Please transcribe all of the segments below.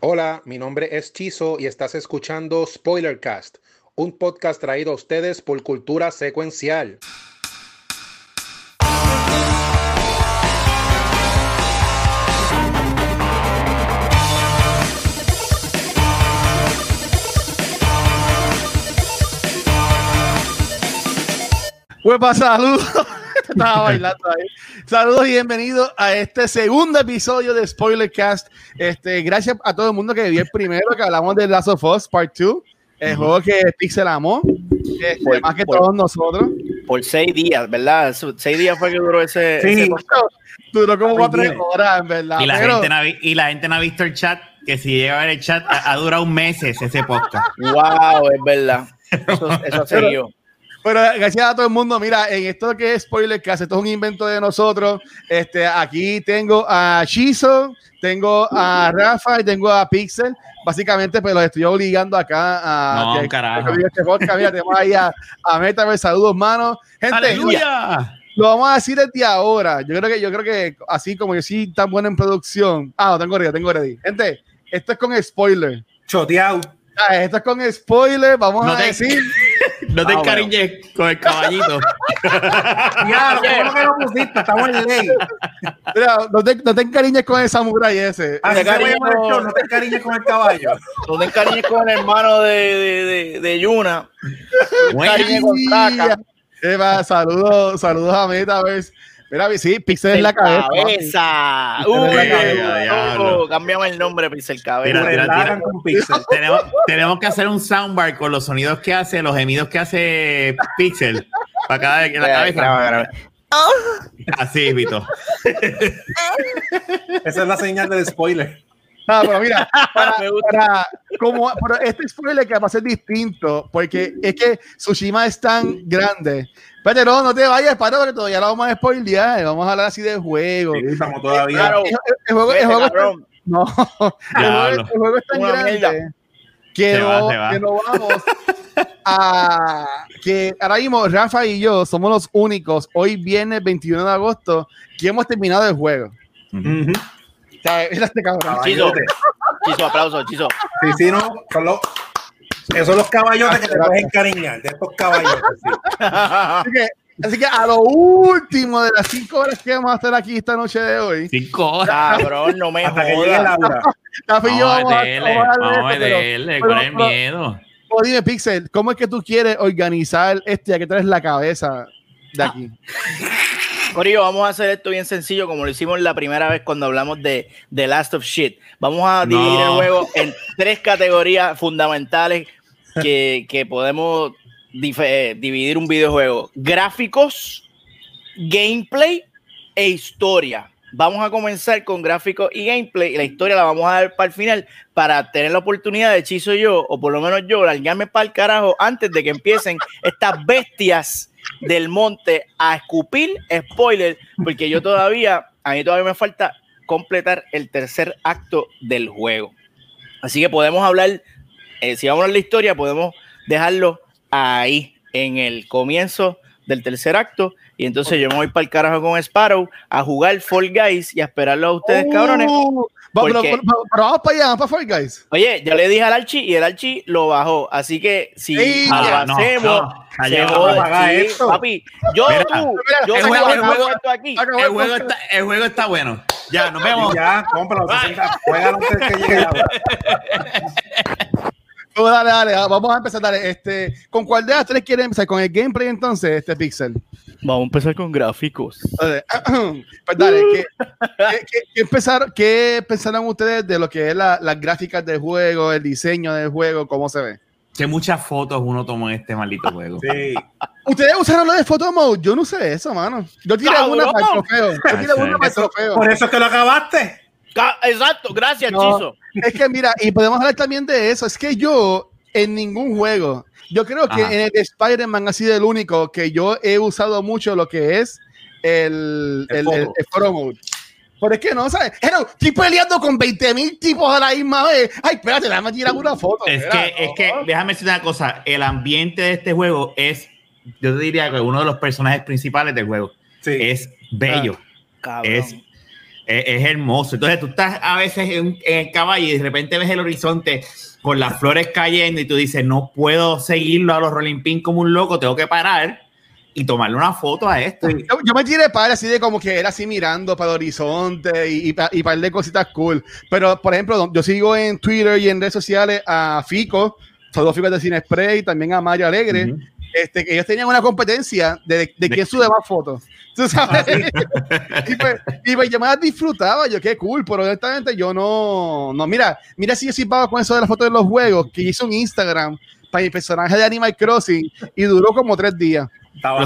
Hola, mi nombre es Chizo y estás escuchando Spoilercast, un podcast traído a ustedes por Cultura Secuencial. Huepa, saludos. Estaba bailando ahí. Saludos y bienvenidos a este segundo episodio de Spoilercast. Este, gracias a todo el mundo que vio el primero, que hablamos de Last of Us Part 2, el juego que Pixel amó, este, Por- más que por- todos nosotros. Por seis días, ¿verdad? Seis días fue que duró ese. Sí, ese duró como cuatro horas, en verdad. Y la, pero, gente no ha, vi- y la gente no ha visto el chat, que si llega a ver el chat, ha, ha durado meses ese podcast. Wow, es verdad. Eso, eso se dio. Pero gracias a todo el mundo. Mira, en esto que es Spoilercast, esto es un invento de nosotros. Este, aquí tengo a Shizo, tengo a Rafa y tengo a Pixel. Básicamente, pues los estoy obligando acá a No, que- carajo. que este podcast. Mira, tenemos ahí a, a Metaverse. Saludos, manos. Gente, ¡Aleluya! Lo vamos a decir desde ahora. Yo creo que, yo creo que así como yo sí tan bueno en producción. Ah, no tengo ready, tengo ready. Gente, esto es con spoiler. Choteado. Ah, esto es con spoiler. Vamos No a te- decir. No te Ah, bueno. encariñes con el caballito. Ya, qué bueno que lo pusiste, estamos en ley. Mira, no, te, no te encariñes con el samurai ese. Así se va a cariño. llamar el show, no te encariñes con el caballo. No te encariñes con el hermano de, de, de, de Yuna. Bueno, con saludos, saludos a Metaverse. Mira, sí, Pixel es la cabeza. Cabeza. Uy, es la cabeza, diablo. oh, cambiamos el nombre, Pixel Cabeza. Mira, mira, con Pixel. tenemos, tenemos que hacer un soundbar con los sonidos que hace, los gemidos que hace Pixel. Para cada vez que la Graba, cabeza. graba. Así, Vito. Esa es la señal del spoiler. Ah, pero mira, para, para- como, pero este spoiler que va a ser distinto, porque es que Tsushima es tan grande. Espérate, no, no te vayas, para porque todavía lo vamos a spoilear. Vamos a hablar así de juego. Sí, estamos todavía. Claro. El, el juego, el juego está- Cabrón. no, el juego, el juego es tan Una grande mierda. que Se va, no, se va. que no vamos a que ahora mismo Rafa y yo somos los únicos hoy viernes 21 de agosto que hemos terminado el juego. Ujú. O mira este cabrón. Chizo, chizo, aplauso, chizo. Sí, sí, no. Son los, esos son los caballotes que te puedes encariñar. De estos caballotes. sí. Así que, así que a lo último de las cinco horas que vamos a estar aquí esta noche de hoy, Cinco horas. Cabrón, no me Hasta que llegue jodas. Laura. Rafa y yo Vamos a meterle, vamos a darle vamos a esto, pero- meterle. pero- ¿Cuál es el pero- miedo? pero dime, Pixel, ¿cómo es que tú quieres organizar este ya que traes la cabeza de aquí? Corillo, vamos a hacer esto bien sencillo, como lo hicimos la primera vez cuando hablamos de The Last of Shit. Vamos a No. dividir el juego en tres categorías fundamentales que, que podemos eh, dividir un videojuego: gráficos, gameplay e historia. Vamos a comenzar con gráficos y gameplay, y la historia la vamos a dar para el final para tener la oportunidad de Chizo y yo, o por lo menos yo, largarme para el carajo antes de que empiecen estas bestias del monte a escupir spoiler, porque yo todavía, a mí todavía me falta completar el tercer acto del juego. Así que podemos hablar, eh, si vamos a la historia, podemos dejarlo ahí en el comienzo del tercer acto. Y entonces yo me voy para el carajo con Sparrow a jugar Fall Guys y a esperarlo a ustedes, cabrones. Uh, va- pero, porque- pero- pero vamos para allá, vamos para Fall Guys. Oye, yo le dije al Archie y el Archie lo bajó. Así que si hacemos, Sí, esto. Papi, yo, Mira, tú, mira, yo el juego- que el estamos juego- esto aquí. El juego, está, el juego está bueno. Ya, nos vemos. Ya, cómpralo. 60. Juega antes que llegue Dale, dale, vamos a empezar. Dale, este, ¿Con cuál de las tres quieren empezar? ¿Con el gameplay entonces, este Pixel? Vamos a empezar con gráficos. Dale, pues dale, ¿qué, qué- qué- qué empezaron, ¿qué pensaron ustedes de lo que es la- las gráficas del juego, el diseño del juego, cómo se ve? Que muchas fotos uno tomó en este maldito juego. Sí. ¿Ustedes usaron lo de photo mode? Yo no sé eso, mano. Yo tiré Cabrón. una para el trofeo. Yo tiré una para el trofeo. por eso es que lo acabaste. Exacto, gracias, No. Chizo. Es que mira, y podemos hablar también de eso. Es que yo, en ningún juego, yo creo que Ajá. en el de Spider-Man ha sido el único que yo he usado mucho lo que es el, El el, el- el photo mode. Pero es que no, ¿sabes? Pero estoy peleando con 20 mil tipos a la misma vez. Ay, espérate, déjame tirar una foto. Es espera, que, es no. que, déjame decir una cosa, el ambiente de este juego es, yo te diría que uno de los personajes principales del juego Sí. es bello. Cabrón. Es, Es, es hermoso. Entonces tú estás a veces en, en el caballo y de repente ves el horizonte con las flores cayendo y tú dices, no puedo seguirlo a los Rolling Pin como un loco, tengo que parar y tomarle una foto a esto. Yo, yo me tiré para así de como que era así mirando para el horizonte y, y, y par de cositas cool. Pero, por ejemplo, yo sigo en Twitter y en redes sociales a Fico, todos Fico de Cine Spray, también a Mario Alegre, este, que ellos tenían una competencia de, de quién sube más fotos. ¿Tú sabes? y, pues, y pues yo me las disfrutaba, yo qué cool, pero honestamente yo no, no, mira, mira si yo sí pago con eso de las fotos de los juegos, que hice un Instagram para mi personaje de Animal Crossing y duró como tres días. ¿Lo?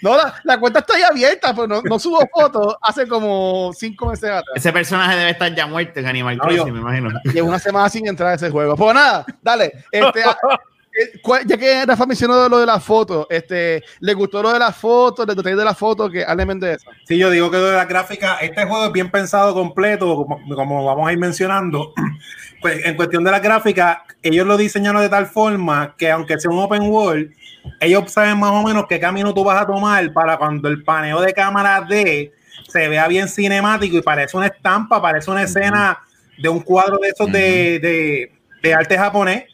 No, la, la cuenta está ya abierta, pero no, no subo fotos hace como cinco meses atrás. Ese personaje debe estar ya muerto en Animal No, Crossing, yo- me imagino. Llevo una semana sin entrar a ese juego. Pues nada, dale. Este, ya que Rafa mencionó lo de las fotos, este, ¿le gustó lo de las fotos, el detalle de las fotos? Que de eso. Sí, yo digo que lo de la gráfica, este juego es bien pensado completo, como, como vamos a ir mencionando. Pues en cuestión de la gráfica, ellos lo diseñaron de tal forma que aunque sea un open world, ellos saben más o menos qué camino tú vas a tomar para cuando el paneo de cámara de se vea bien cinemático y parece una estampa, parece una escena de un cuadro de esos de, de, de arte japonés.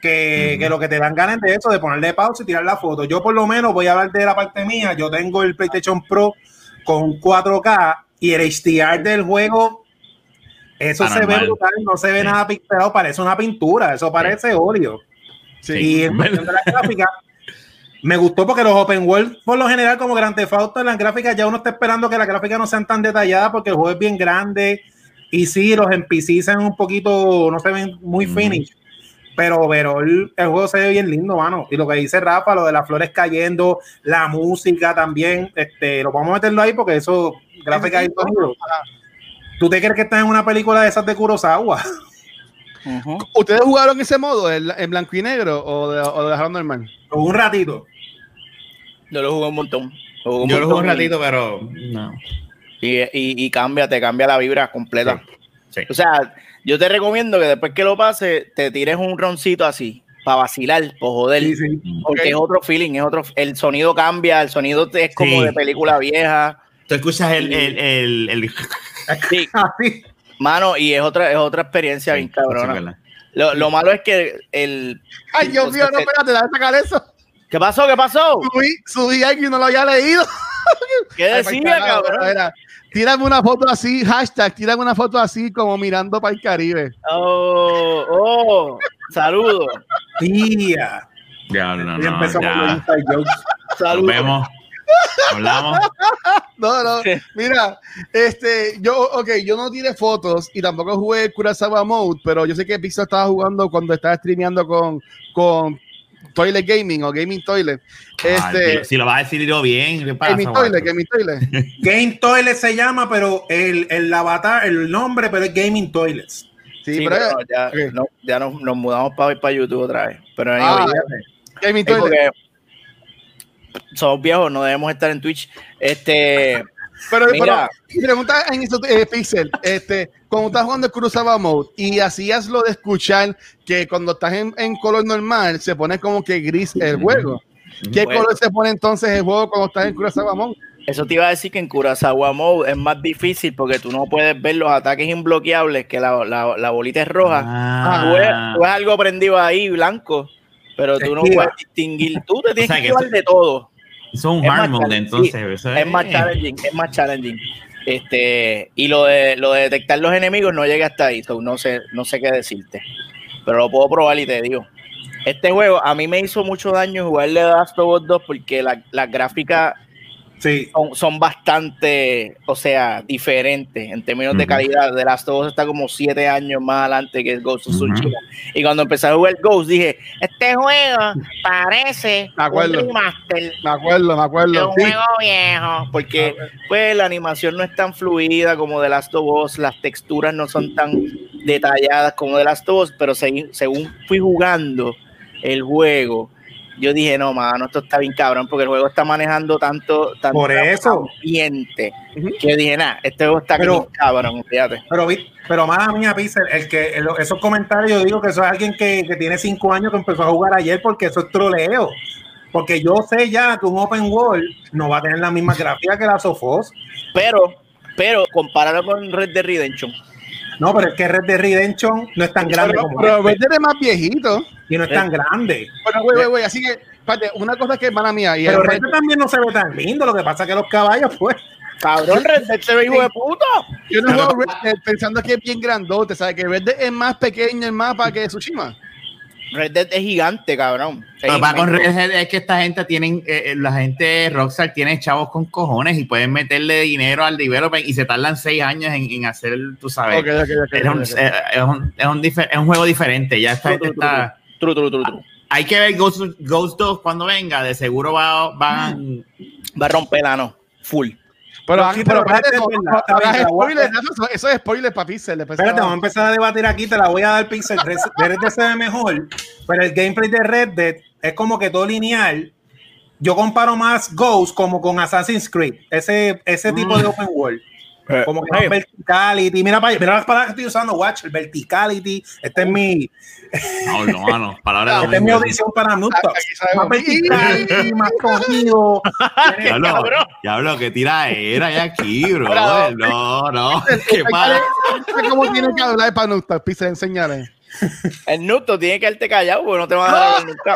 Que, que lo que te dan ganas de eso, de ponerle pausa y tirar la foto. Yo por lo menos voy a hablar de la parte mía. Yo tengo el PlayStation Pro con 4K y el HDR del juego, eso se ve brutal, no se ve Sí. nada pixelado, parece una pintura, eso parece óleo. Sí. Y en de la gráfica, me gustó porque los open world, por lo general, como Grand Theft Auto, en las gráficas ya uno está esperando que las gráficas no sean tan detalladas porque el juego es bien grande y sí, los NPCs se ven un poquito, no se ven muy finish. Pero, pero el, el juego se ve bien lindo, mano. Y lo que dice Rafa, lo de las flores cayendo, la música también, este, lo vamos a meterlo ahí porque eso, gráfica y sonido. ¿Tú te crees que estás en una película de esas de Kurosawa? Ujú. ¿Ustedes jugaron ese modo, en, blanco y negro, o, de, o dejaron normal? un ratito. Yo lo jugué un montón. Lo jugué Yo lo jugué un y- ratito, pero no. Y, y, y cambia, te cambia la vibra completa. Sí. O sea, yo te recomiendo que después que lo pases, te tires un roncito así, para vacilar, por joder. Sí, sí. Porque es otro feeling, es otro. El sonido cambia, el sonido es como Sí. de película vieja. Tú escuchas el, el, el, el- Sí, Así. mano, y es otra, es otra experiencia bien cabrona. Lo, lo malo es que el. Ay, Dios mío, no, espérate, déjame sacar eso. ¿Qué pasó? ¿Qué pasó? Subí, subí algo y no lo había leído. ¿Qué decía, cabrón? era, Tírame una foto así, hashtag, tírame una foto así como mirando para el Caribe. Oh, oh, saludos. Tía. Ya, no, no, los ya. inside jokes. Nos Saludos. vemos. Hablamos. No, no, mira, este, yo, ok, yo no tiré fotos y tampoco jugué Kurosawa Mode, pero yo sé que Pixar estaba jugando cuando estaba streameando con, con Toilet Gaming o Gaming Toilet. Ay, Este, si lo vas a decir yo bien, ¿qué pasa? Gaming Toilet? Gaming Toilet. Game Toilet se llama, pero el, el avatar, el nombre, pero es Gaming Toilets. Sí, Sí, pero pero ya, no, ya nos, nos mudamos para para YouTube otra vez. Pero Ah, Gaming Toilet. somos viejos, no debemos estar en Twitch. Este, Pero, Mira. pero mi pregunta en eso, eh, Pixel, este, cuando estás jugando el Kurosawa Mode y hacías lo de escuchar que cuando estás en, en color normal se pone como que gris el juego. ¿Qué Bueno. color se pone entonces el juego cuando estás en Kurosawa Mode? eso te iba a decir que en Kurosawa Mode es más difícil porque tú no puedes ver los ataques imbloqueables, que la, la, la bolita es roja. Ah, tú ves algo prendido ahí, blanco, pero tú no puedes distinguir. Tú te tienes O sea, que que eso- de todo. Es un es hard más mode, challenge, entonces. sí, Es más challenging, es más challenging. Este, y lo de lo de detectar los enemigos no llega hasta ahí, so no sé, no sé qué decirte. Pero lo puedo probar y te digo. Este juego a mí me hizo mucho daño jugarle a Last of Us 2 porque la- las gráficas Sí. son, son bastante, o sea, diferentes en términos de Ujú. calidad. The Last of Us está como siete años más adelante que el Ghost of. Tsushima. Y cuando empecé a jugar Ghost dije, este juego parece Me acuerdo. un remaster Me acuerdo, me de acuerdo. un Sí. juego viejo, porque pues la animación no es tan fluida como The Last of Us, las texturas no son tan detalladas como The Last of Us, pero según fui jugando el juego, yo dije, no, mano, esto está bien cabrón, porque el juego está manejando tanto, tanto Por eso. ambiente, que yo dije, nah, este juego está Pero- bien cabrón, fíjate. Pero, vi- pero mala mía, Pixel, el que el- esos comentarios, yo digo que eso es alguien que, que tiene cinco años que empezó a jugar ayer porque eso es troleo. Porque yo sé ya que un open world no va a tener la misma gráfica que la Sofos. Pero Pero compáralo con Red Dead Redemption. No, pero es que Red Dead Redemption no es tan grande Pero, como pero este, Red Dead es más viejito. y no es tan grande. Bueno, güey, güey, güey. Así que, espérate, una cosa que es mala mía. Y Pero Red Dead también no se ve tan lindo, lo que pasa es que los caballos, pues. Cabrón, Red Dead se ve hijo de puta. yo no juego Red Dead pensando que es bien grandote. ¿Sabes? Que Red Dead es más pequeño el mapa que Tsushima. Red Dead es gigante, cabrón. Que pasa con. Red Dead es que esta gente tienen, eh, eh, la gente Rockstar tiene chavos con cojones y pueden meterle dinero al developer y se tardan seis años en, en hacer, tú sabes. Es, un, ok, ok. es, un, es, un difer- es un juego diferente. Ya esta True, está. True, true, true, true. Hay que ver Ghost, Ghost 2 cuando venga. De seguro va, van. Va a romper la no. Full. Pero, Sí, pero, espérate, no, eso, eso es spoiler para Pixel. Espérate, va- vamos a empezar a debatir aquí, te la voy a dar Pixel. Red Dead se ve mejor, pero el gameplay de Red Dead es como que todo lineal. Yo comparo más Ghost como con Assassin's Creed, ese, ese tipo de open world. Como que Eh, más verticality. Mira, para, mira las palabras que estoy usando, watch, el verticality. Este es mi, No, no, mano. Palabras esta es mi audición para. Aquí sabemos. Más verticality, más sonido. Diablo, diablo, que tira era ya aquí, bro. No, no. Qué mal. ¿Cómo tiene que hablar para nosotros? Pixel, enseñale. El Nuto tiene que quedarte callado porque no te van a dar hablar nunca.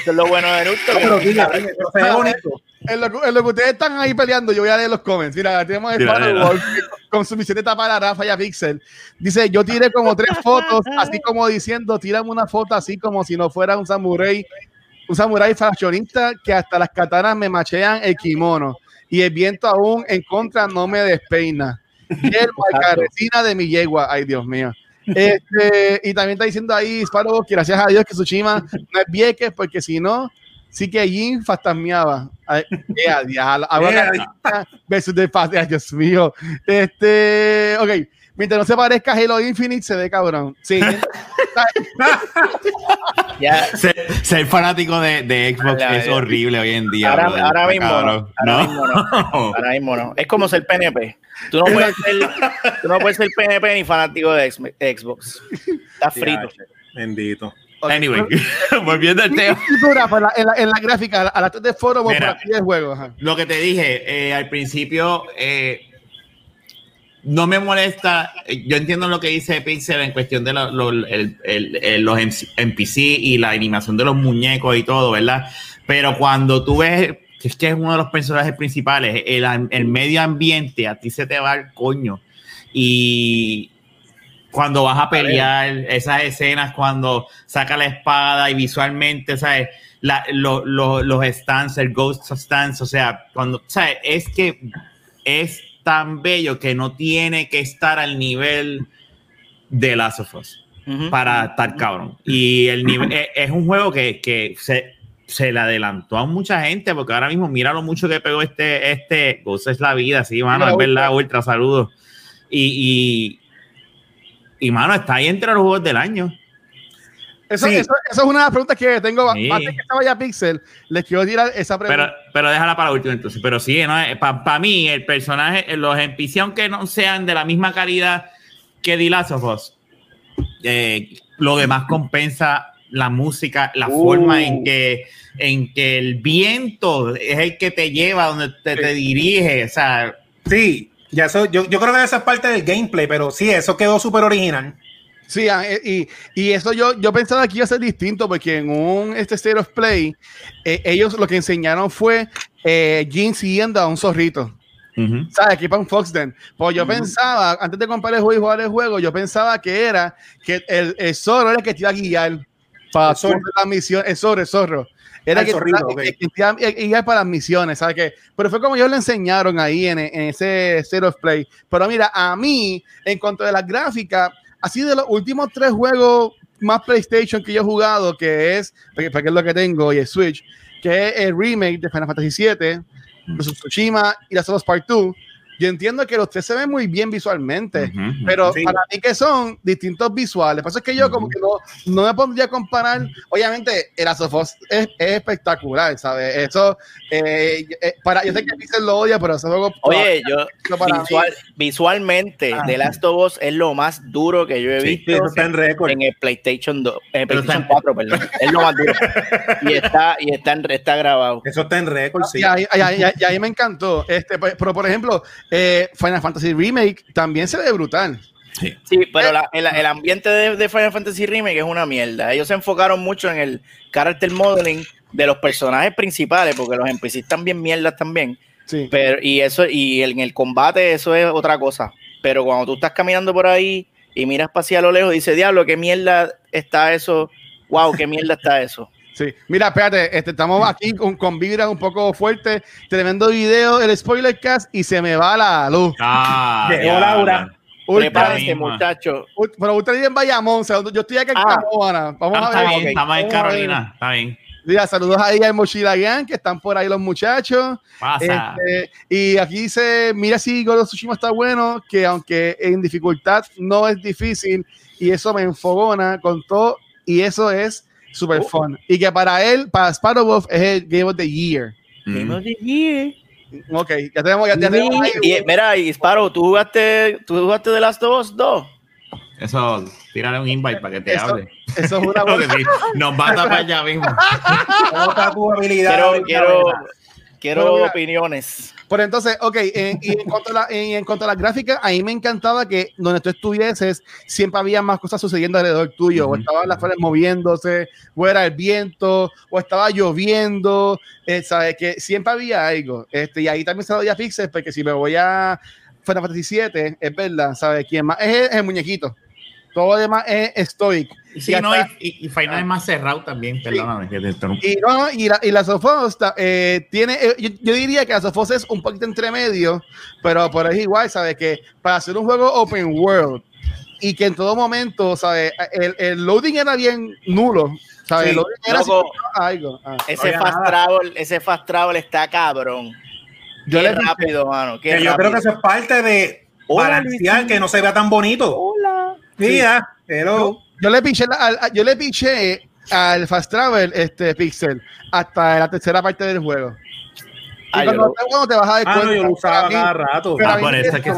Eso es lo bueno de Nuto. Pero se ve bonito. En lo, que- en lo que ustedes están ahí peleando, yo voy a leer los comments. Mira, tenemos el Mira, Final mira. Wolf con su misión de tapar a Rafa y a Pixel. Dice: Yo tiré como tres fotos, así como diciendo, tírame una foto así como si no fuera un samurái, un samurái fashionista que hasta las katanas me machean el kimono. Y el viento aún en contra no me despeina. Y el de mi yegua. Ay, Dios mío. Este, y también está diciendo ahí, Sparrow, que gracias a Dios que Tsushima no es Vieques, porque si no, sí que Jin fantasmeaba. Dios mío. Este, ok, mientras no se parezca a Halo Infinite, se ve cabrón. Sí, Ser, ser fanático de, de Xbox es horrible hoy en día. ahora, ahora Está mismo no. Ahora mismo no. Ahora mismo no. Es como ser PNP. Tú no puedes ser, tú no puedes ser PNP ni fanático de Xbox. Estás frito. Bendito. Anyway, volviendo al tema. Rafa, en la, en la- en la gráfica, a la de foro por aquí de juego. ajá. Lo que te dije eh, al principio, eh, no me molesta. eh, Yo entiendo lo que dice Pixel en cuestión de lo- lo- el- el- el- los NPC y la animación de los muñecos y todo, ¿verdad? Pero cuando tú ves que es que es uno de los personajes principales, el, medio ambiente, a ti se te va el coño. Y cuando vas a pelear, esas escenas cuando saca la espada y visualmente, ¿sabes? La- lo- lo- los stands, el ghost stands, o sea, cuando, ¿sabes? Es que es tan bello que no tiene que estar al nivel de Last of Us para estar cabrón. Y el nivel es, es un juego que, que se, se le adelantó a mucha gente, porque ahora mismo mira lo mucho que pegó este, este Ghost es la vida, sí, mano, es verdad, ultra saludos. Y, y, y, mano, está ahí entre los juegos del año. Eso, Sí. eso, eso es una de las preguntas que tengo. Sí. Antes que estaba ya Pixel, les quiero tirar esa Pero, pregunta. pero déjala para último entonces. Pero sí, ¿no? para mí, el personaje, los NPC, aunque no sean de la misma calidad que The Last of Us, eh, lo demás compensa la música, la Uh. forma en que, en que el viento es el que te lleva donde te, te dirige. O sea, Sí, ya eso, yo, yo creo que esa es parte del gameplay, pero sí, eso quedó súper original. Sí, eh, y, y eso yo, yo pensaba que iba a ser distinto porque en un este State of Play, eh, ellos lo que enseñaron fue eh, Jin siguiendo a un zorrito. ujú. ¿Sabes? Aquí para un Foxden. Pues yo pensaba, antes de comprar el juego y jugar el juego, yo pensaba que era que el, el zorro era el que te iba a guiar para la misión. El zorro, el zorro. Era Ah, el que, zorrito, que te iba a guiar para las misiones, ¿sabes qué? Pero fue como ellos le enseñaron ahí en, en ese State of Play. Pero mira, a mí, en cuanto a las gráficas, así de los últimos tres juegos más PlayStation que yo he jugado, que es, porque es lo que tengo, y el Switch, que es el remake de Final Fantasy VII, de Tsushima y las Us Part 2, yo entiendo que los tres se ven muy bien visualmente, pero Sí. para mí que son distintos visuales. Por eso es que yo como que no, no me pondría a comparar. Obviamente, el Last of Us es, es espectacular, ¿sabes? Eso, eh, eh, para, yo sé que Pixel lo odia, pero ese juego... Oye, yo para visual- visualmente, Ah. The Last of Us es lo más duro que yo he Sí, visto Sí, eso está en récord. en el PlayStation 2, en el PlayStation está- 4, perdón. Es lo más duro. Y está, y está, en- está grabado. Eso está en récord, sí. Y ahí, ahí- ahí- ahí- ahí me encantó. Este, pues, pero por ejemplo, Eh, Final Fantasy Remake también se ve brutal. Sí, pero la- el, el ambiente de, de Final Fantasy Remake es una mierda. Ellos se enfocaron mucho en el character modeling de los personajes principales, porque los NPCs están bien mierdas también. Sí. Pero, y eso, y en el combate, eso es otra cosa. Pero cuando tú estás caminando por ahí y miras para hacia lo lejos, dices, diablo, qué mierda está eso. Wow, qué mierda está eso. Sí. Mira, espérate, este, estamos aquí con, con vibras un poco fuerte. Tremendo video, el spoiler cast, y se me va la luz. Ah, Llegó ya, Laura. Muchachos. ul- pero usted vive en Bayamón, o sea, yo estoy aquí en Ah. Carolina. Vamos Ah, a está ver. bien, ok. estamos en a. Carolina. Está bien. Mira, saludos ahí al Mochila Gang, que están por ahí los muchachos. Pasa. Este, y aquí dice, mira si Goro Tsushima está bueno, que aunque en dificultad no es difícil, y eso me enfogona con todo, y eso es super Oh. fun. Y que para él, para Sparrowwolf, es el Game of the Year. Mm. Game of the Year. Ok, ya tenemos, ya, ya tenemos ahí- Y, mira, y Sparrow, ¿tú jugaste, ¿tú jugaste The Last of Us 2? Eso, tírale un invite para que te Eso- hable. Eso es una buena. sí, nos va a tapar ya mismo. ¿Cómo está tu habilidad? Quiero, quiero? Quiero Bueno, mira. opiniones. Pero entonces, ok, en, y en cuanto, a la, en, en cuanto a las gráficas, a mí me encantaba que donde tú estuvieses, siempre había más cosas sucediendo alrededor tuyo, o Ujú. estaban las flores moviéndose, o era el viento, o estaba lloviendo, eh, ¿sabes? Que siempre había algo. Este, y ahí también se lo doy a Pixel, porque si me voy a Final Fantasy VII, es verdad, ¿sabes? ¿Quién más? Es el, es el muñequito. Todo lo demás es stoic. Sí, Y no, y, hasta- y, y Final es más cerrado también, perdóname que te interrumpa. Y, no, y, la, y la Sofos eh, tiene, eh, yo, yo diría que la Sofos es un poquito entre medio, pero por ahí igual, ¿sabes? Que para hacer un juego open world y que en todo momento, ¿sabes? El, el loading era bien nulo, ¿sabes? Sí, el loading era loco. así, algo. Ah. Ese fast travel, ese fast travel está cabrón. Yo Qué le piché- rápido, mano. Qué Que yo rápido. creo que eso es parte de balancear que no se vea tan bonito. Mira, hello. Yo le piché, la- al- yo le piché al Fast Travel este Pixel hasta la tercera parte del juego. Y Ah, yo cuando, lo- te vas a dar Ah, no, cuenta, yo lo usaba mí- cada rato. pero Ah, por me- eso es que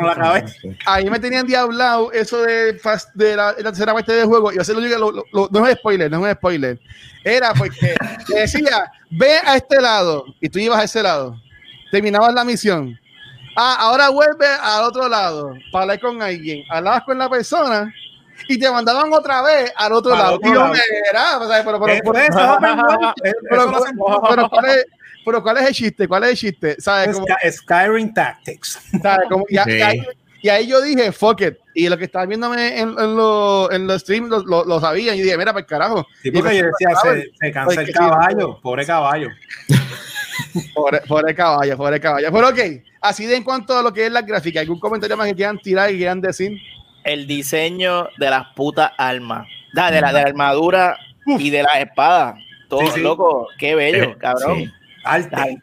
ahí me tenían diablado eso de, fast, de la, de la tercera parte del juego. Y lo único que lo- lo- lo- no es spoiler, no es spoiler. Era porque te decía, ve a este lado. Y tú ibas a ese lado. Terminabas la misión. Ah, ahora vuelve al otro lado para hablar con alguien. Hablabas con la persona y te mandaban otra vez al otro Al lado. otro Y yo, lado. mira, o sea, pero. Eso lo ¿cuál es, pero ¿cuál es el chiste? ¿Cuál es el chiste? ¿Sabes? Como- Sky- Skyrim Tactics. ¿sabes? Como- y, Sí. y ahí, y ahí yo dije, fuck it. Y lo que estaba viéndome en, en los en los streams lo, lo, lo sabía. Y dije, mira, para el carajo. Sí, Y porque me- yo decía, se, se cansa el sí, caballo, pobre caballo. Pobre, pobre caballo, pobre caballo. Pero ok, así de en cuanto a lo que es la gráfica, ¿algún comentario más que quieran tirar y quieran decir? El diseño de las putas armas. Da, de, la, de la armadura y de las espadas. Todo, Sí, sí. loco, qué bello, Eh, cabrón. sí. Arte. Las, las Hay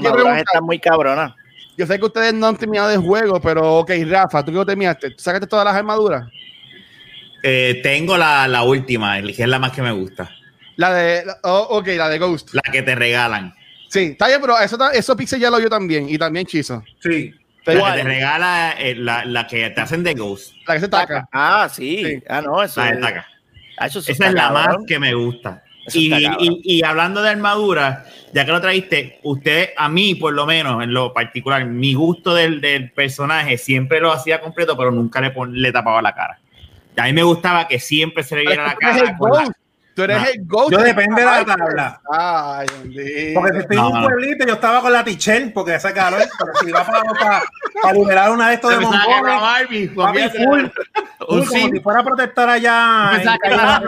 que armaduras preguntar. están muy cabronas. Yo sé que ustedes no han terminado el juego, pero ok, Rafa, ¿tú qué terminaste? ¿Tú sacaste todas las armaduras? Eh, tengo la, la última, que es la más que me gusta. La de, la- oh, ok, la de Ghost. La que te regalan. Sí, está bien, pero eso, eso Pixel ya lo vio también, y también Chizo. Sí. Pero La que te regala, eh, la, la que te hacen de Ghost. la que se taca. Ah, sí. Sí. Ah, no, eso La es. taca. ah, eso Esa es la más que me gusta. Y, y- y hablando de armadura, ya que lo traíste, usted, a mí por lo menos, en lo particular, mi gusto del, del personaje siempre lo hacía completo, pero nunca le, pon- le tapaba la cara. Y a mí me gustaba que siempre se le viera la cara. con la-. Tú eres No. el Ghost. Yo depende de la tabla. Ay, bendito. Porque si estoy No, en un no. pueblito, yo estaba con la Tichel, porque hace calor. Pero si va para, para, para liberar una de estos de papi, convierte- full, como si fuera a protestar allá en la.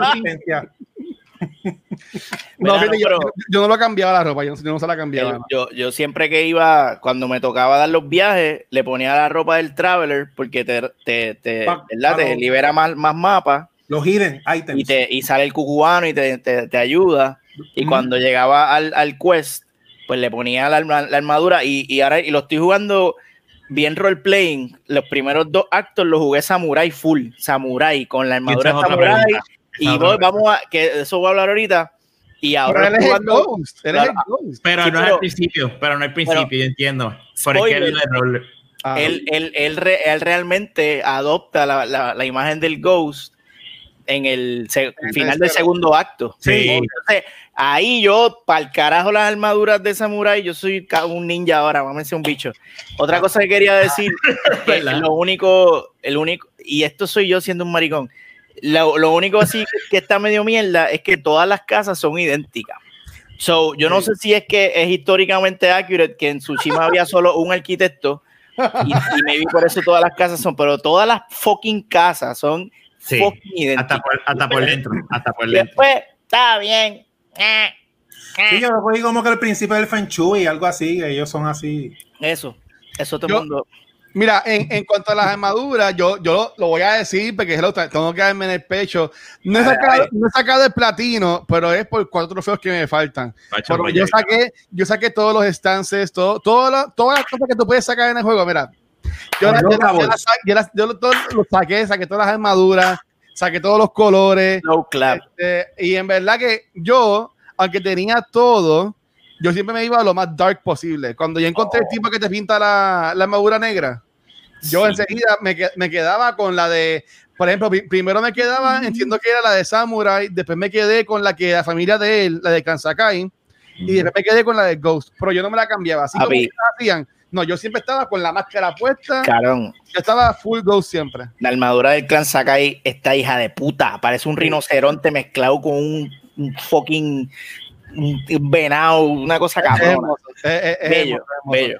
No, Mira, fíjate, no, yo, pero- yo no lo cambiaba la ropa, yo, no- yo no se la cambiaba. Yo, yo siempre que iba, cuando me tocaba dar los viajes, le ponía la ropa del Traveler porque te, te, te, Pa- ¿verdad? te libera más, más mapas Los hidden items. y, te, y sale el cucubano y te, te, te ayuda. Y Ujú. cuando llegaba al, al quest, pues le ponía la, la armadura y, y ahora y lo estoy jugando bien role-playing. Los primeros dos actos los jugué samurai full, samurai, con la armadura es samurai. Y es voy- vamos a, que de eso voy a hablar ahorita. Y ahora Pero él es estoy el jugando- Ghost. Eres Claro. el Ghost. Pero Sí, no es pero- al principio, pero no al principio, yo entiendo. Es Spoiler. el error- Ah, él, él, él, re- él realmente adopta la, la- la imagen del Ghost en el el final del segundo acto. Sí. Entonces, ahí yo, para el carajo las armaduras de Samurai, yo soy un ninja ahora, vamos a un bicho. Otra cosa que quería decir, que lo único, el único, y esto soy yo siendo un maricón, lo, lo único así que, está medio mierda es que todas las casas son idénticas. So, yo no sé si es que es históricamente accurate que en Tsushima había solo un arquitecto y, y maybe por eso todas las casas son, pero todas las fucking casas son Sí. Hasta por, hasta por dentro. Hasta por Y dentro. después, está bien. Eh, Sí, eh. yo lo como que el principio del Feng Shui, algo así, ellos son así. Eso, eso todo el mundo. Mira, en, en cuanto a las armaduras, yo, yo lo, lo voy a decir porque hello, tengo que darme en el pecho. No he, Ay, sacado, ay. no he sacado el platino, pero es por cuatro trofeos que me faltan. Pero yo saqué, yo saqué todos los stances, todo, todo lo- todas las cosas que tú puedes sacar en el juego. Mira, yo, la- yo, la- yo la yo la- yo lo, todo lo saqué, saqué todas las armaduras, saqué todos los colores. No clap. Este, y en verdad que yo, aunque tenía todo, yo siempre me iba a lo más dark posible. Cuando yo encontré el tipo que te pinta la, la armadura negra, yo Sí. enseguida me, me quedaba con la de, por ejemplo, pri- primero me quedaba, entiendo que era la de Samurai, después me quedé con la que la familia de él, la de Kansakai, y después me quedé con la de Ghost, pero yo no me la cambiaba. Así como hacían. No, yo siempre estaba con la máscara puesta, Carón, yo estaba full Ghost siempre. la armadura del clan Sakai, esta hija de puta, parece un rinoceronte mezclado con un, un fucking un venado, una cosa cabrona. hermoso, es- es- es Bello, bello.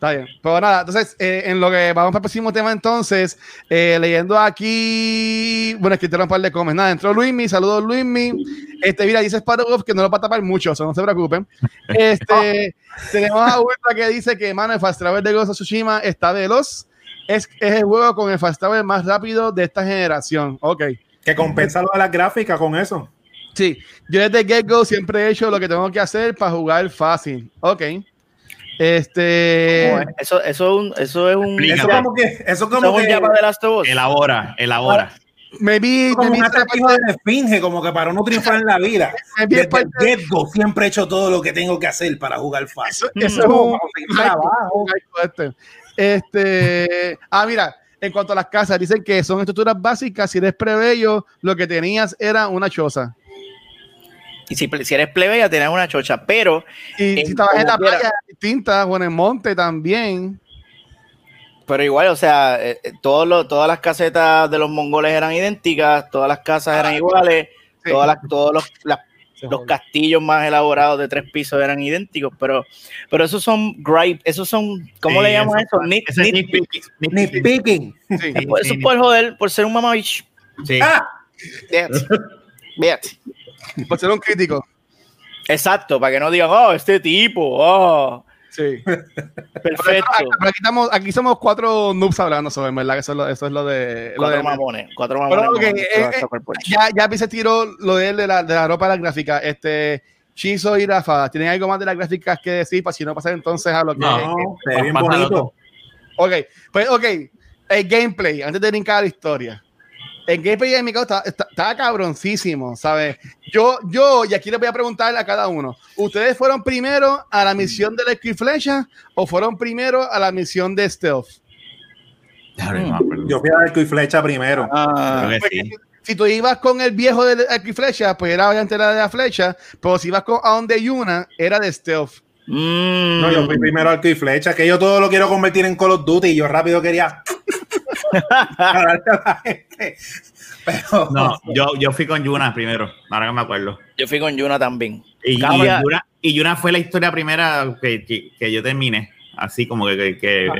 Está bien. Pero nada, entonces, eh, en lo que vamos para el próximo tema, entonces, eh, leyendo aquí, bueno, es que te un par de comments. Nada, entró Luismi, saludos Luismi. Este, mira, dice Sparrow que no lo va a tapar mucho, o sea, no se preocupen. Este, tenemos a Ultra que dice que, mano, el Fast Travel de Ghost of Tsushima está veloz. Es, es el juego con el Fast Travel más rápido de esta generación. Ok. Que compensa lo de las gráficas con eso. Sí, yo desde Get Go siempre he hecho lo que tengo que hacer para jugar fácil. Ok. Este. ¿Cómo es? Eso, eso, es un- eso es un. Eso eso como que, eso es como un que, Java de Last of Us. Elabora, elabora. Maybe, como maybe un atractivo de esfinge, como que para uno triunfar en la vida. Desde el get-go siempre he hecho todo lo que tengo que hacer para jugar fácil. Eso, eso es No, un trabajo. este. Este, ah, mira, en cuanto a las casas, dicen que son estructuras básicas. Si eres plebeyo, lo que tenías era una choza. Y si, si eres plebeya, tienes una chocha, pero Y En- si estabas en la playa, distinta, o en el monte también. Pero igual, o sea, eh, eh, todos los- todas las casetas de los mongoles eran idénticas, todas las casas eran iguales, Sí. todas las, todos los, las- los castillos más elaborados de tres pisos eran idénticos, pero, pero esos son gripe, esos son, ¿cómo Sí, le llaman eso-? Nit- nitpicking. Sí. Sí, eso es por joder, por ser un mamabicho. sí. Ah, fíjate. Por ser un crítico. Exacto, para que no digan, oh, este tipo, oh, Sí. perfecto. Pero aquí, estamos, aquí somos cuatro noobs hablando sobre, ¿verdad? Eso es lo, eso es lo de. Lo Cuatro de mamones, cuatro mamones. eh, eh, ya, ya vi ese tiro lo de, él de, la, de la ropa de la gráfica. Este, Chizo y Rafa, ¿tienen algo más de las gráficas que decir para si no pasar entonces a lo que. No. se ve bien bonito. Ok, pues ok, el gameplay, antes de brincar a la historia. El gameplay de mi caso está, está, está cabroncísimo, ¿sabes? Yo, yo, y aquí les voy a preguntar a cada uno, ¿ustedes fueron primero a la misión de la flecha o fueron primero a la misión de stealth? Acuerdo. Yo fui a arco y flecha primero. Ah, Creo que Porque sí. si, tú ibas con el viejo de la arco y flecha, pues era obviamente la de la flecha, pero si ibas con a donde Yuna, era de stealth. mm, No, yo fui primero arco y flecha, que yo todo lo quiero convertir en Call of Duty y yo rápido quería darle a la gente. Pero No, yo, yo fui con Yuna primero, ahora que me acuerdo. yo fui con Yuna también. Y, y. Yuna, y Yuna fue la historia primera que, que, que yo terminé. Así como que, que, que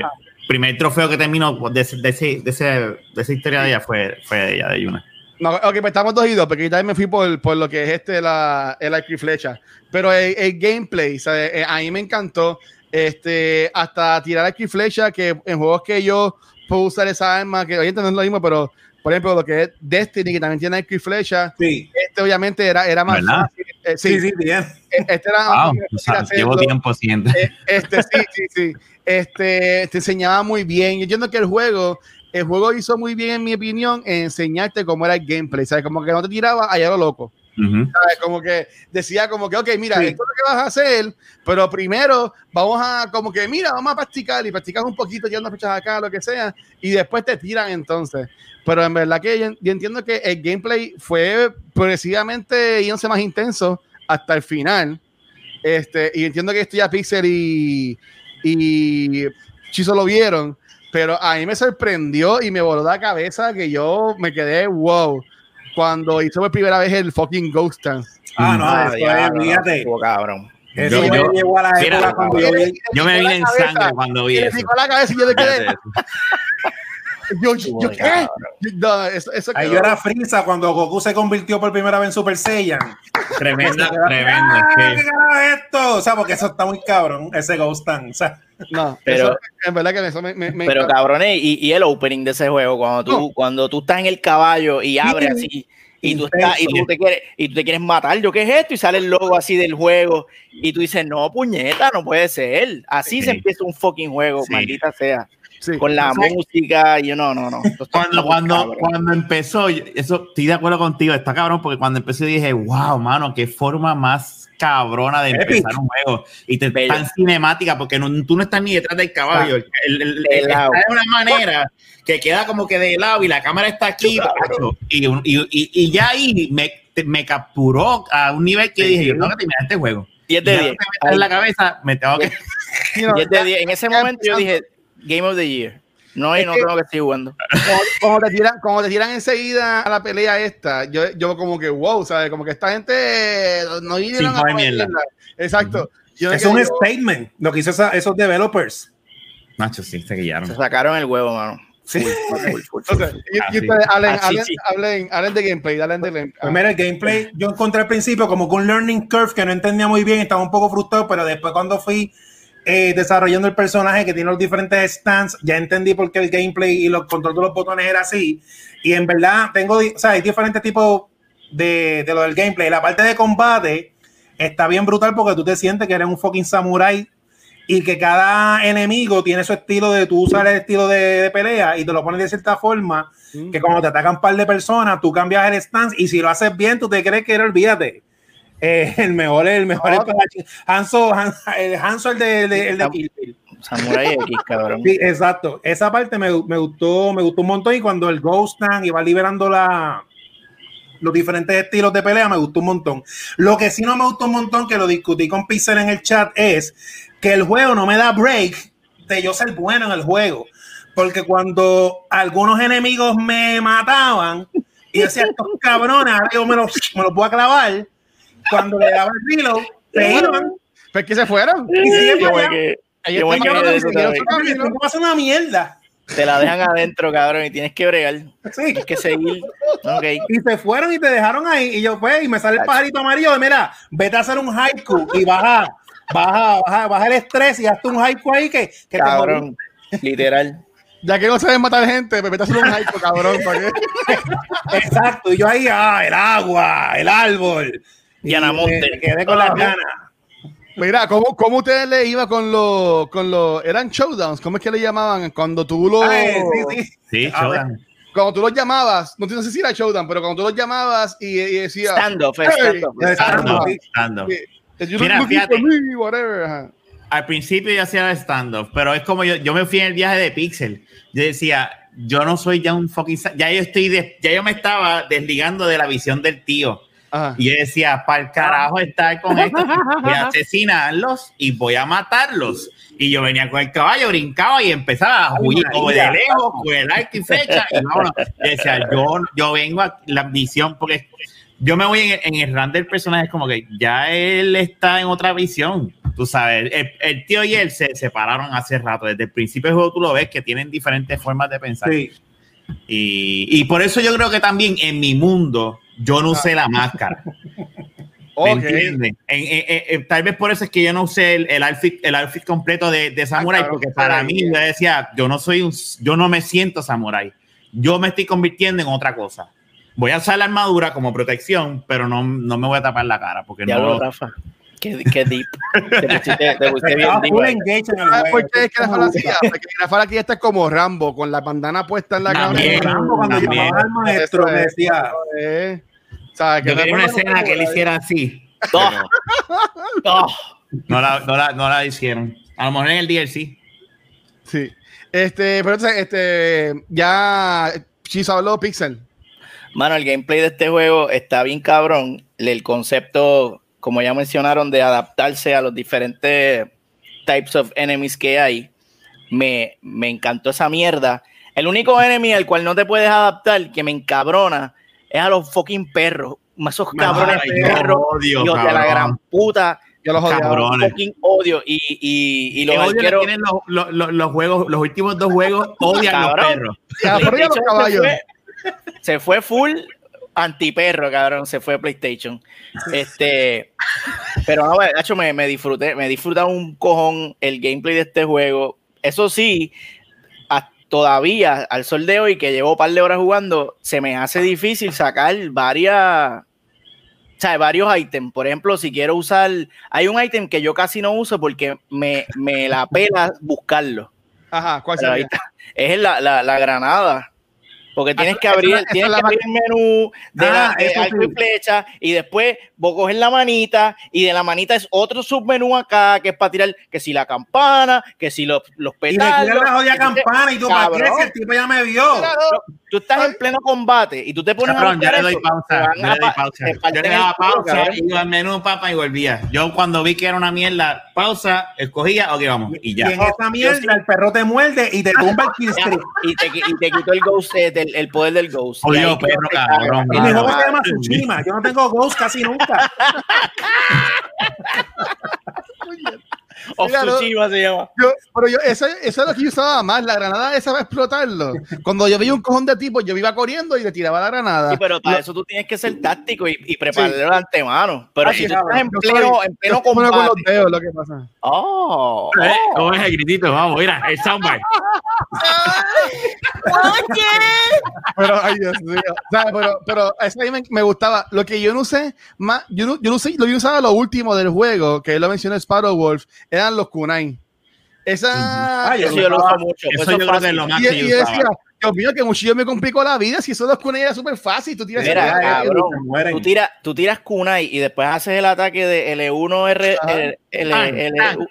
primer trofeo que terminó de, ese- de, ese- de, ese- de esa historia de ella fue, fue de ella, de Yuna. No, ok, pues estamos dos y dos, porque yo también me fui por, por lo que es este, la, el arco y flecha. Pero el, el gameplay, ¿sabes? Eh, a mí me encantó. Este, hasta tirar arco y flecha, que en juegos que yo puedo usar esa arma, que obviamente no es lo mismo, pero por ejemplo, lo que es Destiny, que también tiene arco y flecha, sí, este obviamente era, era más ¿Verdad? fácil. Eh, sí, sí, sí, bien. eh, este era Wow, o sea, llevo tiempo siendo. Eh, Este, sí, sí, sí. Este, te enseñaba muy bien. Yo entiendo que el juego, el juego hizo muy bien, en mi opinión, en enseñarte cómo era el gameplay. ¿Sabes? Como que no te tiraba allá lo loco. Ujú. ¿sabes? Como que decía como que, ok, mira, Sí. esto es lo que vas a hacer, pero primero vamos a, como que, mira, vamos a practicar y practicas un poquito, yendo fechas acá, lo que sea, y después te tiran entonces. Pero en verdad que yo, yo entiendo que el gameplay fue progresivamente yéndose más intenso hasta el final. Este, y entiendo que esto ya Pixel y, y Chizo lo vieron, pero a mí me sorprendió y me voló la cabeza que yo me quedé wow cuando hizo por primera vez el fucking Ghost Dance. Ah, no, Ah, eso fíjate. estuvo cabrón. Eso Yo- me yo- llegó a la mira, época cuando yo vi. Yo me picó vine en cabeza, sangre cuando vi eso. picó la cabeza y yo de quedé. Yo, yo, ¿qué? No, eso, eso Ahí yo era Frieza cuando Goku se convirtió por primera vez en Super Saiyan. ¡Ah, tremendo. ¿Qué sí. carajo es esto? O sea, porque eso está muy cabrón, ese Ghost. O sea, No, Pero- eso, en verdad que eso me, me, me Pero encanta. cabrones, y, y el opening de ese juego, cuando tú, No. cuando tú estás en el caballo y abres así, y tú, estás, y, tú te quieres, y tú te quieres matar, yo qué es esto, y sale el logo así del juego, y tú dices, no, puñeta, no puede ser. Así Sí. se empieza un fucking juego, Sí. maldita sea. Sí. Con la Entonces, música, y yo no, no, no. Cuando, cuando, cabrón. cuando empezó, eso estoy de acuerdo contigo, está cabrón, porque cuando empecé dije, wow, mano, qué forma más cabrona de Epic. empezar un juego. Y te, Bello. tan cinemática, porque no, tú no estás ni detrás del caballo. El, el- el- está de una manera que queda como que de lado y la cámara está aquí. macho, Y, y, y- y ya ahí me, te- me capturó a un nivel que Sí, dije, sí. yo tengo que terminar este juego. 10 Y de ya 10. que me está en la cabeza, me tengo que... sí, no, 10 de 10. En ese momento yo dije, Game of the Year. No, y Es no que- tengo que seguir jugando. Cuando, te tiran, cuando te tiran enseguida a la pelea esta, yo, yo como que wow, ¿sabes? Como que esta gente no vinieron comer comer mierda. Exacto. Es un yo- statement lo que hizo esa- esos developers. Macho, sí, se guillaron. Se sacaron el huevo, mano. Sí. Hablen, hablen, de gameplay, hablen de gameplay. Pues mira, el gameplay yo encontré al principio como que un learning curve que no entendía muy bien, estaba un poco frustrado, pero después cuando fui eh, desarrollando el personaje que tiene los diferentes stands, ya entendí por qué el gameplay y los control de los botones era así. Y en verdad tengo, o sea, hay diferentes tipos de, de lo del gameplay. La parte de combate está bien brutal porque tú te sientes que eres un fucking samurai y que cada enemigo tiene su estilo de, tú usas el estilo de, de pelea y te lo pones de cierta forma Mm. que cuando te atacan un par de personas, tú cambias el stance y si lo haces bien, tú te crees que era, olvídate. Eh, el mejor, el mejor No. Han- el Hanzo, el de, el de- el de Kill Bill. Samurai X, cabrón. Sí, exacto. Esa parte me, me gustó, me gustó un montón y cuando el Ghost Tank iba liberando la, los diferentes estilos de pelea, me gustó un montón. Lo que sí no me gustó un montón, que lo discutí con Pixel en el chat, es que el juego no me da break de yo ser bueno en el juego. Porque cuando algunos enemigos me mataban y decía, estos cabrones, yo me los, me los voy a clavar, cuando le daba el reload, se iban Pues que se fueron. y siguen para allá. que- están camino. Esto pasa una mierda. Te la dejan adentro, cabrón, y tienes que bregar. Sí. Tienes que seguir. Ok. y se fueron y te dejaron ahí. Y yo, pues, y me sale el pajarito amarillo de, mira, vete a hacer un haiku y baja, baja, baja, baja el estrés y hazte un haiku ahí que, que te Cabrón. Literal. Ya que no sabes matar gente, pues vete a hacer un hype, cabrón. ¿para qué? jodí. Exacto. Y yo ahí, ah, el agua, el árbol. Y Llanamonte. me- me quedé con las ganas. Mira, ¿cómo, ¿cómo ustedes le iba con los, con los, eran showdowns? ¿Cómo es que le llamaban? Cuando tú los, Ay, sí, sí. Sí, ver. Shodan. cuando tú los llamabas, no, no sé si era showdown, pero cuando tú los llamabas y, y decía, Stand-off, Hey. stand-off. Stand-up, Sí. stand-up. "Eh, you Mira, fíjate. for me", whatever. ajá. Al principio yo hacía stand-up, pero es como yo, yo me fui en el viaje de Pixel. Yo decía, yo no soy ya un fucking... Ya yo estoy, de- ya yo me estaba desligando de la visión del tío. Ajá. Y yo decía, para el carajo estar con esto, voy a asesinarlos y voy a matarlos. Y yo venía con el caballo, brincaba y empezaba a huir de lejos, con el arco y flecha. Y vámonos. Yo decía, yo, yo vengo a la visión, porque yo me voy en, en el run del personaje, es como que ya él está en otra visión. Tú sabes, el, el tío y él se separaron hace rato. Desde el principio del juego tú lo ves que tienen diferentes formas de pensar. Sí. Y, y por eso yo creo que también en mi mundo yo no usé la máscara. ¿Me entiendes? En- en- en- en- tal vez por eso es que yo no usé el, el outfit, el outfit completo de, de Samurai, Ah, claro, porque para mí yo decía, yo no soy un, yo no me siento Samurai. Yo me estoy convirtiendo en otra cosa. Voy a usar la armadura como protección, pero no, no me voy a tapar la cara, porque Ya no. lo, Rafa. Qué, qué deep. Te pusiste, te pusiste bien deep. full ahí. engaged en el ¿Sabes juego. por qué es que Rafael hacía? Porque Rafael aquí está como Rambo, con la bandana puesta en la También. cabeza. Rambo, cuando También. llamaba al maestro, me es. decía, Eh, ¿Sabes? Yo no quería es una escena que él hiciera así. Oh, oh. No la, no, la, no la hicieron. A lo mejor en el DLC. Sí. Este, pero entonces, este, ya Chizo habló Pixel. Mano, el gameplay de este juego está bien cabrón. El concepto, como ya mencionaron, de adaptarse a los diferentes types of enemies que hay, me, me encantó esa mierda. El único enemy al cual no te puedes adaptar, que me encabrona, es a los fucking perros. Esos cabrones Ay, yo perros, odio, hijos de la cabrón. gran puta. Yo los odiaba. Cabrón. Fucking odio. Y, y, y los odio arqueros. tienen los, los, los, los juegos, los últimos dos juegos odian a los Cabrón. perros. Los. Se fue, se fue full antiperro, cabrón. Se fue PlayStation. Este, pero no, hecho, me, me disfruté, me disfruta un cojón el gameplay de este juego. Eso sí, a- todavía al sol de hoy, que llevo un par de horas jugando, se me hace difícil sacar varias. O sea, varios ítems. Por ejemplo, si quiero usar. Hay un ítem que yo casi no uso porque me, me la pela buscarlo. Ajá, ¿cuál sería? Es la, la, la granada. Porque tienes que esa- abrir, tienes que abrir el menú de Ah, la, flecha y después vos coges la manita y de la manita es otro submenú acá que es para tirar que si la campana, que si los, los Y le petardos. la jodida campana y tú, ¿para qué? cabrón. Si el tipo ya me vio. Tú estás en pleno combate y tú te pones Cabrón, a buscar le doy pausa. Yo le doy pa- pausa. Yo le el daba pausa, iba al menú, papá, y volvía. Yo cuando vi que era una mierda, pausa, escogía, ok, vamos. Y Y ya. en esa mierda el perro te muerde y te tumba el kill Ya, streak. y, te, y te quitó el ghost, del- el poder del ghost. Oye, Y perro, cabrón. Y mi juego se llama Tsushima. Yo no tengo Ghost casi nunca. Of Mira, no. Tsushima se llama. Yo, pero yo, eso, eso es lo que yo usaba más, la granada esa para explotarlo. Cuando yo veía un cojón de tipo, yo iba corriendo y le tiraba la granada. Sí, pero para Lo- eso tú tienes que ser táctico y, y prepararlo de antemano. Pero Ah, si sí, tú estás en pleno, soy- en pleno pongo con los combate. dedos lo que pasa. Oh, Eh, oh. ¿Cómo es el gritito? Vamos, mira, el soundbite. Pero, ay, Dios mío. O sea, pero, pero eso a mí me, me gustaba. Lo que yo no usé más, yo no, yo no usé, lo que yo usaba lo último del juego, que él lo mencionó Sparrow Wolf, eran los kunai. Esa. Ay, Eso yo lo uso mucho. Eso Eso yo creo que es lo más y, que y yo decía. Dios mío, que muchillo me complicó la vida. Si eso los kunai era súper fácil, tú tiras Mira, esa- cabrón. Tú tiras, tú tiras kunai y después haces el ataque de L1R, Ajá. L, L, Ah, L- ah, U-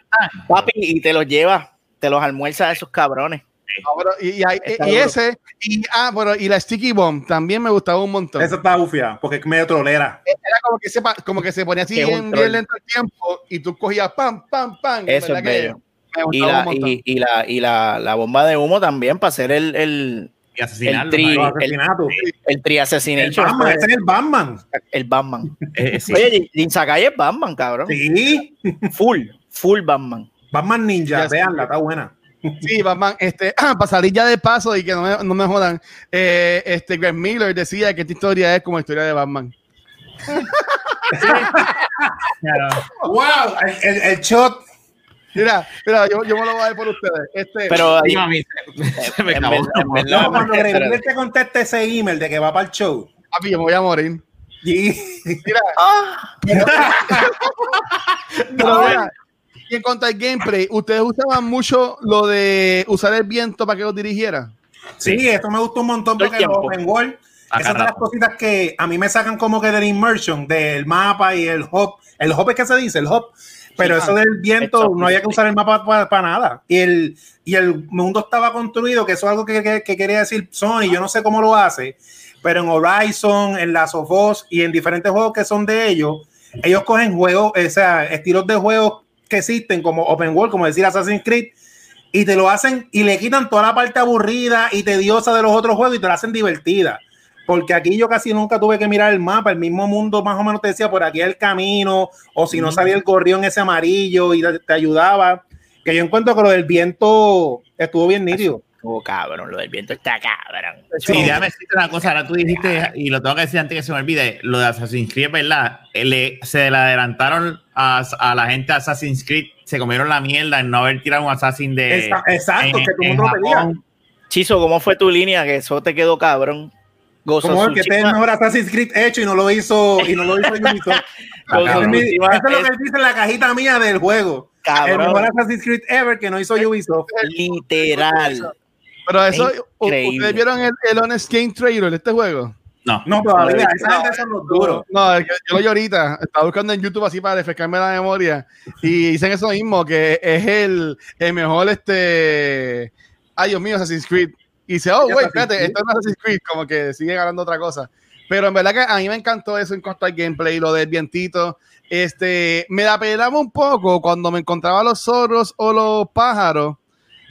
papi, y te los llevas, te los almuerzas a esos cabrones. Ah, pero- y, ese, y, ah, bueno, y la Sticky Bomb también me gustaba un montón. Eso está bufia, porque es medio trolera. Era como que, se, como que se ponía así Que bien, lento el tiempo y tú cogías pam, pam, pam. Eso verdad es que bello. me Y la, y, y la, y la, la bomba de humo también para hacer el, el. El tri- asesinatos. el tri El assassination. Batman, ese es el Batman. el Batman. Eh, eh, sí. Oye, Jin- Sakai es Batman, cabrón. Sí. Full, full Batman. Batman Ninja, veanla, está buena. Sí, Batman, este, para salir ya de paso y que no me, no me jodan, eh, este, Greg Miller decía que esta historia es como la historia de Batman. Claro. ¡Wow! El, el- el shot. Mira, mira, yo, yo me lo voy a dar por ustedes. Este, Pero Digo, a mí se, se me en acabó. en No, No, cuando espérate. Greg Miller te conteste ese email de que va para el show. papi, yo me voy a morir. Y Mira, Ah, pero mira, y en cuanto al gameplay, ¿ustedes usaban mucho lo de usar el viento para que los dirigiera? sí, esto me gustó un montón porque los tiempo. open world, Acá esas son las cositas que a mí me sacan como que del immersion, del mapa y el hop. El hop es que se dice, el hop. Pero eso del viento, no había que usar el mapa para nada. Y el, y el mundo estaba construido, que eso es algo que, que- que quería decir Sony, yo no sé cómo lo hace, pero en Horizon, en Last of Us y en diferentes juegos que son de ellos, ellos cogen juegos, o sea, estilos de juegos que existen como Open World, como decir Assassin's Creed, y te lo hacen y le quitan toda la parte aburrida y tediosa de los otros juegos y te la hacen divertida. Porque aquí yo casi nunca tuve que mirar el mapa, el mismo mundo más o menos te decía por aquí el camino, o si no salía el gorrión ese amarillo y te, ayudaba. Que yo encuentro que lo del viento estuvo bien nítido. oh, cabrón, lo del viento está cabrón. Sí, déjame decirte una cosa. Ahora tú dijiste, y lo tengo que decir antes que se me olvide, lo de Assassin's Creed, ¿verdad? Eh, Le, se le adelantaron a, a la gente de Assassin's Creed, se comieron la mierda en no haber tirado un Assassin de. Exacto, en- que todo el en mundo lo. Chizo, ¿cómo fue tu línea? Que eso te quedó cabrón. Como el que este es el mejor Assassin's Creed hecho y no lo hizo y no lo hizo Ubisoft. Eso es lo que él dice en la cajita mía del juego. El mejor Assassin's Creed ever que no hizo Ubisoft. literal. Pero eso, increíble. ¿ustedes vieron el, el Honest Game Trailer de este juego? No. No, todavía, No, esa gente son los duros. No, yo lo vi ahorita. Estaba buscando en YouTube así para refrescarme la memoria. Y dicen eso mismo, que es el, el mejor este. Ay, Dios mío, Assassin's Creed. Y dice, oh, güey, espérate, esto es Assassin's Creed, como que sigue hablando otra cosa. Pero en verdad que a mí me encantó eso en cuanto al gameplay, lo del vientito. Este, me da pelaba un poco cuando me encontraba los zorros o los pájaros,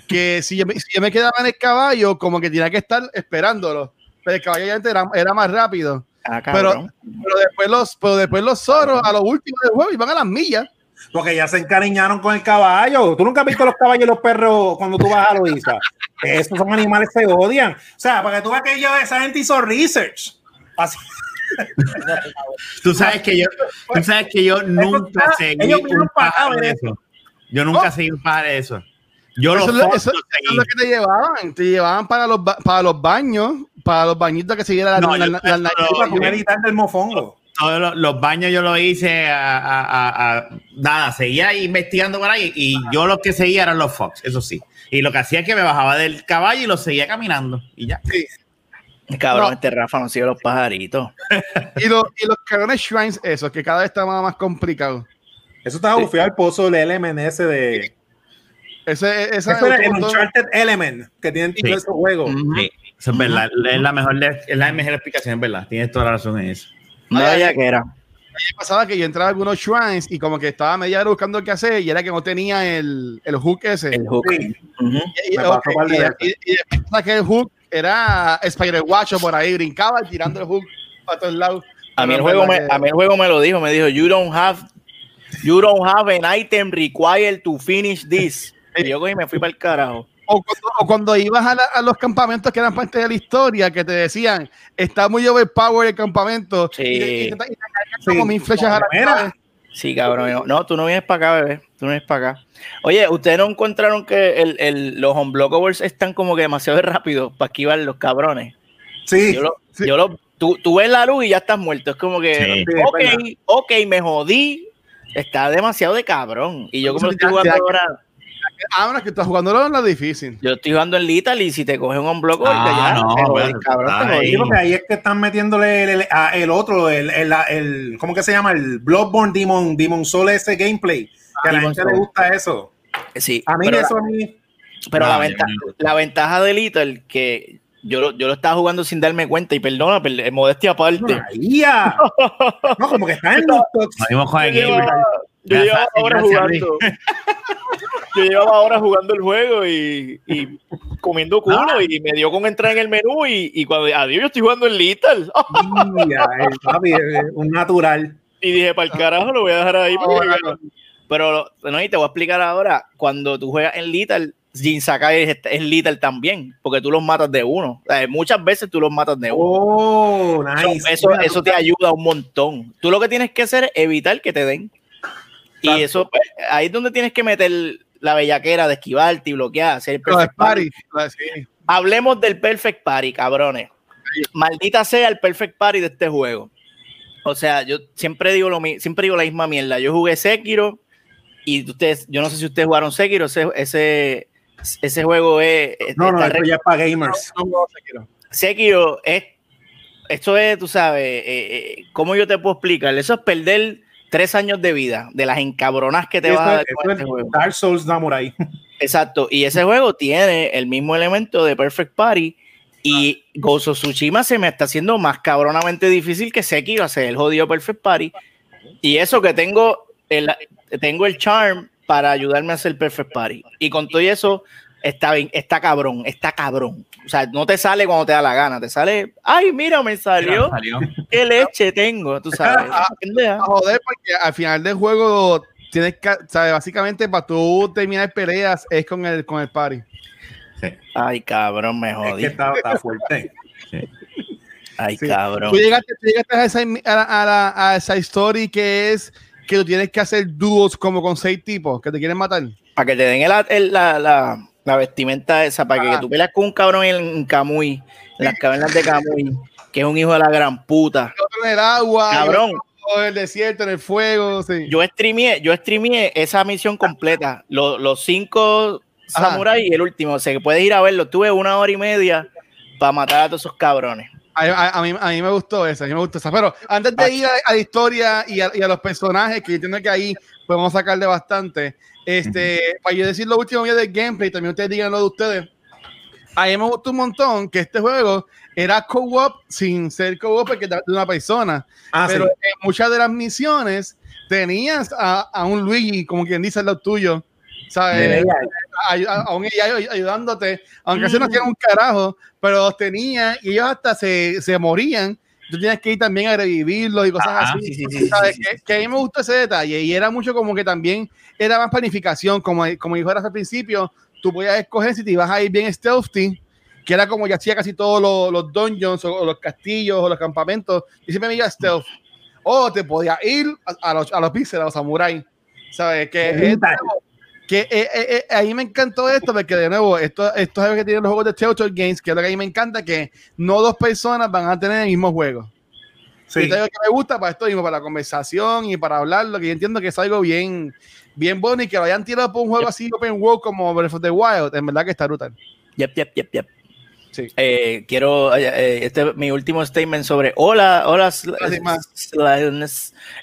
que si yo, me, si yo me quedaba en el caballo, como que tenía que estar esperándolo. Pero el caballo ya era, era más rápido. Ah, Pero, pero después los, pero después los zorros a lo último del juego iban a las millas. Porque ya se encariñaron con el caballo. Tú nunca has visto los caballos y los perros cuando tú vas a Loiza. Esos son animales que se odian. O sea, para que tú veas que yo, esa gente hizo research. Así- Tú sabes que yo, tú sabes que yo nunca está- seguí ellos un a pájaro de eso. Yo nunca Oh. seguí un pájaro de eso. Yo Eso, los eso- es lo que te llevaban. Te llevaban para los, para los baños, para los bañitos que siguiera la, No, la- la- la- la- mofongo. Todos los, los baños yo lo hice a, a- a- a- nada, seguía investigando por ahí y yo lo que seguía eran los Fox, eso sí. Y lo que hacía es que me bajaba del caballo y lo seguía caminando y ya. Cabrón, No. este Rafa no sigue los pajaritos. y, los, y los cabrones shrines, esos, que cada vez está más, más complicado. Eso estaba bufeado al pozo del LMNS de. Ese, esa, Eso era el Uncharted Element que tienen todos esos juegos. Ujú. Sí, eso es verdad. Es la mejor, es la mejor explicación, es verdad. Tienes toda la razón en eso. No ay. que era. me pasaba que yo entraba a algunos shrines y como que estaba media hora buscando qué hacer y era que no tenía el, el hook ese. El hook. Sí. Y, y- después saqué el hook era Spider Watch por ahí, brincaba tirando el hook para todos lados. A mí, el juego me, a mí el juego me lo dijo, me dijo, you don't have, you don't have an item required to finish this. Y yo cogí y me fui para el carajo. O cuando, o cuando ibas a, la- a los campamentos que eran parte de la historia, que te decían, está muy overpowered el campamento, Sí. y, te- y te- y te caían Sí. como mil flechas a la. Sí, cabrón. No, no, tú no vienes para acá, bebé. Tú no vienes para acá. Oye, ¿ustedes no encontraron que el, el- los unblockables están como que demasiado rápidos para esquivar los cabrones? Sí. Yo lo, Sí. yo lo, tú, tú ves la luz y ya estás muerto. Es como que, Sí. Ok, ok, me jodí. Está demasiado de cabrón. Y yo como lo estoy Ya- jugando ya- ahora, Ah, bueno, es que estás jugando en la difícil. yo estoy jugando en Lethal y si te coge un unblockable, Ah, ya, no, bueno, cabrón, jodí. ahí. Porque ahí es que están metiéndole el, el- a- el otro, el, el, el- ¿cómo que se llama? El Bloodborne Demon, Demon Soul ese gameplay. Que a la Demon gente le gusta eso. Sí, A mí pero, eso a mí. pero No, la, yo venta- no. la ventaja de Lethal que yo lo, yo lo estaba jugando sin darme cuenta y perdona, per- eh, modestia aparte. ¡María! No, como que está en los el Yo game. llevaba, horas jugando. Yo llevaba horas jugando el juego y, y comiendo culo y me dio con entrar en el menú y, y cuando adiós yo estoy jugando en Lethal Mira, el papi, un natural. y dije para el carajo lo voy a dejar ahí Ah, pero no y te voy a explicar ahora cuando tú juegas en Lethal Jin Sakai es, es Lethal también porque tú los matas de uno O sea, muchas veces tú los matas de uno Oh, Eso- nice. eso, Mira, eso te ayuda un montón. Tú lo que tienes que hacer es evitar que te den. Y Exacto. eso, pues, ahí es donde tienes que meter la bellaquera de esquivarte y bloquear, hacer el perfect party. party. Sí. Hablemos del perfect party, cabrones. Maldita sea el perfect party de este juego. O sea, yo siempre digo lo siempre digo la misma mierda. Yo jugué Sekiro y ustedes, yo no sé si ustedes jugaron Sekiro, ese, ese, ese juego es. No, no, ya es para gamers. No. Sekiro es. Esto es, tú sabes, eh, eh, ¿cómo yo te puedo explicar? Eso es perder tres años de vida, de las encabronas que te vas a dar con este juego. Dark Souls Samurai. Exacto. Y ese juego tiene el mismo elemento de Perfect Party. Y of Tsushima se me está haciendo más cabronamente difícil que Sekiro hacer el jodido Perfect Party. Y eso que tengo el, tengo el charm para ayudarme a hacer Perfect Party. Y con todo eso, está bien, está cabrón, está cabrón. O sea, no te sale cuando te da la gana, te sale, ay, mira, me salió, Salió. qué leche tengo, tú sabes. Pendeja. A joder, porque al final del juego tienes que, ¿sabes? Básicamente para tú terminar peleas es con el, con el party. Ay, cabrón, me Es que jodí. está, está fuerte. Ay, Sí. cabrón. Tú llegaste, tú llegaste a, esa, a, la- a la- a esa story que es que tú tienes que hacer dúos como con seis tipos que te quieren matar. para que te den el- el- la, la- la vestimenta esa, para que, Ah. que tú peleas con un cabrón en Camuy, en las cavernas de Camuy, que es un hijo de la gran puta. En el agua, Cabrón. en el desierto, en el fuego. Sí. Yo streameé, yo streameé esa misión completa, lo- los cinco Ajá. samuráis y el último, o sea, que puedes ir a verlo, tuve una hora y media para matar a todos esos cabrones. A, a- a mí, a mí me gustó esa, a mí me gustó esa. Pero antes de ir a, la historia y a, y a los personajes, que yo entiendo que ahí podemos sacarle bastante, este, para yo decir lo último mío del gameplay, también ustedes digan lo de ustedes. A mí me gustó un montón que este juego era co-op sin ser co-op porque de una persona. Ah, pero sí. en muchas de las misiones tenías a, a un Luigi, como quien dice, lado tuyo. ¿Sabes? a, a- a un AI ayudándote, aunque eso no tiene un carajo, pero los tenía y ellos hasta se, se morían. Tú tienes que ir también a revivirlos y cosas Ajá, así. sí, sí, ¿sabes? sí, que, que a mí me gustó ese detalle y era mucho como que también era más planificación, como, como dijo al principio, tú podías escoger si te ibas a ir bien stealthy, que era como ya hacía casi todos los, los dungeons o, o los castillos o los campamentos, y siempre me iba stealth. O te podías ir a, a los, a los píxeles, a los samuráis. ¿Sabes? Que es- que eh, eh, eh, a mí me encantó esto porque de nuevo esto, esto es algo que tienen los juegos de Telltale Games que es lo que a mí me encanta que no dos personas van a tener el mismo juego Sí. y esto es lo que me gusta para esto mismo para la conversación y para hablarlo que yo entiendo que es algo bien bien bueno y que lo hayan tirado por un juego así open world como Breath of the Wild en verdad que está brutal Yep, yep, yep, yep. Sí. Eh, quiero, eh, eh, este es mi último statement sobre hola, hola, sl-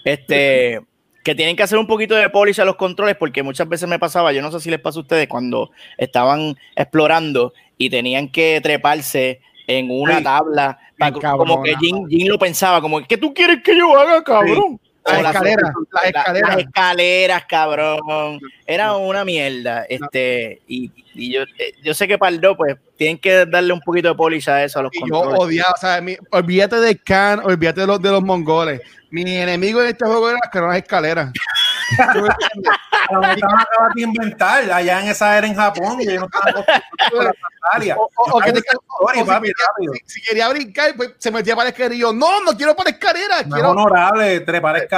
este, que tienen que hacer un poquito de polish a los controles porque muchas veces me pasaba, yo no sé si les pasa a ustedes cuando estaban explorando y tenían que treparse en una tabla, como que. Jin, Jin lo pensaba, como ¿qué tú quieres que yo haga, cabrón? Las escaleras, las la- escaleras. las escaleras, cabrón. Era una mierda. Este, y, y yo, eh, yo sé que 2, pues, tienen que darle un poquito de polish a eso, a los y yo odiaba o sea mi- olvídate de Khan olvídate de los, de los mongoles mi enemigo en este juego eran las escaleras. Pero me estaban acabando de inventar allá en esa era en Japón y no. O- o- o que te- Story, o si papi, quería- rápido. si, si quería brincar, pues se metía para escalera y yo, no, no quiero para escalera, No quiero... honorable trepar.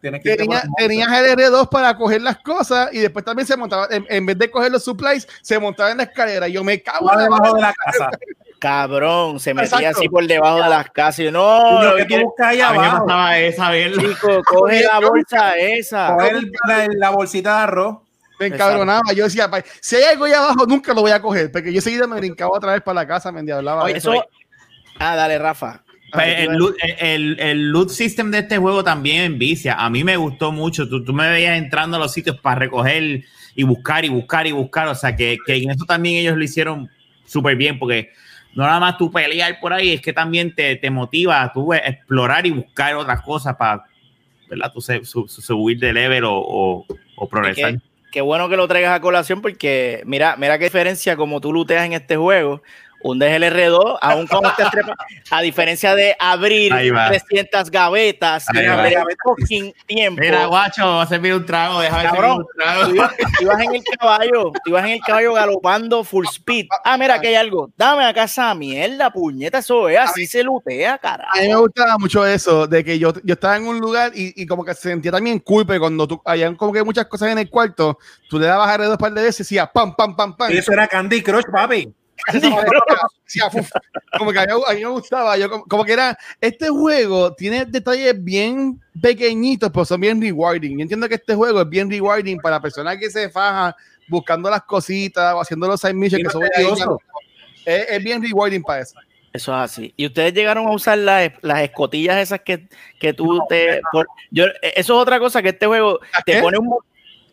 Tienes que Tenía, el monte. tenías el R2 para coger las cosas y después también se montaba, en, en vez de coger los supplies, se montaba en la escalera. Y yo me cago en la de la casa. Cabrón, se metía Exacto. así por debajo de las casas. Y yo, no, lo que tú buscas ahí A mí me abajo. esa chico, coge la bolsa esa. Coger el- la, la bolsita de arroz. Me encabronaba. Yo decía, "Pa- si hay algo ahí abajo, nunca lo voy a coger. Porque yo seguida me brincaba otra vez para la casa, me endiablaba. Oye, eso. Ah, dale, Rafa. Pues el, loot, el, el loot system de este juego también envicia. A mí me gustó mucho. Tú, tú me veías entrando a los sitios para recoger y buscar y buscar y buscar. O sea, que, que en eso también ellos lo hicieron súper bien porque no nada más tú pelear por ahí, es que también te, te motiva a tú explorar y buscar otras cosas para, ¿verdad? Tú se- su- su- subir de level o, o, o progresar. Qué, qué bueno que lo traigas a colación porque mira, mira qué diferencia como tú luteas en este juego. Hundes el R2, aún cuando te trepas, a diferencia de abrir Ahí va. 300 gavetas fucking tiempo. Mira, guacho, va a servir un trago, déjame servir Cabrón, un trago. tú ibas, tú ibas en el caballo, tú ibas en el caballo galopando full speed. Ah, mira, aquí hay algo. Dame acá esa mierda, puñeta, eso es, así se lutea, carajo. A mí me gustaba mucho eso, de que yo, yo estaba en un lugar y, y como que se sentía también culpa cuando tú, habían como que muchas cosas en el cuarto, tú le dabas a dos par de veces y decía pam, pam, pam, pam. Eso era Candy Crush, papi. Como que a mí, a mí me gustaba, yo como, como que era, este juego tiene detalles bien pequeñitos, pero son bien rewarding. Yo entiendo que este juego es bien rewarding para personas que se fajan buscando las cositas o haciendo los side missions, que no son es, es bien rewarding para eso. Eso es así. Y ustedes llegaron a usar las, las escotillas esas que, que tú te. por- yo, eso es otra cosa que este juego te qué? pone un.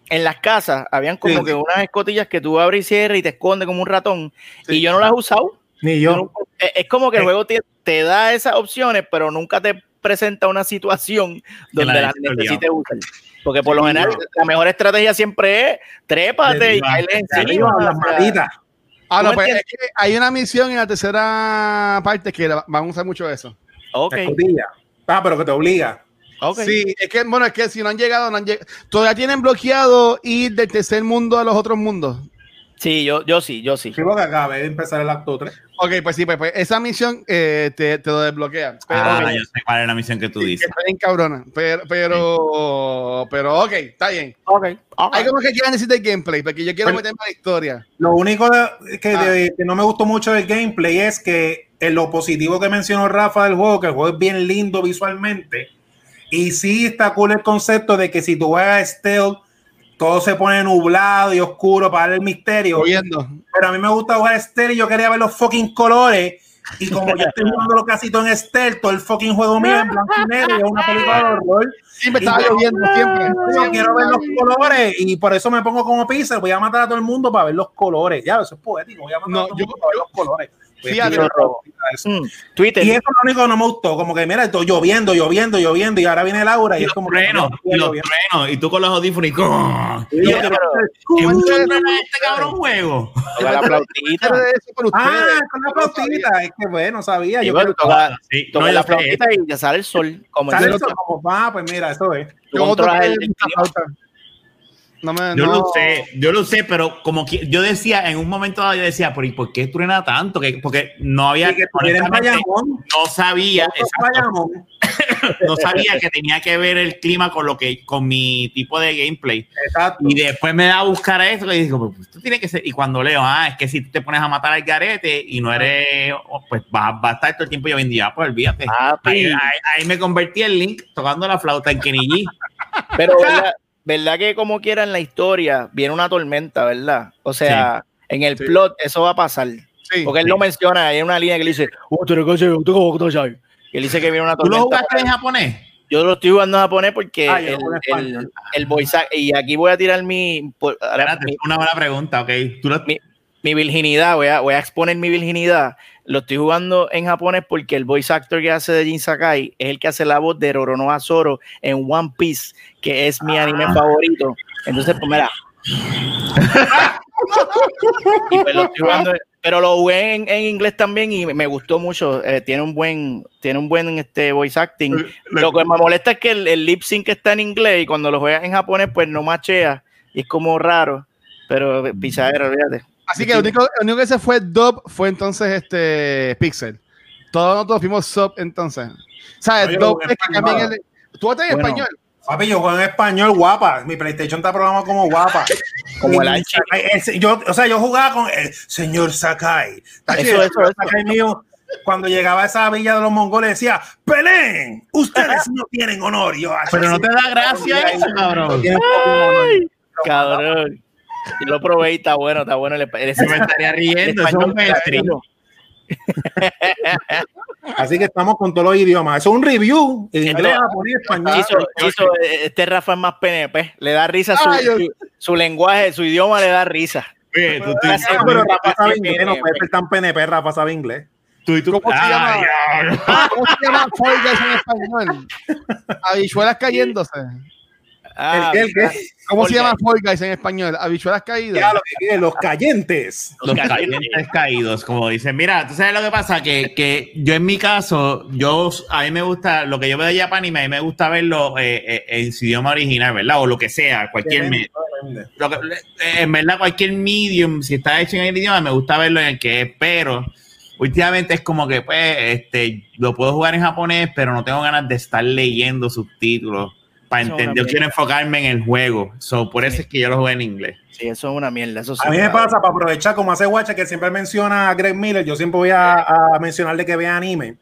En las casas habían como Sí. que unas escotillas que tú abres y cierras y te esconde como un ratón. Sí. Y yo no las he usado. Ni Yo yo. no- es como que el Eh. juego te, te da esas opciones, pero nunca te presenta una situación donde la las necesites usar. Porque por lo general, no. la mejor estrategia siempre es trépate y De encima. las. Ah, ¿Tú no, pues es que hay una misión en la tercera parte que la- van a usar mucho eso. Ok, Escotilla. Ah, pero que te obliga. Ok. Sí, es que, bueno, es que si no han llegado, no han llegado. Todavía tienen bloqueado ir del tercer mundo a los otros mundos. Sí, yo, yo sí, yo sí. Sí, porque acabé de empezar el acto 3. Ok, pues sí, pues, pues esa misión eh, te, te lo desbloquea. Pero, Ah, ok, yo sé cuál es la misión que tú que dices. está bien cabrona. Pero, pero, pero, ok, está bien. Ok. Hay como que quieran decir del gameplay, porque yo quiero Bueno. meterme a la historia. Lo único de- que, Ah. de- que no me gustó mucho del gameplay es que en lo positivo que mencionó Rafa del juego, que el juego es bien lindo visualmente, y sí está cool el concepto de que si tú juegas stealth, todo se pone nublado y oscuro para el misterio. Oyendo. Pero a mí me gusta jugar stealth y yo quería ver los fucking colores Y como yo estoy jugando casi todo en stealth, todo el fucking juego mío en blanco y negro, y es una película de horror. Siempre estaba lloviendo, siempre. Yo quiero ver los colores y por eso me pongo como pizza. Voy a matar a todo el mundo para ver los colores. Ya, eso es poético. Voy a matar No, a todo el yo- mundo para ver los colores. Fíjate. Mm, Twitter. Y eso es lo único que no me gustó. Como que, mira, estoy lloviendo, lloviendo, lloviendo. Y ahora viene Laura y, Y es los como que. truenos, y los truenos, y tú con los audífonos y. Sí, pero- ¿Qué ¿Cómo mucho ustedes- truena este cabrón juego? toca la flautita. Ah, con la flautita. Es que bueno, sabía. Y Yo bueno, toca, Sí, no, la yo flautita y ya sale el sol. Como el ¿Sabes sol. Como, ah, pues mira, eso es. Tú Yo controlas el- el clima. Flauta. No me, Yo no. lo sé, yo lo sé, pero como que yo decía, en un momento dado yo decía, pero ¿y por qué truena tanto? Que, porque no había, que no sabía, exacto, no sabía que tenía que ver el clima con lo que, con mi tipo de gameplay. Exacto. Y después me da a buscar eso y digo, pues esto tiene que ser. Y cuando leo, ah, es que si tú te pones a matar al garete y no eres, pues va, va a estar todo el tiempo lloviendo y ya, pues olvídate. Ahí, ahí- ahí me convertí en Link tocando la flauta en Kenny G. Pero verdad, verdad que como quiera en la historia viene una tormenta, ¿verdad? O sea, en el Sí. plot eso va a pasar. Sí. Porque él lo menciona, hay una línea que le dice, "Oh, sabes". Y él dice que viene una ¿Tú lo tormenta. jugaste en japonés? Yo lo estoy jugando en japonés porque Ah, el, el, el voice act- y aquí voy a tirar mi, por- ahora, Espérate, mi, una buena pregunta, ok. ¿Tú lo- Mi- mi virginidad, voy a, voy a exponer mi virginidad. Lo estoy jugando en japonés porque el voice actor que hace de Jin Sakai es el que hace la voz de Roronoa Zoro en One Piece, que es mi anime favorito. Entonces, pues mira. Y pues lo estoy jugando- pero lo jugué en, en inglés también y me gustó mucho. Eh, tiene un buen, tiene un buen este voice acting. Lo que me molesta es que el, el lip sync está en inglés y cuando lo juegas en japonés, pues no machea y es como raro. Pero pichadera, olvídate. Así que el único, el único que se fue dub fue entonces este Pixel. Todos nosotros fuimos sub entonces. ¿Sabes? No, dub es que cambian el. ¿Tú estás en Bueno. español? Papi, yo juego en español guapa. Mi PlayStation está programado como guapa. Como el ese- yo, o sea, yo jugaba con el señor Sakai. Eso, el eso. Sakai mío, cuando llegaba a esa villa de los mongoles, decía: ¡Peleen! Ustedes no tienen honor. Yo, "Ah, Pero no te da gracia eso, cabrón. honor". Cabrón. Yo lo probé y está bueno, está bueno. El, me estaría riendo. Eso es un mainstream. Así que estamos con todos los idiomas. Eso es un review. En inglés, Esto- japonés, español. Chizo- Chizo, este Rafa es más PNP. Le da risa su, su, su lenguaje, su idioma le da risa. Oye, tú- tú- pero Rafa sabe inglés, no PNP. puede ser tan PNP, Rafa sabe inglés. tú y tú- ¿Cómo se llama? ya. ¿Cómo se llama Fall Guys en español? Habichuelas cayéndose. Ah, ¿El qué? ¿El qué? ¿Cómo Fall se llama. Fall Guys en español? Habichuelas caídas. Ya lo que quiere, los cayentes. Los calientes caídos, como dicen. Mira, tú sabes lo que pasa, que, que yo en mi caso, yo a mí me gusta, lo que yo veo de Japan anime, a mí me gusta verlo eh, eh, en su idioma original, ¿verdad? O lo que sea, cualquier medio. Lo que- eh, en verdad, cualquier medium, si está hecho en el idioma, me gusta verlo en el que es, pero últimamente es como que, pues, este, lo puedo jugar en japonés, pero no tengo ganas de estar leyendo subtítulos para entender. Yo quiero enfocarme en el juego. So, por eso es que yo lo juego en inglés. Sí, eso es una mierda. Eso sí, A mí me pasa, para aprovechar, como hace Guacha, que siempre menciona a Greg Miller, yo siempre voy a, a mencionarle que vea anime.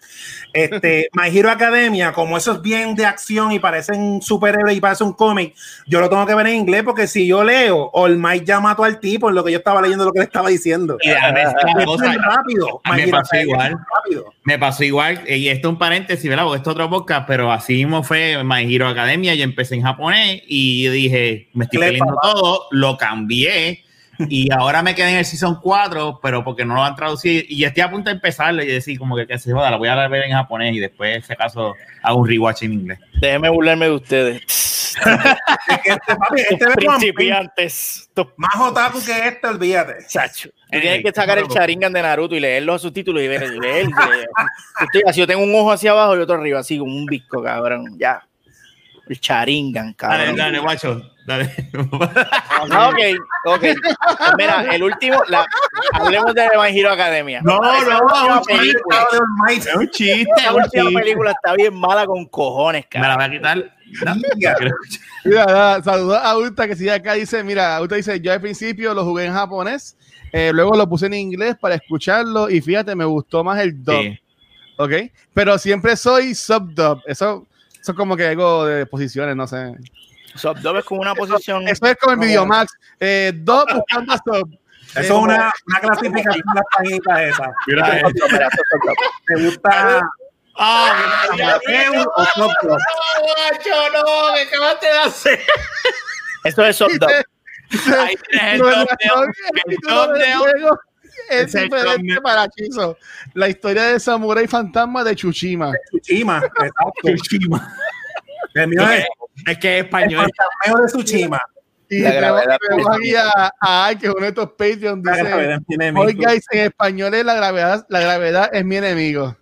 Este, My Hero Academia, como eso es bien de acción y parecen superhéroes y parece un cómic, yo lo tengo que ver en inglés porque si yo leo, All Might ya mató al tipo en lo que yo estaba leyendo, lo que le estaba diciendo. Y Es cosa, rápido. me pasó igual. rápido. Me pasó igual, y esto es un paréntesis, ¿verdad? Porque esto es otro podcast, pero así mismo fue My Hero Academia. Yo empecé en japonés y dije, me estoy papá. todo, lo cambié y ahora me quedé en el Season 4, pero porque no lo han traducido. Y estoy a punto de empezarlo y decir, como que, que se joda, la voy a ver en japonés y después, si acaso, hago un rewatch en inglés. Déjeme burlarme de ustedes. Este, papi, este principiantes. Más otaku que este, olvídate. Chacho. Tú tienes que sacar el charingan de Naruto y leer los subtítulos y ver, y leer, y leer. Estoy así, yo tengo un ojo hacia abajo y otro arriba, así como un visco, cabrón. Ya. El charingan, Dale, cabrón. dale, guacho, dale. Ah, ok, ok. Pues Mira, el último, la, hablemos de My Hero Academia. No, no, no, un Might. es un chiste, un última chiste. película está bien mala con cojones, Me la cabrón. voy a quitar. No, Mira, saludos a Ulta que sigue acá. Dice: Mira, Ulta dice: Yo al principio lo jugué en japonés, eh, luego lo puse en inglés para escucharlo y fíjate, me gustó más el dub. Sí. ¿Ok? Pero siempre soy sub-dub. Eso, eso es como que algo de posiciones, no sé. Subdub es como una posición. Eso es como en No. Videomax. Eh, dub buscando sub. Eso es una, una clasificación de las páginas esas. Mira, eh. ¿Te gusta Ah, amateur o soft drop? macho, no, ¿qué acabaste de hacer? Eso es soft dog. Ahí tienes el No, no, no, el el Es el diferente para Chizo. La historia de Samurai Fantasma de Chushima. Tsushima, exacto. Tsushima. El mío es Es que es el español. fantasmeo de Tsushima. Y tenemos, aquí a, a Ay, que es uno de estos Patreon. Dice: enemigo. guys, en español es la gravedad, la gravedad es mi enemigo.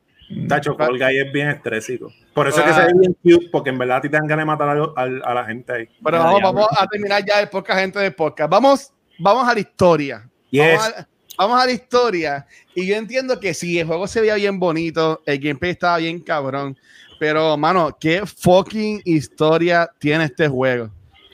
Tacho, Fall Guy es bien estrésico. Por eso es que Ah. se ve bien cute, porque en verdad a ti te dan ganas de matar a, a- a la gente ahí. Pero ya, vamos a terminar ya el podcast, gente del podcast. Vamos, vamos a la historia. Yes. Vamos, a, vamos a la historia. Y yo entiendo que sí, el juego se veía bien bonito, el gameplay estaba bien cabrón. Pero, mano, qué fucking historia tiene este juego.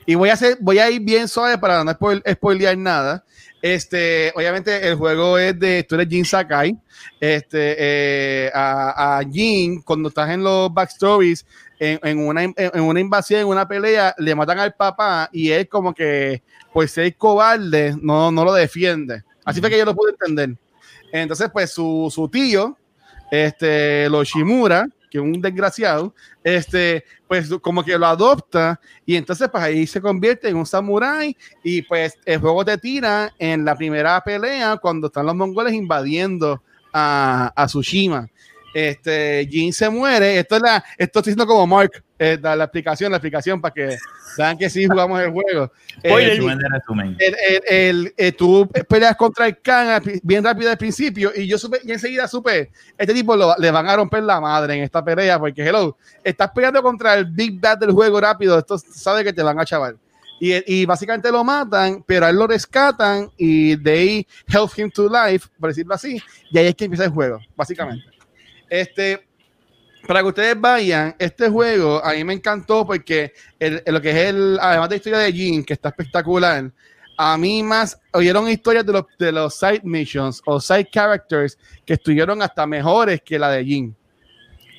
Y voy a hacer, voy a ir bien suave para no spoil- spoilear nada. Este, obviamente, el juego es de, tú eres Jin Sakai. Este, eh, a, a Jin, cuando estás en los backstories, en, una, invasión, en una pelea, le matan al papá y él como que, pues ser cobarde, no, no lo defiende. Así fue que yo lo pude entender. Entonces, pues su, su tío, este, los Shimura, que es un desgraciado, este, pues como que lo adopta y entonces pues ahí se convierte en un samurái y pues el juego te tira en la primera pelea cuando están los mongoles invadiendo a, a Tsushima. Este, Jin se muere, esto es la, esto estoy diciendo como Mark, eh, la, la explicación, la explicación para que vean que sí jugamos el juego. Eh, de el, el, el- eh, tú peleas contra el Khan bien rápido al principio y yo supe, y enseguida supe, este tipo lo- le van a romper la madre en esta pelea porque, hello, estás peleando contra el Big Bad del juego rápido, esto sabe que te van a chaval. Y, y básicamente lo matan, pero a él lo rescatan y they help him to life, por decirlo así, y ahí es que empieza el juego, básicamente. Este, para que ustedes vayan, este juego a mí me encantó porque el- el- lo que es el, además de la historia de Jin, que está espectacular, a mí más oyeron historias de los, de los side missions o side characters que estuvieron hasta mejores que la de Jin.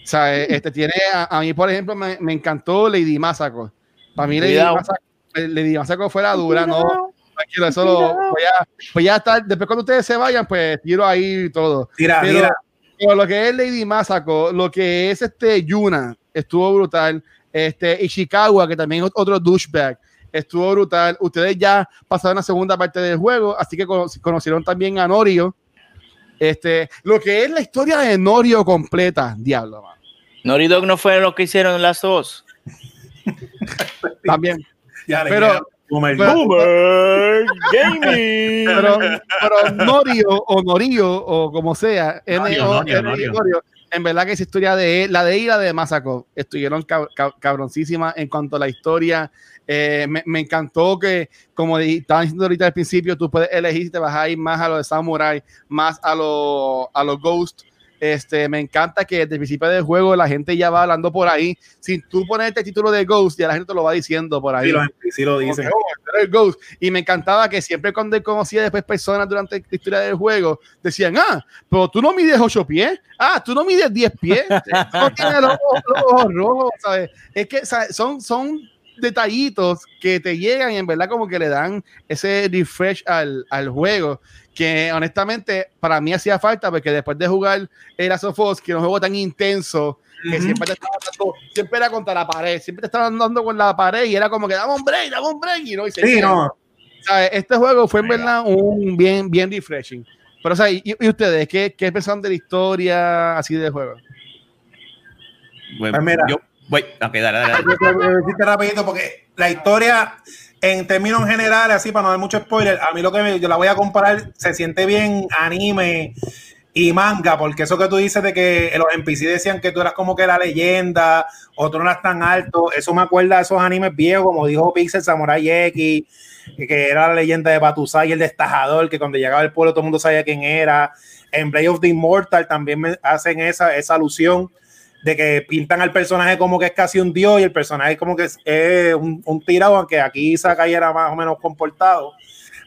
O sea, eh, este tiene, a, a mí, por ejemplo, me, me encantó Lady Masako. Para mí, Lady. Masako, eh, Lady Masako fue la dura, no. Tranquilo, eso lo voy a, voy a estar. Después, cuando ustedes se vayan, pues tiro ahí todo. Tira, Pero, mira. Pero lo que es Lady Masako, lo que es este Yuna, estuvo brutal. Este Ishikawa, que también es otro douchebag, estuvo brutal. Ustedes ya pasaron la segunda parte del juego, así que cono- conocieron también a Norio. Este, lo que es la historia de Norio completa, diablo, man. Naughty Dog no fueron los que hicieron las dos. También. Ya pero- Boomer. pero- Boomer Gaming. Pero, pero Norio o Norio o como sea, Norio, N-O-R-I, Norio, Norio, en verdad que esa historia de la de la de Masako estuvieron cab- cab- cabroncísimas en cuanto a la historia. Eh, me, me encantó que, como estaban diciendo ahorita al principio, tú puedes elegir si te vas a ir más a lo de Samurai, más a los a los Ghost. Este, me encanta que desde el principio del juego la gente ya va hablando por ahí. Sin tú ponerte el título de Ghost, ya la gente te lo va diciendo por ahí. Sí lo, sí lo dicen. que, oh, eres Ghost. Y me encantaba que siempre cuando conocía después personas durante la historia del juego, decían, ah, pero tú no mides 8 pies, ah, tú no mides 10 pies, no tienes los, ojos- los ojos rojos, ¿sabes? Es que ¿sabes? son, son detallitos que te llegan y en verdad como que le dan ese refresh al, al juego que honestamente para mí hacía falta porque después de jugar el Last of Us, que era un juego tan intenso que Ujú. siempre te estaba dando, siempre era contra la pared, siempre te estaban dando con la pared y era como que dame un break, dame un break y no, y Sí, seguía. no. ¿Sabes? Este juego fue en verdad un bien, bien refreshing. Pero, o sea, ¿y, y ustedes qué, qué pensaron de la historia así del juego? Bueno, Pues mira. yo voy. Ok, dale, dale. rapidito porque la historia en términos generales, así para no dar mucho spoiler, a mí lo que me- yo la voy a comparar, se siente bien anime y manga, porque eso que tú dices de que los NPC decían que tú eras como que la leyenda, o tú no eras tan alto, eso me acuerda a esos animes viejos, como dijo Pixel Samurai X, que- que era la leyenda de Batusai, el destajador, que cuando llegaba al pueblo todo el mundo sabía quién era. En Blade of the Immortal también me hacen esa, esa alusión de que pintan al personaje como que es casi un dios y el personaje como que es, un, tirado, aunque aquí Sakai era más o menos comportado.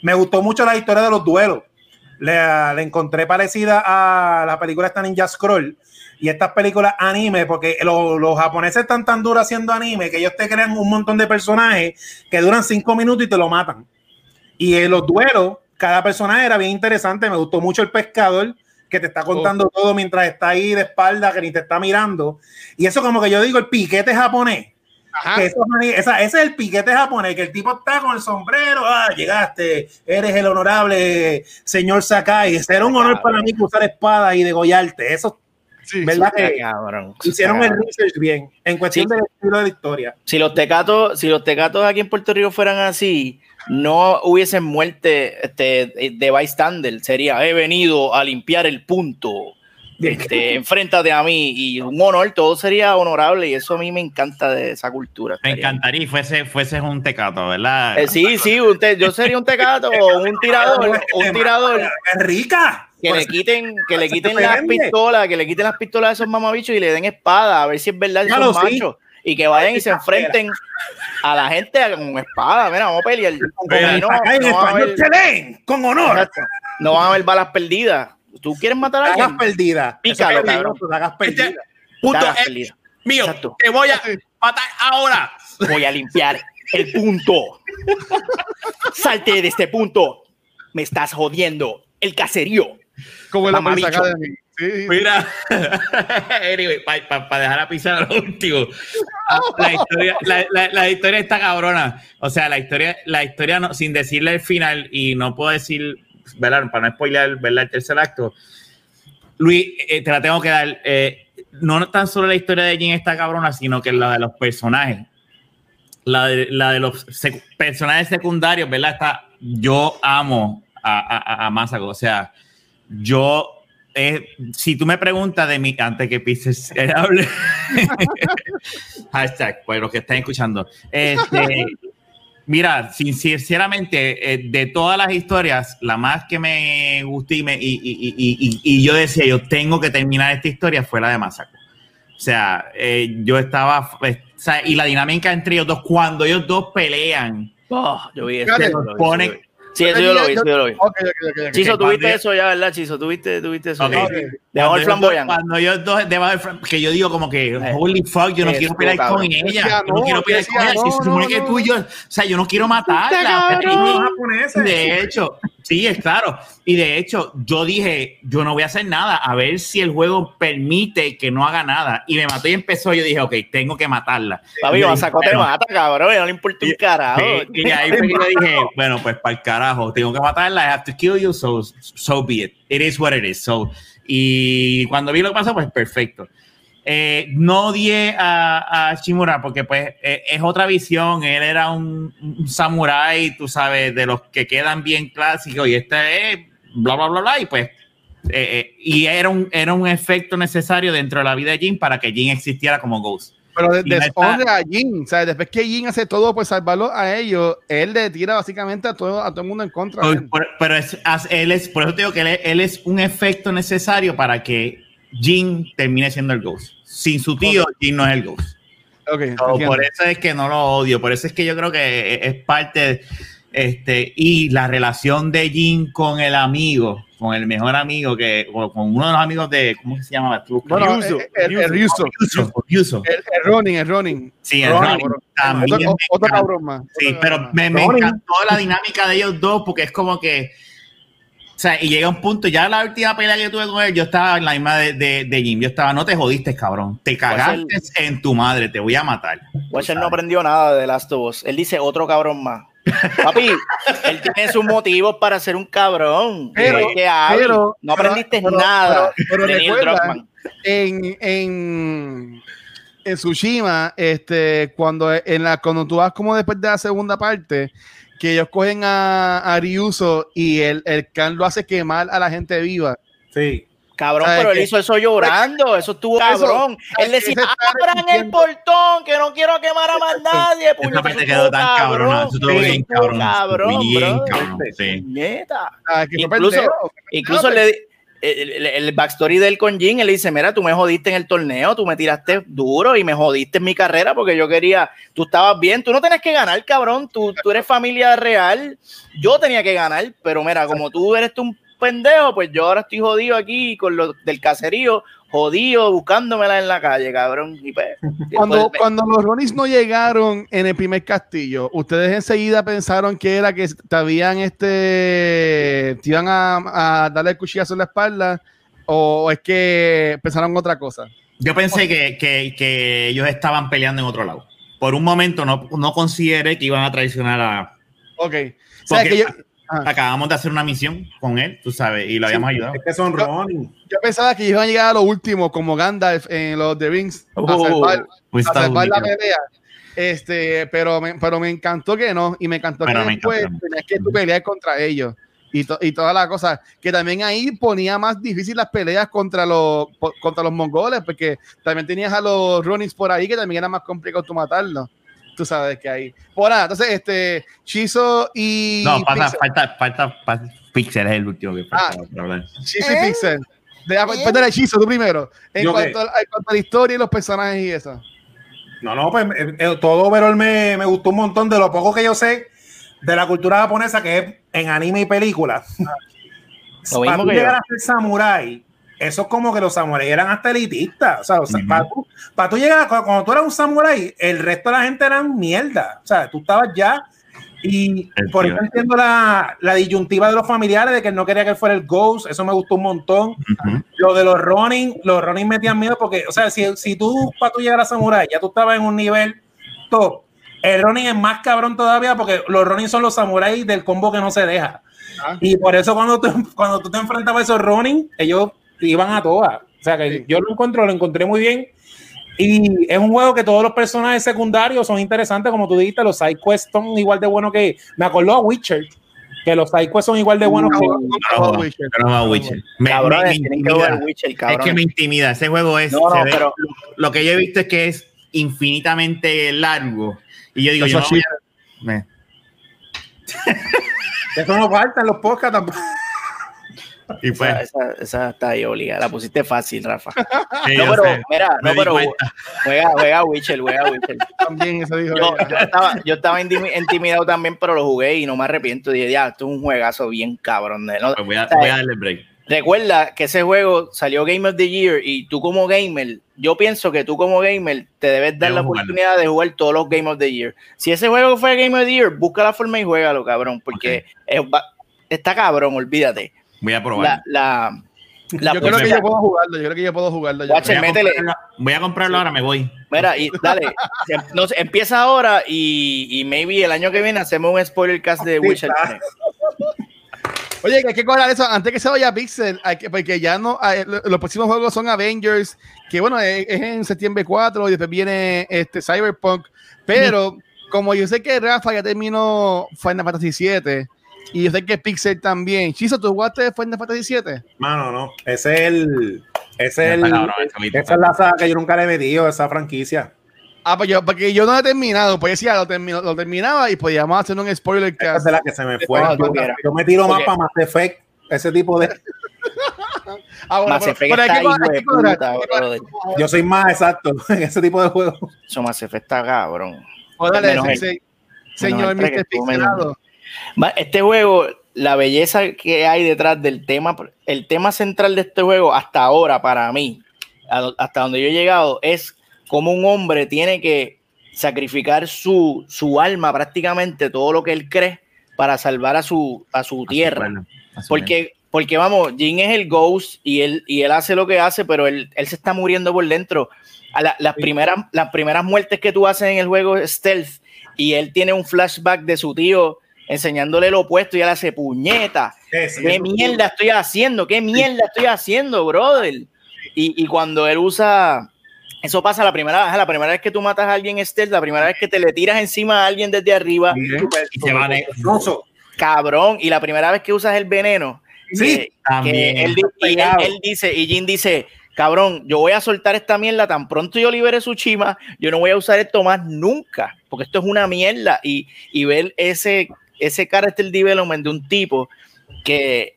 Me gustó mucho la historia de los duelos. Le, le encontré parecida a la película esta Ninja Scroll y estas películas anime, porque los, los japoneses están tan duros haciendo anime que ellos te crean un montón de personajes que duran cinco minutos y te lo matan. Y en los duelos cada personaje era bien interesante. Me gustó mucho el pescador que te está contando todo mientras está ahí de espalda, que ni te está mirando. Y eso como que yo digo, el piquete japonés. Que eso, esa- ese es el piquete japonés, que el tipo está con el sombrero, ah, llegaste, eres el honorable señor Sakai. Será un honor para mí usar espada y degollarte. Eso, Sí, ¿verdad? Que cabrón. hicieron el Cabrón. research bien en cuestión Sí. del estilo de la historia. Si los tecatos, si los tecatos aquí en Puerto Rico fueran así, no hubiesen muerte este, de bystander. Sería, he venido a limpiar el punto. Este, enfréntate a mí y un honor, todo sería honorable y eso a mí me encanta de esa cultura. Me encantaría y fuese, fuese un tecato, ¿verdad? Eh, sí, sí, usted, yo sería un tecato o un tirador, un tirador ¡Es rica! que le eso- quiten, que le eso quiten te las pistolas, que le quiten las pistolas a esos mamabichos y le den espada, a ver si es verdad que Ya son lo sí. machos. Y que vayan y se enfrenten a la gente con espada. Mira, vamos a pelear. Y no, no va a español, haber- con honor. No van a haber balas perdidas. ¿Tú quieres matar a alguien? perdidas. Pícalo, Eso es cabrón. Punto mío. Exacto. Te voy a matar ahora. Voy a limpiar el punto. Salte de este punto. Me estás jodiendo. El caserío. Como la. Mensa Academy. Sí, Mira, anyway, para dejar a pisar lo último. Ah, La historia, la, historia está cabrona. O sea, la historia, la historia no, sin decirle el final, y no puedo decir, ¿verdad? Para no spoiler ¿verdad? el tercer acto. Luis, eh, te la tengo que dar. eh, no tan solo la historia de Jin está cabrona, sino que la de los personajes. La de, los personajes secundarios, ¿verdad? Está, yo amo a, a- a Masako. O sea, yo eh, si tú me preguntas de mí, antes que pises eh, hable, hashtag, pues los que están escuchando, este, mira, sin- sinceramente, eh, de todas las historias, la más que me gustó y, me- y, y- y- y- y yo decía, yo tengo que terminar esta historia, fue la de Masako. O sea, eh, yo estaba, pues, o sea, y la dinámica entre ellos dos, cuando ellos dos pelean, Oh, yo vi lo vi, pone- yo lo vi. Sí, eso yo lo vi, eso yo lo vi. Chiso, tuviste yo- eso ya, ¿verdad, Chiso? ¿Tuviste, tuviste eso? Debajo dos- flamboyán. Cuando dos, debajo del flam- que yo digo como que, Eh. holy fuck, yo no Eso, quiero pelear cabrón. con ella. Yo no, no, quiero pelear con ella. Si se supone que tú y yo, o sea, yo no quiero matarla. De hecho, sí, es claro. Y de hecho, yo dije, yo no voy a hacer nada, a ver si el juego permite que no haga nada. Y me mató y empezó. Yo dije, ok, tengo que matarla. Papi, Y yo Masako te mata, cabrón. No le importa un carajo. Sí, y ahí fue que yo dije, bueno, pues para el carajo, tengo que matarla, I have to kill you, so, so be it. It is what it is. So, y cuando vi lo que pasó, pues perfecto. Eh, no odié a, a Shimura porque pues eh, es otra visión, él era un, un samurái, tú sabes, de los que quedan bien clásicos y este es bla, bla, bla, bla, y pues eh, y era un, era un efecto necesario dentro de la vida de Jin para que Jin existiera como Ghost. Pero de- no deshonra a Jin, o sea, después que Jin hace todo por salvarlo a ellos, él le tira básicamente a todo, a todo el mundo en contra. de Por- él. por- pero es, él es, por eso te digo que él es un efecto necesario para que Jin termine siendo el Ghost. Sin su tío, Jin no es el Ghost. Ok, So, entiendo. por eso es que no lo odio. Por eso es que yo creo que es parte. Este, y la relación de Jin con el amigo, con el mejor amigo, que, o con uno de los amigos de. ¿Cómo se llama? Bueno, Ryuzo, eh, el, el Ryuzo. Ryuzo, Ryuzo. El, el Ronin, el Ronin. Sí, el Ronin, Ronin. También Otro, me otro encanta. cabrón más. Sí, otro pero me, me encantó la dinámica de ellos dos porque es como que. O sea, y llega un punto, ya la última pelea que tuve con él, yo estaba en la misma de, de, de Jim. Yo estaba, no te jodiste, cabrón. Te cagaste en tu madre, te voy a matar. Watcher no aprendió nada de Last of Us. Él dice otro cabrón más. Papi, él tiene sus motivos para ser un cabrón. Pero- Igual que pero- no aprendiste pero- nada pero- de recuerda- en, en, en Tsushima, este, cuando, en la, cuando tú vas como después de la segunda parte, que ellos cogen a, a Ryuzo y el, el Khan lo hace quemar a la gente viva. Sí. Cabrón, ¿Sabes pero él hizo eso llorando. Eso estuvo Eso- cabrón. Él ¿sabes decía, abran el portón, que no quiero quemar a más nadie. Esa puñeta, parte eso quedó tan cabrona. Eso estuvo Eso bien cabrón. cabrón, bien bro. cabrón. Sí. Ah, Incluso-. Incluso le, el, backstory del con Jin, él dice, mira, tú me jodiste en el torneo, tú me tiraste duro y me jodiste en mi carrera porque yo quería, tú estabas bien, tú no tenías que ganar, cabrón, tú, tú eres familia real, yo tenía que ganar, pero mira, como tú eres un pendejo, pues yo ahora estoy jodido aquí con lo del caserío, jodido buscándomela en la calle, cabrón. Y pues, Cuando, cuando los Ronins no llegaron en el primer castillo, ¿ustedes enseguida pensaron que era que te habían este te iban a, a darle el cuchillazo en la espalda? ¿O es que pensaron otra cosa? Yo pensé que, que- que ellos estaban peleando en otro lado. Por un momento no, no consideré que iban a traicionar a... Ok. O sea, Porque que yo, ah, acabamos de hacer una misión con él, tú sabes, y lo habíamos ayudado. Es que son Ronin. yo pensaba que iban a llegar a lo último, como Gandalf en los The Rings, a salvar, Pues a está salvar la pelea. Este, pero me, pero me encantó que no, y me encantó Bueno, que me después encantó. tenías que tú pelear contra ellos y, to- y todas las cosas. Que también ahí ponía más difícil las peleas contra los contra los mongoles, porque también tenías a los Ronins por ahí que también era más complicado tú matarlos. Tú sabes que ahí. Por nada, entonces, este, Chizo y. No, pasa, Pixel. falta, falta, falta- Pixel es el último que falta Ah. por hablar. Chizo y Pixel. Después del hechizo, tú primero. En ¿Yo cuanto, a, en cuanto a la historia y los personajes y eso. No, no, pues eh, eh, todo overall me, me gustó un montón de lo poco que yo sé de la cultura japonesa que es en anime y película. Lo para mismo tú que llegar yo. a ser samurái, eso es como que los samuráis eran hasta elitistas. O sea, o sea, para, tú, para tú llegar, cuando, cuando tú eras un samurái, el resto de la gente eran mierda. O sea, tú estabas ya. Y El por tío. eso entiendo la, la disyuntiva de los familiares de que él no quería que él fuera el Ghost. Eso me gustó un montón. Lo de los running, los running metían miedo porque, o sea, si, si tú para tú llegar a Samurai, ya tú estabas en un nivel top, el running es más cabrón todavía porque los running son los samuráis del combo que no se deja. Ah. Y por eso cuando tú, cuando tú te enfrentabas a esos running, ellos iban a todas. O sea, que Sí. yo lo encuentro, lo encontré muy bien. Y es un juego que todos los personajes secundarios son interesantes, como tú dijiste, los side quests son igual de buenos que. Me acordó a Witcher, que los side quests son igual de buenos que. No, no, Witcher. no, no, Witcher. Me- cabrones, me- que intimida. Witcher, Es cabrón. que me intimida. Ese juego es. No, no, pero- Lo que yo he visto es que es infinitamente largo. Y yo digo, yo no voy a- me- Eso no falta en los podcasts tampoco. Y pues, Esa, esa, esa está ahí obligada. La pusiste fácil, Rafa. sí, No, pero, sé, mira, me no, pero cuenta. juega, juega Witcher, juega Witcher. También eso dijo Yo, yo estaba, yo estaba intimi- intimidado también, pero lo jugué y no me arrepiento. Dije, ya, esto es un juegazo bien cabrón. de- no- Pues voy, a, o sea, voy a darle break. Recuerda que ese juego salió Game of the Year y tú como gamer, yo pienso que tú como gamer te debes dar Debo la jugarlo. oportunidad de jugar todos los Game of the Year. Si ese juego fue Game of the Year, busca la forma y juégalo, cabrón, porque es ba- está cabrón, olvídate. Voy a La, probar. la, la yo creo que yo puedo jugarlo. Yo creo que yo puedo jugarlo. yo Watcher. Voy a métele. comprarlo, voy a comprarlo ahora, me voy. Mira, y dale, se- no sé, empieza ahora y, y maybe el año que viene hacemos un spoiler cast de Sí, Witcher claro. 3. Oye, que hay que cobrar eso antes que se vaya Pixel, hay que, porque ya no, hay- lo- los próximos juegos son Avengers, que bueno, es, es en septiembre 4 y después viene este Cyberpunk, pero como yo sé que Rafa ya terminó Final Fantasy 7 y yo sé que Pixel también, Chizo, ¿tú jugaste Final Fantasy 7? Mano, no. Ese es el. Ese es el. Esa es la saga que yo nunca le he metido, esa franquicia. Ah, pues yo, porque yo no lo he terminado, pues decía, lo, termino- lo terminaba y podíamos hacer un spoiler Esa es la que se me fue. Ah, yo, me tiro más para Mass Effect, ese tipo de. Ah, bueno, Mass Effect está que- de que puta, que. Yo soy más exacto en ese tipo de juegos. Eso Mass Effect está cabrón. Se- señor que Mr. Pixelado. Este juego, la belleza que hay detrás del tema, el tema central de este juego hasta ahora para mí, hasta donde yo he llegado, es cómo un hombre tiene que sacrificar su, su alma prácticamente, todo lo que él cree, para salvar a su, a su tierra. Bueno, a su Porque, porque vamos, Jin es el ghost y él, y él hace lo que hace, pero él, él se está muriendo por dentro. A la- las, primeras, las primeras muertes que tú haces en el juego es stealth y él tiene un flashback de su tío enseñándole lo opuesto y él hace puñeta. ¿Qué mierda estoy haciendo? ¿Qué mierda estoy haciendo, brother? Y, y cuando él usa... Eso pasa la primera vez, la primera vez que tú matas a alguien stealth, la primera vez que te le tiras encima a alguien desde arriba, Y se va cabrón, y la primera vez que usas el veneno, Sí, que- también. que él, y él, él dice, y Jin dice, cabrón, yo voy a soltar esta mierda tan pronto yo libere su chima, yo no voy a usar esto más nunca, porque esto es una mierda. Y, y ver ese, ese character development de un tipo que,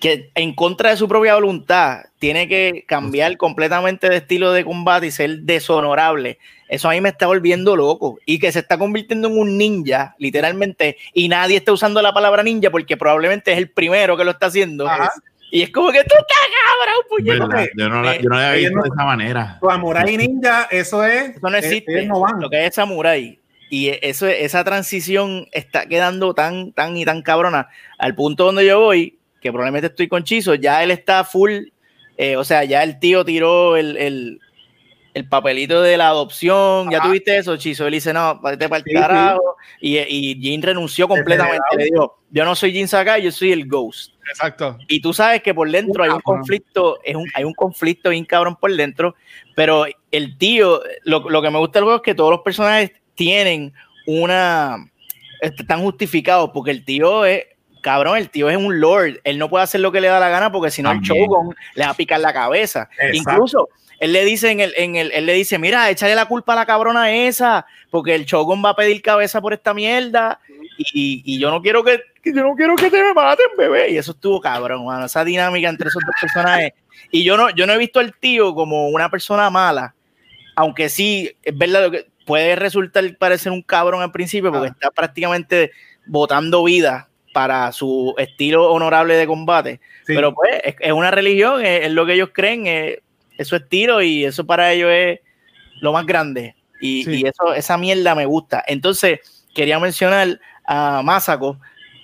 que en contra de su propia voluntad tiene que cambiar completamente de estilo de combate y ser deshonorable. Eso a mí me está volviendo loco. Y que se está convirtiendo en un ninja, literalmente, y nadie está usando la palabra ninja porque probablemente es el primero que lo está haciendo. Ajá. Y es como que tú estás cabrón. ¿Verdad? Yo no, la, yo no la había visto no- de esa manera. Samurai Ninja, eso es. Eso no existe. ellos no van. Lo que es Samurai. Y eso, esa transición está quedando tan, tan y tan cabrona al punto donde yo voy, que probablemente estoy con Chizo, ya él está full, eh, o sea, ya el tío tiró el, el, el papelito de la adopción, ya Ajá. tuviste eso, Chizo, él dice, no, vete para el Sí, carajo, y, y Jin renunció completamente, le dijo, yo no soy Jin Sakai, yo soy el Ghost. Exacto. Y tú sabes que por dentro hay un conflicto, es un, hay un conflicto bien cabrón por dentro, pero el tío, lo, lo que me gusta del juego es que todos los personajes tienen una, están justificados, porque el tío es, cabrón, el tío es un lord, él no puede hacer lo que le da la gana porque si no el. Shogun le va a picar la cabeza. Exacto. Incluso él le dice en el, en el, él le dice, mira, échale la culpa a la cabrona esa, porque el Shogun va a pedir cabeza por esta mierda y, y yo no quiero que, que yo no quiero que te me maten, bebé. Y eso estuvo cabrón, mano, esa dinámica entre esos dos personajes. Y yo no, yo no he visto al tío como una persona mala, aunque sí, es verdad lo que puede resultar parecer un cabrón al principio, porque Ah. está prácticamente botando vida para su estilo honorable de combate. Sí. Pero pues es, es una religión, es, es lo que ellos creen, es, es su estilo y eso para ellos es lo más grande. Y, Sí. y eso, esa mierda me gusta. Entonces, quería mencionar a Masako,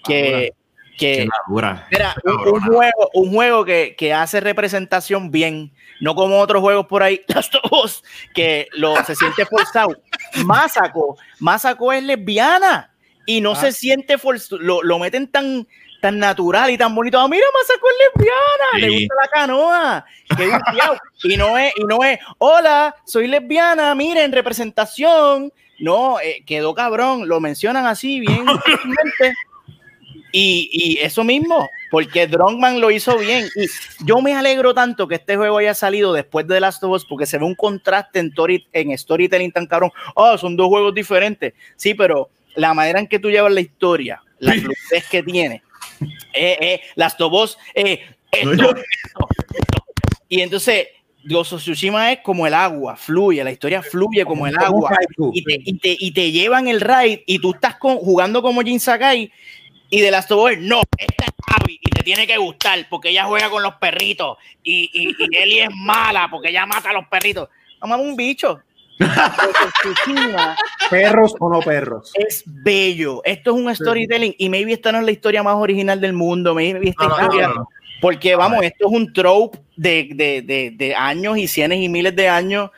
que, que dura. Mira, un, un juego, un juego que, que hace representación bien, no como otros juegos por ahí, Us, que lo, se siente forzado. Masako, Masako es lesbiana y no Ah. se siente forzado, lo, lo meten tan, tan natural y tan bonito. Ah, mira, Masako es lesbiana, le Sí. gusta la canoa. qué y no es, y no es, hola, soy lesbiana, miren, representación. No, eh, quedó cabrón, lo mencionan así, bien. Y, y eso mismo, porque Drunkman lo hizo bien. Y yo me alegro tanto que este juego haya salido después de The Last of Us, porque se ve un contraste en, tori- en storytelling tan cabrón. Oh, son dos juegos diferentes. Sí, pero la manera en que tú llevas la historia, la fluidez que tiene, eh, eh, Last of Us, eh, esto, esto, esto. Y entonces, Ghost of Tsushima es como el agua, fluye, la historia fluye como el agua y te, y te, y te llevan el raid y tú estás con, jugando como Jin Sakai y de Last of Us, no, esta es Abby y te tiene que gustar porque ella juega con los perritos y, y, y Ellie es mala porque ella mata a los perritos. Mamá, un bicho. Perros o no perros. es bello. Esto es un storytelling y maybe esta no es la historia más original del mundo. Maybe esta No, no, historia, no, no. porque vamos, esto es un trope de, de, de, de años y cientos y miles de años,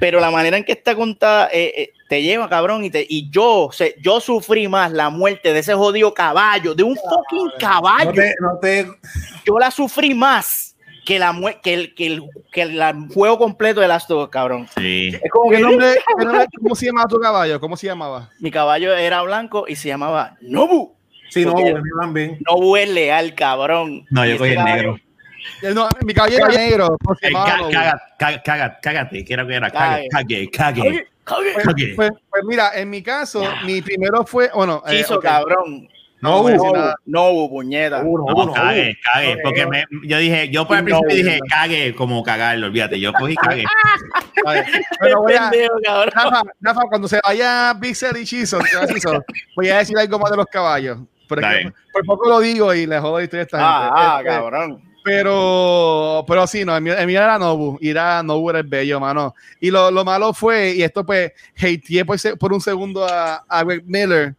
pero la manera en que está contada eh, eh, te lleva, cabrón, y, te, y yo, o sea, yo sufrí más la muerte de ese jodido caballo, de un fucking No caballo. te, no te, Yo la sufrí más que, la, que, el, que, el, que el juego completo de Last of Us, cabrón. Sí. Es como ¿Qué que nombre- qué nombre- ¿Cómo se llamaba tu caballo? ¿Cómo se llamaba? mi caballo era blanco y se llamaba Nobu. no, bueno, también. Nobu es leal, cabrón. No, yo Y cogí ese el caballo- negro. No, mi caballo era negro. ¿cómo se Eh, No, caga- Cágate, creo que era. Cague. Cague, cague, cague. Oye, Pues, pues- pues mira, en mi caso, mi primero fue, bueno, eh, Chizo, ok. cabrón. No Nobu, nada. Nobu, puñeta. Uno, No, uno, cague, cague. Porque me, yo dije, yo por el No, principio dije, no. cague como cagarlo, olvídate. Yo cogí cague. A ver, Bueno, voy a. Rafa, Rafa, cuando se vaya Pixel y Chizo, Chizo, voy a decir algo más de los caballos. Pero que bien. por poco lo digo y le jodo la historia a esta Ah, gente. ah, Este, cabrón. Pero, pero sí, no, el mío, el mío era Nobu, y era Nobu era el bello, mano. Y lo, lo malo fue, y esto pues, hateé por, un segundo a, a Greg Miller.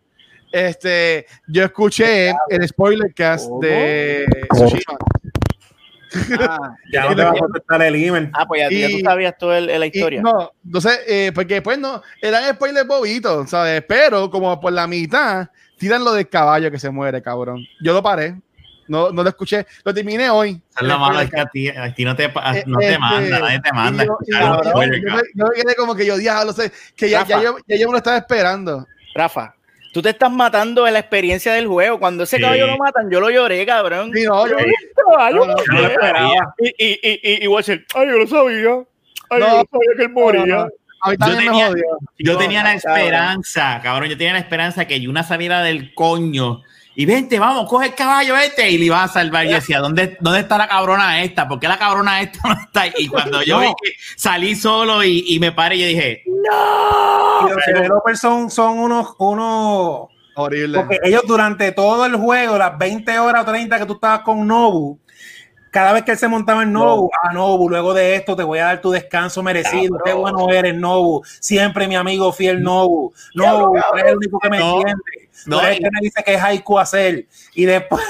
Este, yo escuché el spoiler cast ¿Cómo? de Tsushima. Ah, Ya no te va a contestar el email. ah, pues ya, ya tú Y- sabías toda el- la Y historia. no, entonces, eh, porque después no, eran spoilers bobitos, ¿sabes? Pero como por la mitad, tiran lo del caballo que se muere, cabrón. Yo lo paré, no, no lo escuché, lo terminé hoy. Eso es lo malo, es que a ti, a ti no te, Eh, no te este, manda, nadie te manda. Yo- escuchar yo- yo- yo me- yo me quedé como que yo diablo, sé, que ya, ya, yo, ya yo me lo estaba esperando. Rafa, tú te estás matando en la experiencia del juego. Cuando ese Sí. caballo lo matan, yo lo lloré, cabrón. Sí, no, yo- Yo, caballo, No, no, ¿por yo no qué? esperaba. Y, y, y, y, y voy a decir, ay, yo lo sabía. Ay, No, yo lo sabía que él moría. también tenía-. Yo No, tenía la cabrón. esperanza, cabrón, yo tenía la esperanza que Yuna saliera del coño y vente, vamos, coge el caballo este y le iba a salvar. Yo decía, ¿dónde, ¿dónde está la cabrona esta? ¿Por qué la cabrona esta no está? ahí? Y cuando yo No. vi que salí solo y, y me paré, yo dije, Y los developers son, son unos, unos Horrible. Porque ellos durante todo el juego, las 20 horas o 30 que tú estabas con Nobu, cada vez que él se montaba en Nobu, ah, Nobu, luego de esto te voy a dar tu descanso merecido. Qué bueno eres, Nobu. Siempre mi amigo fiel Nobu. Nobu, eres el único que me No. entiende. No, No, es que me dice que es haiku hacer. Y después,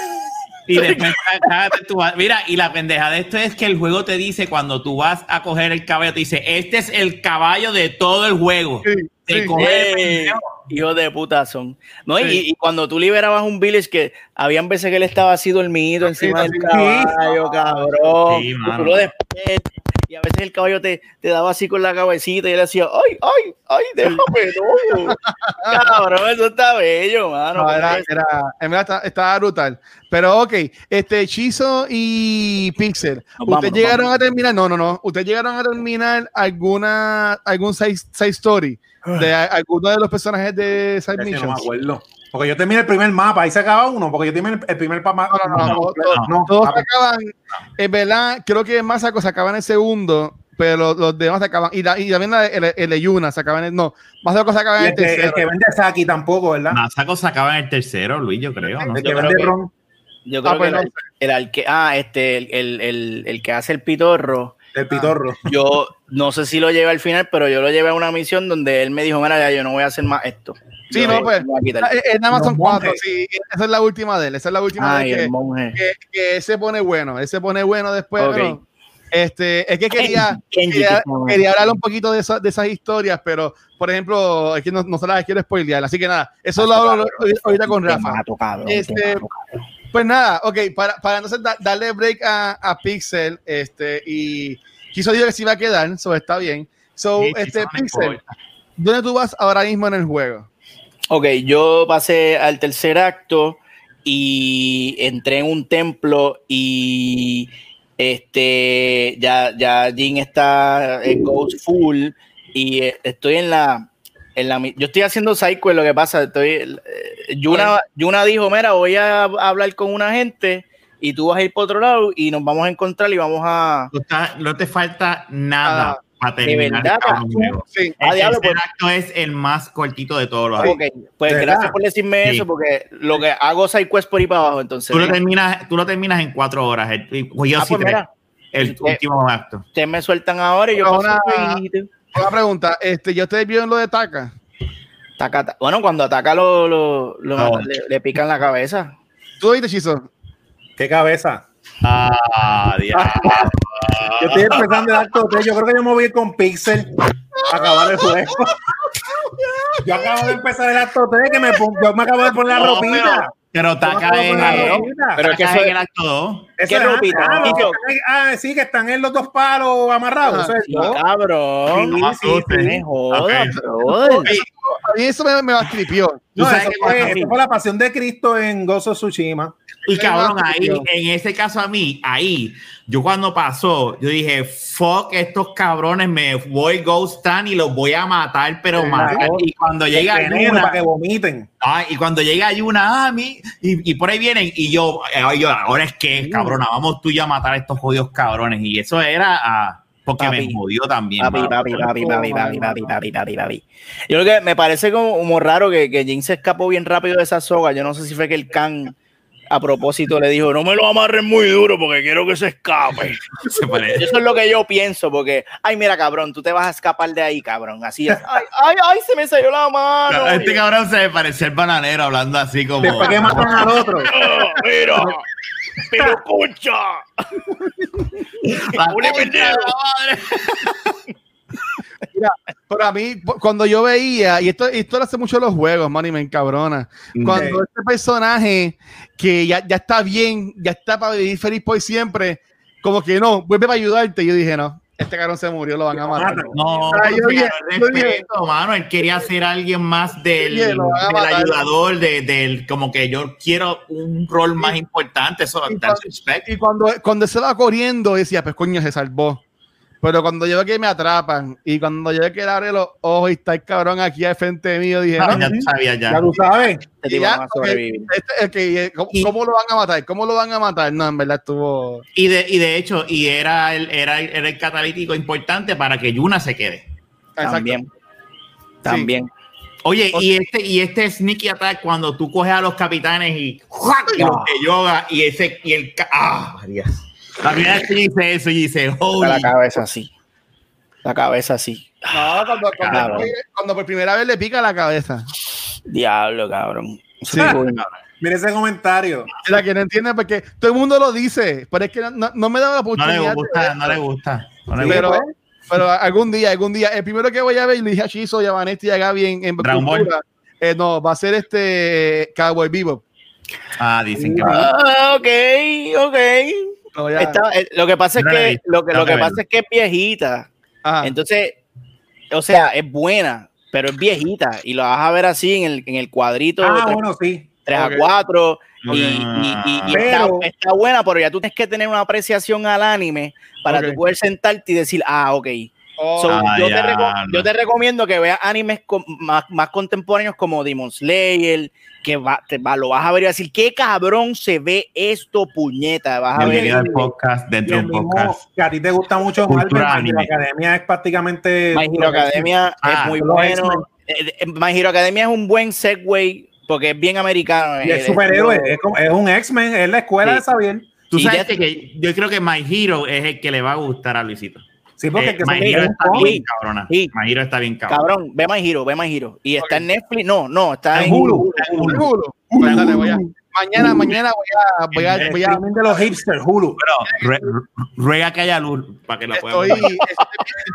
Y después, cágate tú vas- mira, y la pendeja de esto es que el juego te dice cuando tú vas a coger el caballo, te dice, este es el caballo de todo el juego. Sí, Te sí. coge el Eh, pendejo. Hijo de puta son. No, y, Sí. y cuando tú liberabas un village que habían veces que él estaba así dormido encima Sí, del sí. caballo, cabrón. Sí, y mano. tú lo despiertas. Y a veces el caballo te, te daba así con la cabecita y él decía, ay, ay, ay, déjame, no. cabrón, eso está bello, mano. No, era, era, en verdad está- estaba brutal. Pero ok, este Chizo y Pixel, ¿ustedes vamos, nos llegaron vamos. a terminar? No, no, no. ¿Ustedes llegaron a terminar alguna algún side, side story de alguno de los personajes de Side Ese no me acuerdo. Porque yo terminé el primer mapa, ahí se acaba uno, porque yo terminé el- el primer mapa. No, no, no, no, no, no, Todos papi. acaban, es verdad, creo que Masako se acaba en el segundo, pero los, los demás se acaban. Y, la, y también la, el, el de Yuna se acaba en el. No, Masako se acaba en el el, que, el tercero. que vende Saki tampoco, ¿verdad? Masako se acaba en el tercero, Luis, yo creo, ¿no? el yo que creo vende que- ron, Yo creo Ah, pues que no el, el arque- ah, este, el, el, el, el que hace el pitorro, el pitorro. yo no sé si lo llevé al final, pero yo lo llevé a una misión donde él me dijo, mira, ya yo no voy a hacer más esto. Sí, Yo no, pues, voy a quitar". Eh, eh, nada más son cuatro, sí. Esa es la última de él. Esa es la última Ay, de él. el que- monje. que, que ese pone bueno, ese pone bueno después. Este, es que quería, Kenji, quería, quería hablar un poquito de, esa- de esas historias, pero por ejemplo, es que no, no se las quiero spoilear, así que nada, eso lo hablo ahorita con Rafa. mato, cabrón, te Este, mato, cabrón. Pues nada, ok, para, para entonces da- darle break a, a Pixel, este, y quiso dijo que se iba a quedar, so está bien. So, Sí, este, eso Pixel. ¿dónde tú vas ahora mismo en el juego? Ok, yo pasé al tercer acto y entré en un templo y este ya, ya Jin está en Ghost Full y eh, estoy en la, en la yo estoy haciendo cycle lo que pasa, estoy eh, Yuna, Yuna dijo, mira, voy a hablar con una gente y tú vas a ir por otro lado y nos vamos a encontrar y vamos a No, está- no te falta nada Ah, para terminar verdad, el. Sí, Ah, diablo, pues. acto es el más cortito de todos los Ah, actos. ok, pues ¿Verdad? gracias por decirme Sí. eso porque lo que hago sidequest por ahí para abajo entonces Tú lo terminas, tú lo terminas en cuatro horas. El, yo Ah, sí pues tres. mira, el Eh, último acto. ustedes me sueltan ahora y yo paso una- pregunta, este, ¿ya ustedes vieron lo de Taka? Taca, ta- Bueno, cuando ataca lo, lo- lo No. mata- le, le pican la cabeza. ¿Tú lo viste, Chizo? Qué cabeza. Ah, diablo. Yo estoy empezando el acto 3. Yo creo que yo me voy a ir con Pixel a acabar el juego. Yo acabo de empezar el acto 3 que me, yo me acabo de poner la No, ropita. Pero- Taka ropita. Pero es que eso en es- el acto 2. Eso ¿Qué es- ropita? Ah, ah, sí, que están en los dos palos amarrados. Eso es Sí, todo. cabrón. Jodas, Ok. brother. A mí eso me, me bastripió. Tú No, eso sí. fue la pasión de Cristo en Gozo Tsushima. Y cabrón, ahí, en ese caso a mí, ahí, yo cuando pasó, yo dije, fuck estos cabrones, me voy Ghost Town y los voy a matar, pero matar. Y cuando llega Yuna, para que vomiten. y cuando llega Yuna a mí, y, y por ahí vienen, y yo, ay, yo, ahora es que, cabrona, vamos tú y yo a matar a estos jodidos cabrones. Y eso era ah, porque Papi. me jodió también. Papi, papi, papi, papi, papi, papi, papi, papi, papi. Yo creo que me parece como, como raro que, que Jin se escapó bien rápido de esa soga. Yo no sé si fue que el can a propósito le dijo, no me lo amarren muy duro porque quiero que se escape. Se parece. Eso es lo que yo pienso, porque, ay, mira, cabrón, tú te vas a escapar de ahí, cabrón. Así es. Ay, ay, ay, se me salió la mano. Este cabrón se me parecía el bananero hablando así como. Después que matan al otro. Ah, mira, pero escucha. Una madre. Pero a mí, cuando yo veía, y esto, esto lo hace mucho en los juegos, man, y me encabrona. Cuando este personaje que ya, ya está bien, ya está para vivir feliz por siempre, como que no, vuelve para ayudarte. Yo dije, no, este cabrón se murió, lo van a matar. No, Ah, yo dije- al yo dije- respeto, mano. Él quería ser alguien más del, del ayudador, de- del como que yo quiero un rol más importante. Eso, Y cuando-. Y cuando, cuando se va corriendo, decía, pues coño, se salvó. Pero cuando yo veo que me atrapan y cuando yo veo que él abre los ojos y está el cabrón aquí al frente mío, dije, Ah, no, ya tú sabías ya. Ya tú sabes. Este ya, no va a ok, sobrevivir. este- eh, ¿cómo, Y- cómo lo van a matar? ¿Cómo lo van a matar? No, en verdad estuvo... Y de, y de hecho, y era el, era, el- era el catalítico importante para que Yuna se quede. Exacto. También. También. Oye, O- y este, y este sneaky attack cuando tú coges a los capitanes y, ¡juac! y los que yoga y ese y el ah María. La primera vez que hice eso, y dice, La cabeza así. La cabeza así. No, cuando, cuando, cuando, por primera vez le pica la cabeza. Diablo, cabrón. Sí, Mira ese comentario. La que no entiende porque todo el mundo lo dice, pero es que no, no me da la oportunidad. No le gusta, no le gusta. No le pero, gusta. pero algún día, algún día, el primero que voy a ver, le dije a Chizo y a Vanetti y a Gaby en, en eh, no, va a ser este Cowboy Vivo. Ah, dicen que ah, ok, ok. Eh, lo que pasa es que lo que, lo que pasa es que es viejita. Entonces, o sea, es buena, pero es viejita y lo vas a ver así en el, en el cuadrito. Ah, bueno, sí. 3 a 4. Y, y, está, está, buena, pero ya tú tienes que tener una apreciación al anime para tú poder sentarte y decir, ah, ok. Oh. Ah, yo, te yo, te recomiendo que veas animes más, más, contemporáneos como Demon Slayer, que va, te va, lo vas a ver y decir, qué cabrón se ve esto, puñeta. Vas a ver. El podcast dentro de un podcast. Que a ti te gusta mucho Marvel, My Hero Academia es prácticamente. My Hero Academia es ah, muy bueno. Eh, eh, My Hero Academia es un buen segue porque es bien americano. Y es superhéroe, es, es, un X-Men, es la escuela de Sabiel. Tú sabes que yo creo que My Hero es el que le va a gustar a Luisito. Sí, porque eh, My Hero está bien cabrona. Sí. My Hero está bien cabrón. Cabrón, ve My Hero, ve My Hero. Y está en Netflix, no, no, está en Hulu. En Hulu. Hulu. Mañana, mañana voy a. Voy a, voy a de los hipsters, Hulu. Pero ruega que haya luz para que lo puedan estoy, estoy,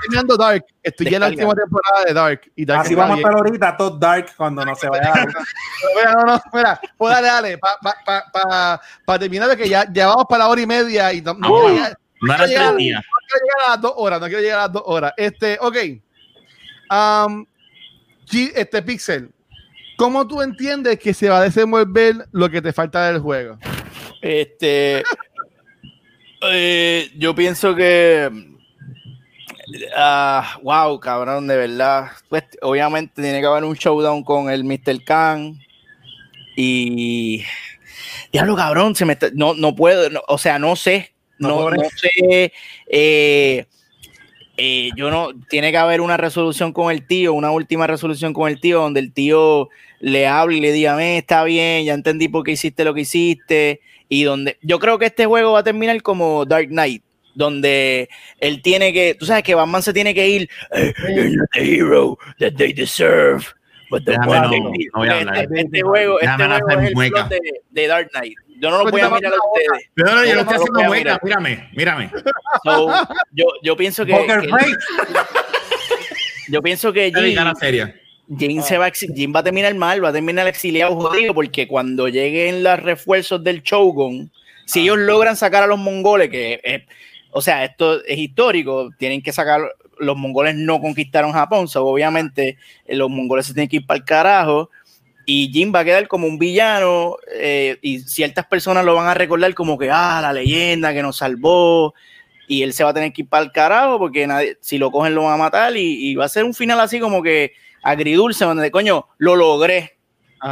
terminando Dark. Estoy en la última temporada de Dark. Y Dark Así vamos a estar ahorita, todo Dark, cuando no se vaya Mira, no, no, mira, pues dale, dale. Para pa, pa, pa, pa, terminar, de que ya, ya vamos para la hora y media y no, no, quiero llegar, no quiero llegar a las dos horas. No quiero llegar a las dos horas. Este, ok. Um, este Pixel ¿Cómo tú entiendes que se va a desenvolver lo que te falta del juego? Este. eh, yo pienso que. Uh, wow, cabrón, de verdad. Pues obviamente tiene que haber un showdown con el Mr. Khan. Y. Diablo, cabrón, se me no, no puedo, o sea, no sé. No, no, sé. Eh, eh, yo no, tiene que haber una resolución con el tío, una última resolución con el tío, donde el tío le hable y le diga, está bien, ya entendí por qué hiciste lo que hiciste. Y donde yo creo que este juego va a terminar como Dark Knight, donde él tiene que, tú sabes que Batman se tiene que ir, you're not the hero that they deserve. But the no, no este, este, juego, este juego es el plot de, de, Dark Knight. Yo no lo voy a mirar a ustedes. No, no, yo no estoy haciendo mírame, mírame. So, yo, yo pienso que, que yo pienso que Jim, se va, Jim va a terminar mal, va a terminar exiliado jodido, porque cuando lleguen los refuerzos del Shogun, si ellos logran sacar a los mongoles, que o sea, esto es histórico, tienen que sacar, los mongoles no conquistaron Japón, so, obviamente eh, los mongoles se tienen que ir para el carajo, y Jim va a quedar como un villano, eh, y ciertas personas lo van a recordar como que, ah, la leyenda que nos salvó, y él se va a tener que ir para el carajo, porque nadie, si lo cogen lo van a matar, y, y va a ser un final así como que agridulce, donde coño, lo logré.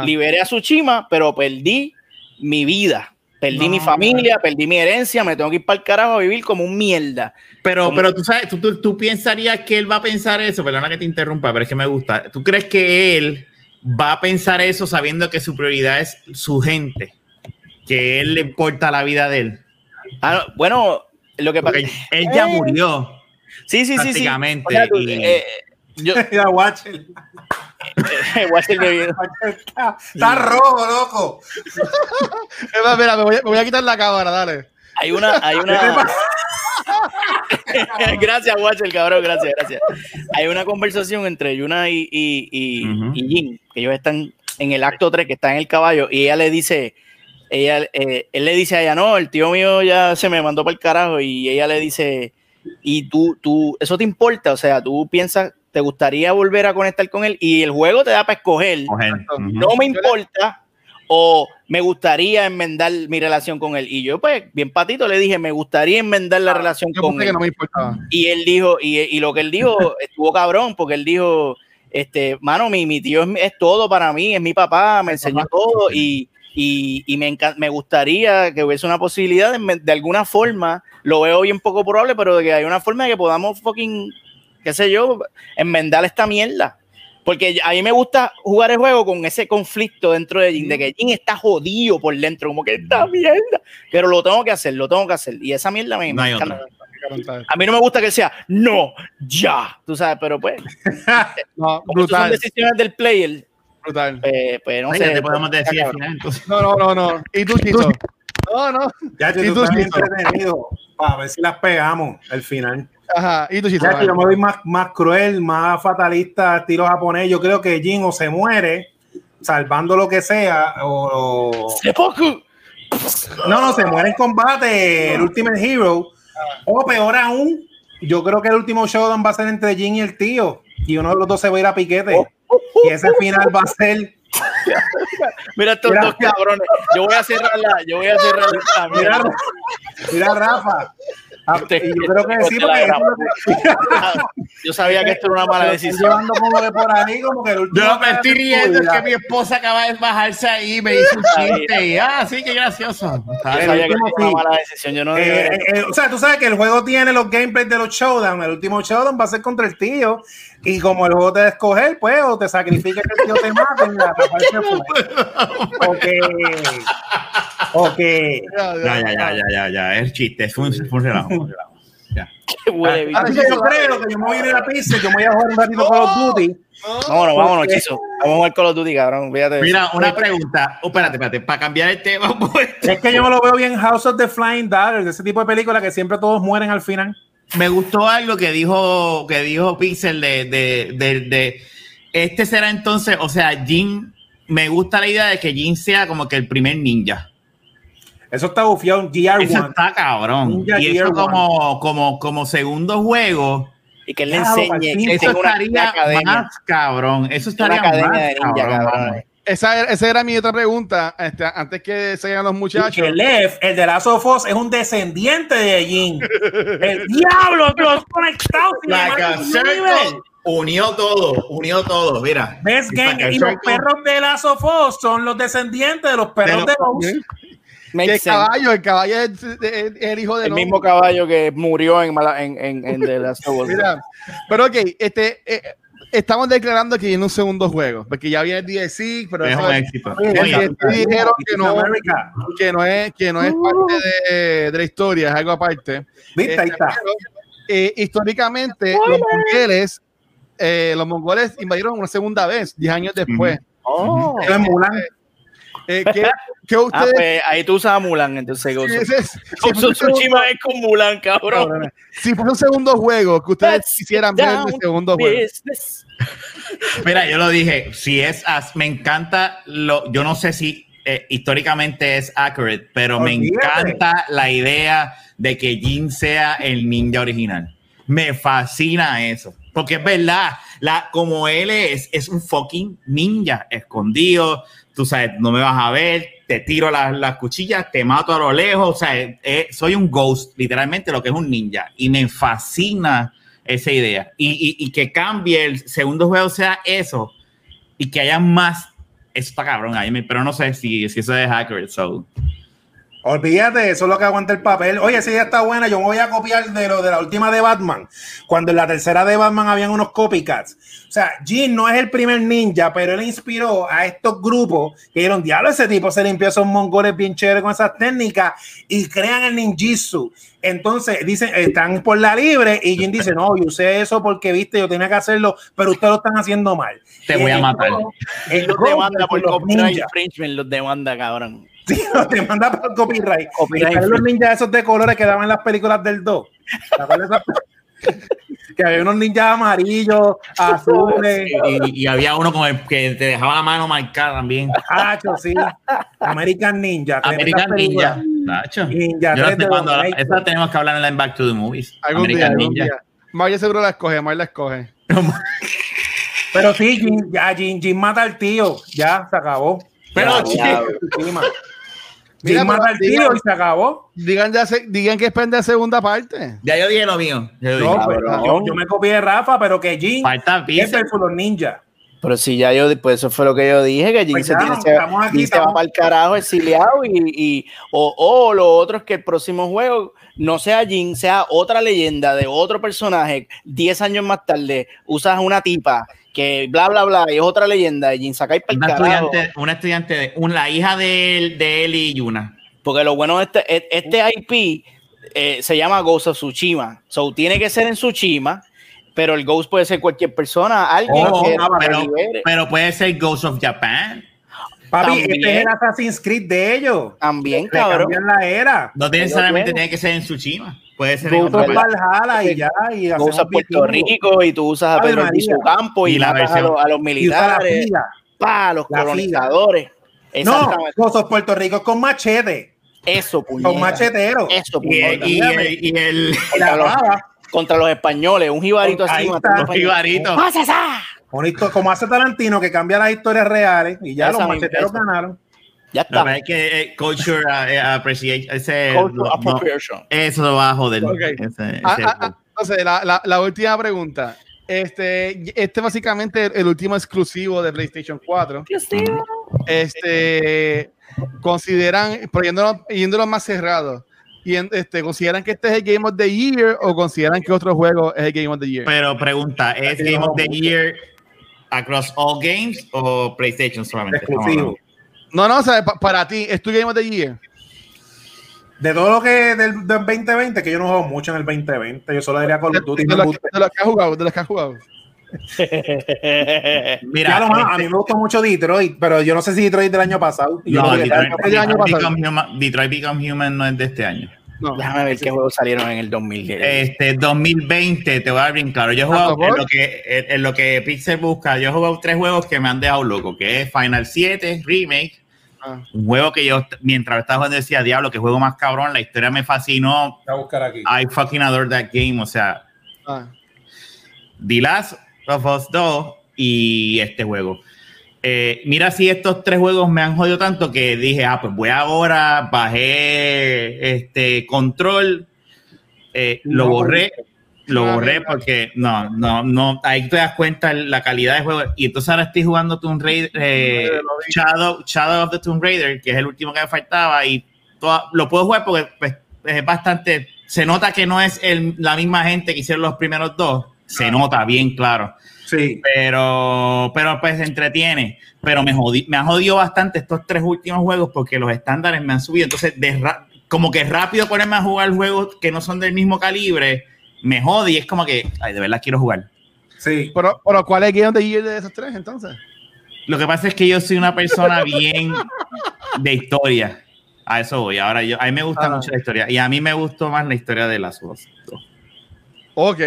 Liberé a Tsushima, pero perdí mi vida. Perdí mi familia, perdí mi herencia, me tengo que ir para el carajo a vivir como un mierda. Pero, pero tú sabes, tú, tú, tú, pensarías que él va a pensar eso, perdona que te interrumpa, pero es que me gusta. ¿Tú crees que él va a pensar eso sabiendo que su prioridad es su gente? Que él le importa la vida de él. Ah, bueno, lo que pasa él ya eh. murió. Sí, sí, sí. Prácticamente. Sí. Eh, yo, Mira, Watcher. Watcher de está, está rojo, loco. Mira, me voy, a, me voy, a, quitar la cámara, dale. Hay una, hay una. gracias, Watcher, cabrón, gracias, gracias. Hay una conversación entre Yuna y, y, y, uh -huh. y Jin, que ellos están en el acto 3, que está en el caballo, y ella le dice, ella, eh, él le dice a ella, no, el tío mío ya se me mandó para el carajo, y ella le dice, y tú, tú, eso te importa, o sea, tú piensas te gustaría volver a conectar con él y el juego te da para escoger. No me importa o me gustaría enmendar mi relación con él. Y yo, pues, bien patito, le dije, me gustaría enmendar la ah, relación con él. y él dijo, y, y, lo que él dijo estuvo cabrón, porque él dijo, este, mano, mi, mi tío es, es, todo para mí, es mi papá, me enseñó todo y, y, y me, me gustaría que hubiese una posibilidad de, de, alguna forma, lo veo bien poco probable, pero de que hay una forma de que podamos fucking qué sé yo, enmendar esta mierda. Porque a mí me gusta jugar el juego con ese conflicto dentro de Jin, de que Jin está jodido por dentro, como que esta mierda. Pero lo tengo que hacer, lo tengo que hacer. Y esa mierda me, No hay me otra. A mí no me gusta que sea no, ya. Tú sabes, pero pues, No, esas son brutal, decisiones del player, brutal. pues, pues no sé. te podemos pues, decir al final. entonces. No, no, no, no. ¿Y tú, Chizo? No, no. Ya, ¿Y tú tú, Chizo? entretenido para ver si las pegamos al final. Ajá. ¿Y tú, Chizo? Ya, yo me voy más, más cruel, más fatalista, estilo japonés. Yo creo que Jin o se muere salvando lo que sea, o, o- Seppuku. no, no, se muere en combate, el Ultimate Hero, o peor aún, yo creo que el último showdown va a ser entre Jin y el tío, y uno de los dos se va a ir a piquete, y ese final va a ser, Mira estos Mira. dos cabrones. Yo voy a cerrar la, yo voy a cerrar la mira, mira Rafa, Ah, Este- y yo creo que sí, este porque es que- Yo sabía que esto era una mala decisión. llevando como de por ahí, como que el último Yo me estoy riendo es que mi esposa acaba de bajarse ahí y me hizo un chiste. Y, ah, sí, qué gracioso. Yo sabía que era una mala decisión. Yo no Eh, eh, eh, o sea, tú sabes que el juego tiene los gameplays de los showdown. El último showdown va a ser contra el tío. Y como el juego te escoger, pues, o te sacrificas que el tío te mate. la. Ok. Ok. Ya, Ya, ya, ya, ya, ya. Es chiste, fue un, fue un relajo. Ya. Qué huele. Así que yo creo que yo me voy a ir a la pizza. Yo me voy a jugar un ratito Call of Duty. Vámonos, vámonos, Porque- Chizo. Vamos a jugar Call of Duty, cabrón. Fíjate. Mira, una pregunta. Oh, espérate, espérate. Para cambiar el tema, pues, Es que yo me lo veo bien House of the Flying Daggers, ese tipo de película que siempre todos mueren al final. me gustó algo que dijo que dijo Pixel de, de, de, de- este será entonces, o sea, Jin, me gusta la idea de que Jin sea como que el primer ninja. Eso está bufiado en Eso GR1. está cabrón. Ninja y Gear eso como, como, como segundo juego, Y que él le Claro, enseñe. Eso estaría más cabrón. Eso estaría Una academia más de ninja, cabrón. Esa, era- esa era mi otra pregunta. Este, antes que se los Y muchachos. que Lev, el de Last of Us, es un descendiente de Jin. El diablo, los conectados. Like unió todo, unió todo, mira. Best Gang y los perros de Last of Us son los descendientes de los perros De de, los-. Que Makes el sense. caballo, el caballo es, el hijo de El mismo caballo que murió en, Mala- en, en, en The Last of Us. Mira, pero ok, este, eh, estamos declarando que viene un segundo juego, porque ya viene el DLC, pero Es eso un éxito. Dijeron que no, que no es, que no es parte de, de la historia, es algo aparte. ¿Viste? Ahí Este, está. pero, eh, históricamente, los mongoles, eh, los mongoles invadieron una segunda vez, 10 años después. Oh. Eso es Mulan. Eh, ¿qué, qué Ah, ustedes pues ahí tú usas a Mulan, entonces si ese es- si of un segundo- Tsushima es con Mulan, cabrón. si fuese un segundo juego que ustedes Let's quisieran ver el segundo juego. business. Mira, yo lo dije, si es, as- me encanta, lo, yo no sé si eh, históricamente es accurate, pero me Olvídate. encanta la idea de que Jin sea el ninja original. Me fascina eso, porque es verdad, la, como él es, es un fucking ninja escondido, tú sabes, no me vas a ver, te tiro las, las cuchillas, te mato a lo lejos, o sea, eh, soy un ghost, literalmente lo que es un ninja, y me fascina esa idea. Y, y- que cambie el segundo juego sea eso y que haya más. Eso está cabrón ahí, pero no sé si, si eso es accurate. So. Olvídate, eso es lo que aguanta el papel. Oye, esa idea está buena. Yo me voy a copiar de lo de la última de Batman. Cuando en la tercera de Batman habían unos copycats. O sea, Jin no es el primer ninja, pero él inspiró a estos grupos que dijeron, diablo, ese tipo se limpió a esos mongoles bien chéveres con esas técnicas y crean el ninjitsu. Entonces, dicen, están por la libre y Jin dice, no, yo usé eso porque, viste, yo tenía que hacerlo, pero ustedes lo están haciendo mal. Te voy a matar. El Los demanda por los copyright infringement, los demanda, cabrón. Sí, no, te manda por copyright. Copyright los ninjas esos de colores que daban en las películas del 2. ¿Te acuerdas de esas? que había unos ninjas amarillos, azules, Y, y había uno con el que te dejaba la mano marcada también. hachos, sí. American Ninja. American. Ninja. Nacho. Ninja, Yo esa tenemos que hablar en la Back to the Movies. Algún día, American algún Ninja. día. Maya seguro la escoge, Maya la escoge. Pero sí, Jin, ya Jin, Jin mata al tío. Ya, se acabó. Pero, Ya, chico. Mira, mata al tío digan- y se acabó. Digan, ya se- digan que esperen de segunda parte. ya yo dije lo mío. Yo No, dije. pues, cabrón. yo, yo me copié de Rafa, pero que Jin Falta es versus los ninjas. Pero si ya yo, pues eso fue lo que yo dije, que Jin Pues se, ya, tiene, se, aquí, se va para el carajo exiliado y, y o, o lo otro es que el próximo juego no sea Jin, sea otra leyenda de otro personaje, 10 años más tarde, usas una tipa que bla, bla, bla, y es otra leyenda de Jin Sakai para el Una carajo. estudiante, una estudiante de una, la hija de, él- de él y Yuna. Porque lo bueno de este, e- este IP eh, se llama Ghost of Tsushima. So tiene que ser en Tsushima, pero el Ghost puede ser cualquier persona, alguien Oh, que pero, libere. pero puede ser Ghost of Japan. Papi, También. este es el Assassin's Creed de ellos. También, Le cabrón. cambian la era. No necesariamente tiene que ser en Tsushima. Puede ser en otro. Valhalla y ya. Y Tú hacemos usas Puerto. Rico y tú usas a Pedro su campo y, Y la a versión- los, a los militares, pa, a los La colonizadores. No, of Puerto Rico con machete. Eso, puñeta. Con machetero. Eso, Y, puñeta. y, y, y el contra, los, contra los españoles, un jibarito así. los Jibarito. Bonito, como hace Tarantino, que cambia las historias reales y ya Esa los macheteros ganaron. Ya está. es que eh, culture eh, appreciation, ese, no- no, eso lo va a joder. Ok. Ese- ese- Ah, ah, ah, entonces, la, la, la última pregunta. Este, este básicamente el, el último exclusivo de PlayStation 4. Este, consideran, pero yéndolo, yéndolo más cerrado, y en- este, ¿consideran que este es el Game of the Year o consideran que otro juego es el Game of the Year? Pero pregunta, ¿es Game of the Year across all games o PlayStation solamente? Exclusivo. No, no, o sea, pa- para ti, ¿es tu Game of the Year? De todo lo que del, del 2020, que yo no juego mucho en el 2020, yo solo diría Call of Duty. de los que, de los que has jugado, de los que has jugado. Mira, más, a mí me gustó mucho Detroit, pero yo no sé si Detroit del año pasado. Yo no, Detroit, año Detroit pasado. Become Human, Detroit Become Human no es de este año. No. Déjame ver qué juegos salieron en el 2010. Este 2020, te voy a dar bien claro. Yo he jugado en lo, que, en, en lo que Pixel busca. Yo he jugado tres juegos que me han dejado loco, que es Final 7 Remake. Un juego que yo, mientras estaba jugando, decía, diablo, que juego más cabrón. La historia me fascinó. Voy a buscar aquí. I fucking adore that game. O sea, Ah. The Last of Us 2 y este juego. Eh, mira si estos tres juegos me han jodido tanto que dije, ah, pues voy ahora, bajé este control, eh, lo borré, lo no, borré porque no, no, no, ahí te das cuenta la calidad de juego. Y entonces ahora estoy jugando Tomb Raider, eh, Shadow, Shadow of the Tomb Raider, que es el último que me faltaba, y toda- lo puedo jugar porque pues, es bastante, se nota que no es el- la misma gente que hicieron los primeros dos, se nota bien claro Sí. pero, pero pues entretiene. Pero me, jodí, me ha jodido bastante estos tres últimos juegos porque los estándares me han subido. Entonces, de ra- como que rápido ponerme a jugar juegos que no son del mismo calibre, me jode y es como que, ay, de verdad quiero jugar. Sí. Pero, pero ¿cuál es el Game of the Year de esos tres entonces? Lo que pasa es que yo soy una persona bien de historia. A eso voy. Ahora, yo, a mí me gusta Ah. mucho la historia y a mí me gustó más la historia de las dos. Ok,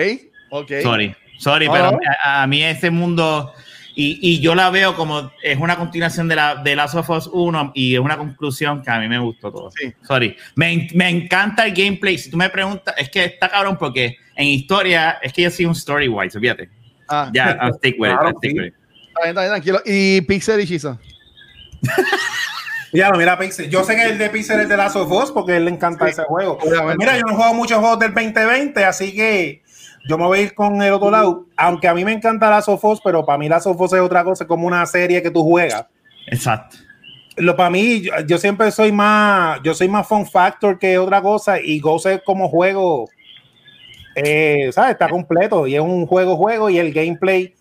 ok. Sorry, sorry, pero no. a, a mí ese mundo y, y yo la veo como es una continuación de la de Last of Us 1 y es una conclusión que a mí me gustó todo. Sí. Sorry, me, me encanta el gameplay. Si tú me preguntas, es que está cabrón porque en historia es que yo soy un story wise, fíjate. Ah, Ya, I'll stick with it, Claro, I'll stick sí. with it. está bien, está bien, tranquilo. Y Pixel y Shizo. Ya lo mira Pixel. Yo sé que el de Pixel es de Last of Us porque a él le encanta Sí, ese juego. Mira, yo no juego muchos juegos del 2020, así que yo me voy a ir con el otro lado. Aunque a mí me encanta Last of Us, pero para mí Last of Us es otra cosa, es como una serie que tú juegas. Exacto. Lo para mí, yo, yo siempre soy más, yo soy más fun factor que otra cosa y Ghost es como juego, eh, ¿sabes? Está completo y es un juego, juego y el gameplay,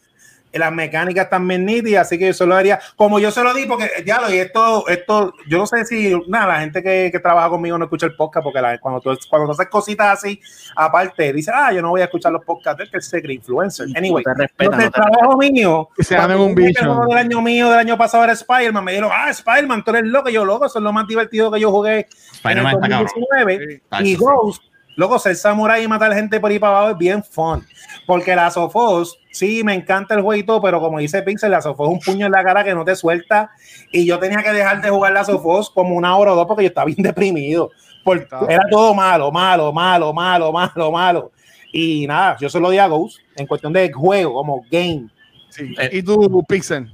las mecánicas también nítidas, así que yo se lo haría, como yo se lo di, porque ya lo y esto, esto, yo no sé si, nada, la gente que, que trabaja conmigo no escucha el podcast, porque la- cuando, tú, cuando tú haces cositas así, aparte, dice, ah, yo no voy a escuchar los podcasts, es que es secret influencer. Anyway, No te respetan, los del no te trabajo mío, Que se un bicho. el del año mío, del año pasado era Spider-Man, me dijeron, ah, Spider-Man, tú eres loco, yo loco, eso es lo más divertido que yo jugué en el Spider-Man está cabrón. 2019. Ah, Y. Ghost, loco, ser samurai y matar gente por ahí para abajo es bien fun. Porque la Sofos, sí, me encanta el juego y todo, pero como dice Pixel, la Sofos es un puño en la cara que no te suelta. Y yo tenía que dejar de jugar la Sofos como una hora o dos porque yo estaba bien deprimido. Porque era todo malo, malo, malo, malo, malo, malo. Y nada, yo se lo di a Ghost en cuestión de juego, como game. Sí. Eh. ¿Y tú, Pixel?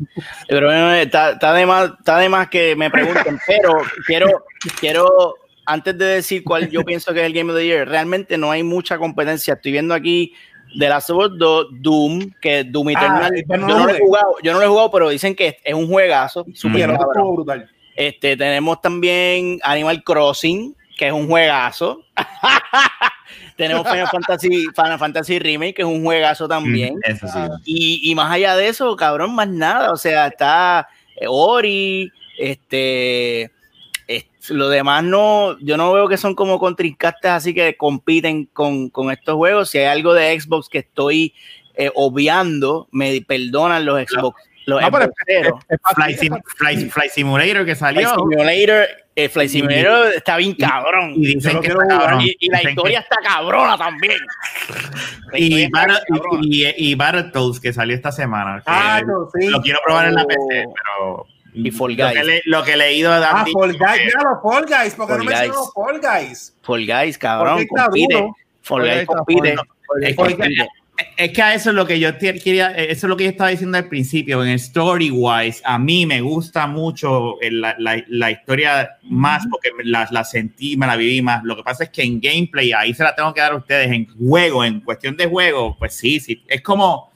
Pero bueno, está, está de más, está de más que me pregunten, pero quiero, quiero, antes de decir cuál yo pienso que es el Game of the Year, realmente no hay mucha competencia. Estoy viendo aquí de Last of Us 2, Doom, que Doom Eternal, pero no yo, no lo he jugado, yo no lo he jugado, pero dicen que es, un juegazo. Cabrón. estuvo brutal. Este, tenemos también Animal Crossing, que es un juegazo. tenemos Final Fantasy, Final Fantasy Remake, que es un juegazo también. Mm, Eso sí. Y, y más allá de eso, cabrón, más nada. O sea, está eh, Ori, este. Lo demás no, yo no veo que son como contrincantes así que compiten con, con estos juegos. Si hay algo de Xbox que estoy eh, obviando, me perdonan los Xbox. Los No, pero es- Xboxeros. es Fly. Sim- Fly- Fly Simulator que salió. Simulator, el Flight Simulator está bien cabrón. Y dicen que está cabrón. Y, y la Dicen historia está cabrona también. Y, cabrona. y, y, y Battletoads que salió esta semana. que Ah, no, sí. Lo quiero probar en la Oh. PC, pero. Y Fall Lo Guys. que, le- lo que he leído de Ah, Andy- Fall Guys, mira los Fall Guys, ¿por qué no Guys. Fall Guys? Fall Guys, cabrón, Porque compite. Fall Guys compite. Es que- a eso es lo que yo quería, eso es lo que yo estaba diciendo al principio, en el story wise, a mí me gusta mucho el- la, la- la historia más porque me la, la sentí, me la viví más. Lo que pasa es que en gameplay, ahí se la tengo que dar a ustedes, en juego, en cuestión de juego, pues sí, sí, es como...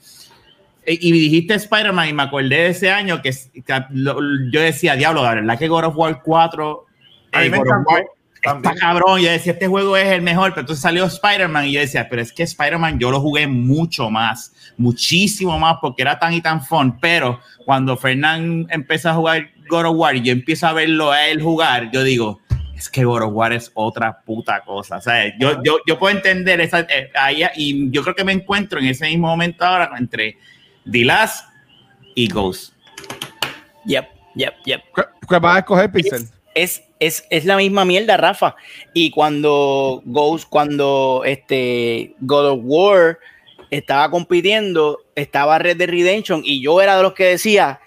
eh, Y dijiste Spider-Man y me acordé de ese año que, que lo- yo decía, diablo, la verdad que God of War 4... A mí eh, me God of. War Está cabrón, yo decía, este juego es el mejor, pero entonces salió Spider-Man y yo decía, pero es que Spider-Man yo lo jugué mucho más, muchísimo más, porque era tan y tan fun, pero cuando Fernán empieza a jugar God of War y yo empiezo a verlo a él jugar, yo digo, es que God of War es otra puta cosa, o sea, yo, yo, yo puedo entender esa, eh, ahí, y yo creo que me encuentro en ese mismo momento ahora entre The Last y Ghost. Yep, yep, yep. ¿Cuál cuál vas a escoger, Pixel? Es, es, es la misma mierda, Rafa. Y cuando Ghost, cuando este God of War estaba compitiendo, estaba Red Dead Redemption y yo era de los que decía,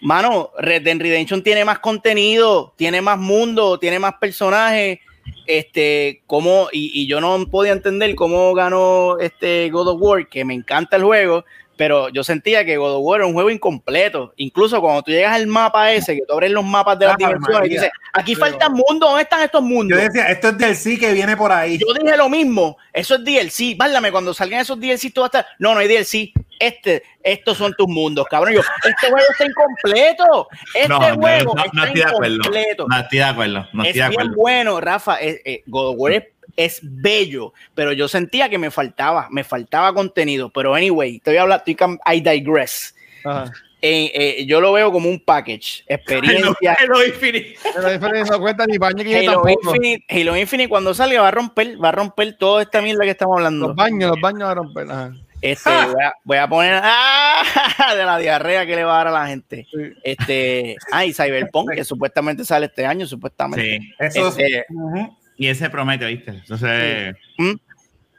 mano, Red Dead Redemption tiene más contenido, tiene más mundo, tiene más personajes. Este, cómo, y, y yo no podía entender cómo ganó este God of War, que me encanta el juego, pero yo sentía que God of War era un juego incompleto. Incluso cuando tú llegas al mapa ese, que tú abres los mapas de las Ah, dimensiones, y dices, aquí Pero- faltan mundos, ¿dónde están estos Yo mundos? decía, esto es del sí que viene por ahí. Yo dije lo mismo, eso es DLC, válame, cuando salgan esos DLC tú vas a estar, no, no hay DLC, este, estos son tus mundos, cabrón. Yo, este juego está incompleto, este No, juego no, está no estoy de acuerdo. incompleto. No estoy de acuerdo. No es estoy de bien acuerdo. bueno, Rafa, eh, eh, God of War es, es bello, pero yo sentía que me faltaba, me faltaba contenido, pero anyway, estoy hablando, estoy cam- I digress. Ajá. Eh, eh, yo lo veo como un package, experiencia. Halo Infinite. Pero diferencia no cuenta ni baño que Halo. Infinite, Halo Infinite cuando salga va a romper, va a romper toda esta mierda que estamos hablando. Los baños, los baños van a romper. Ajá. Este, voy, a, voy a poner ¡ah! de la diarrea que le va a dar a la gente. Sí. Este, ah, y Cyberpunk, que supuestamente sale este año, supuestamente. Sí. Eso Este, Ujú. Y ese promete, ¿viste? Entonces,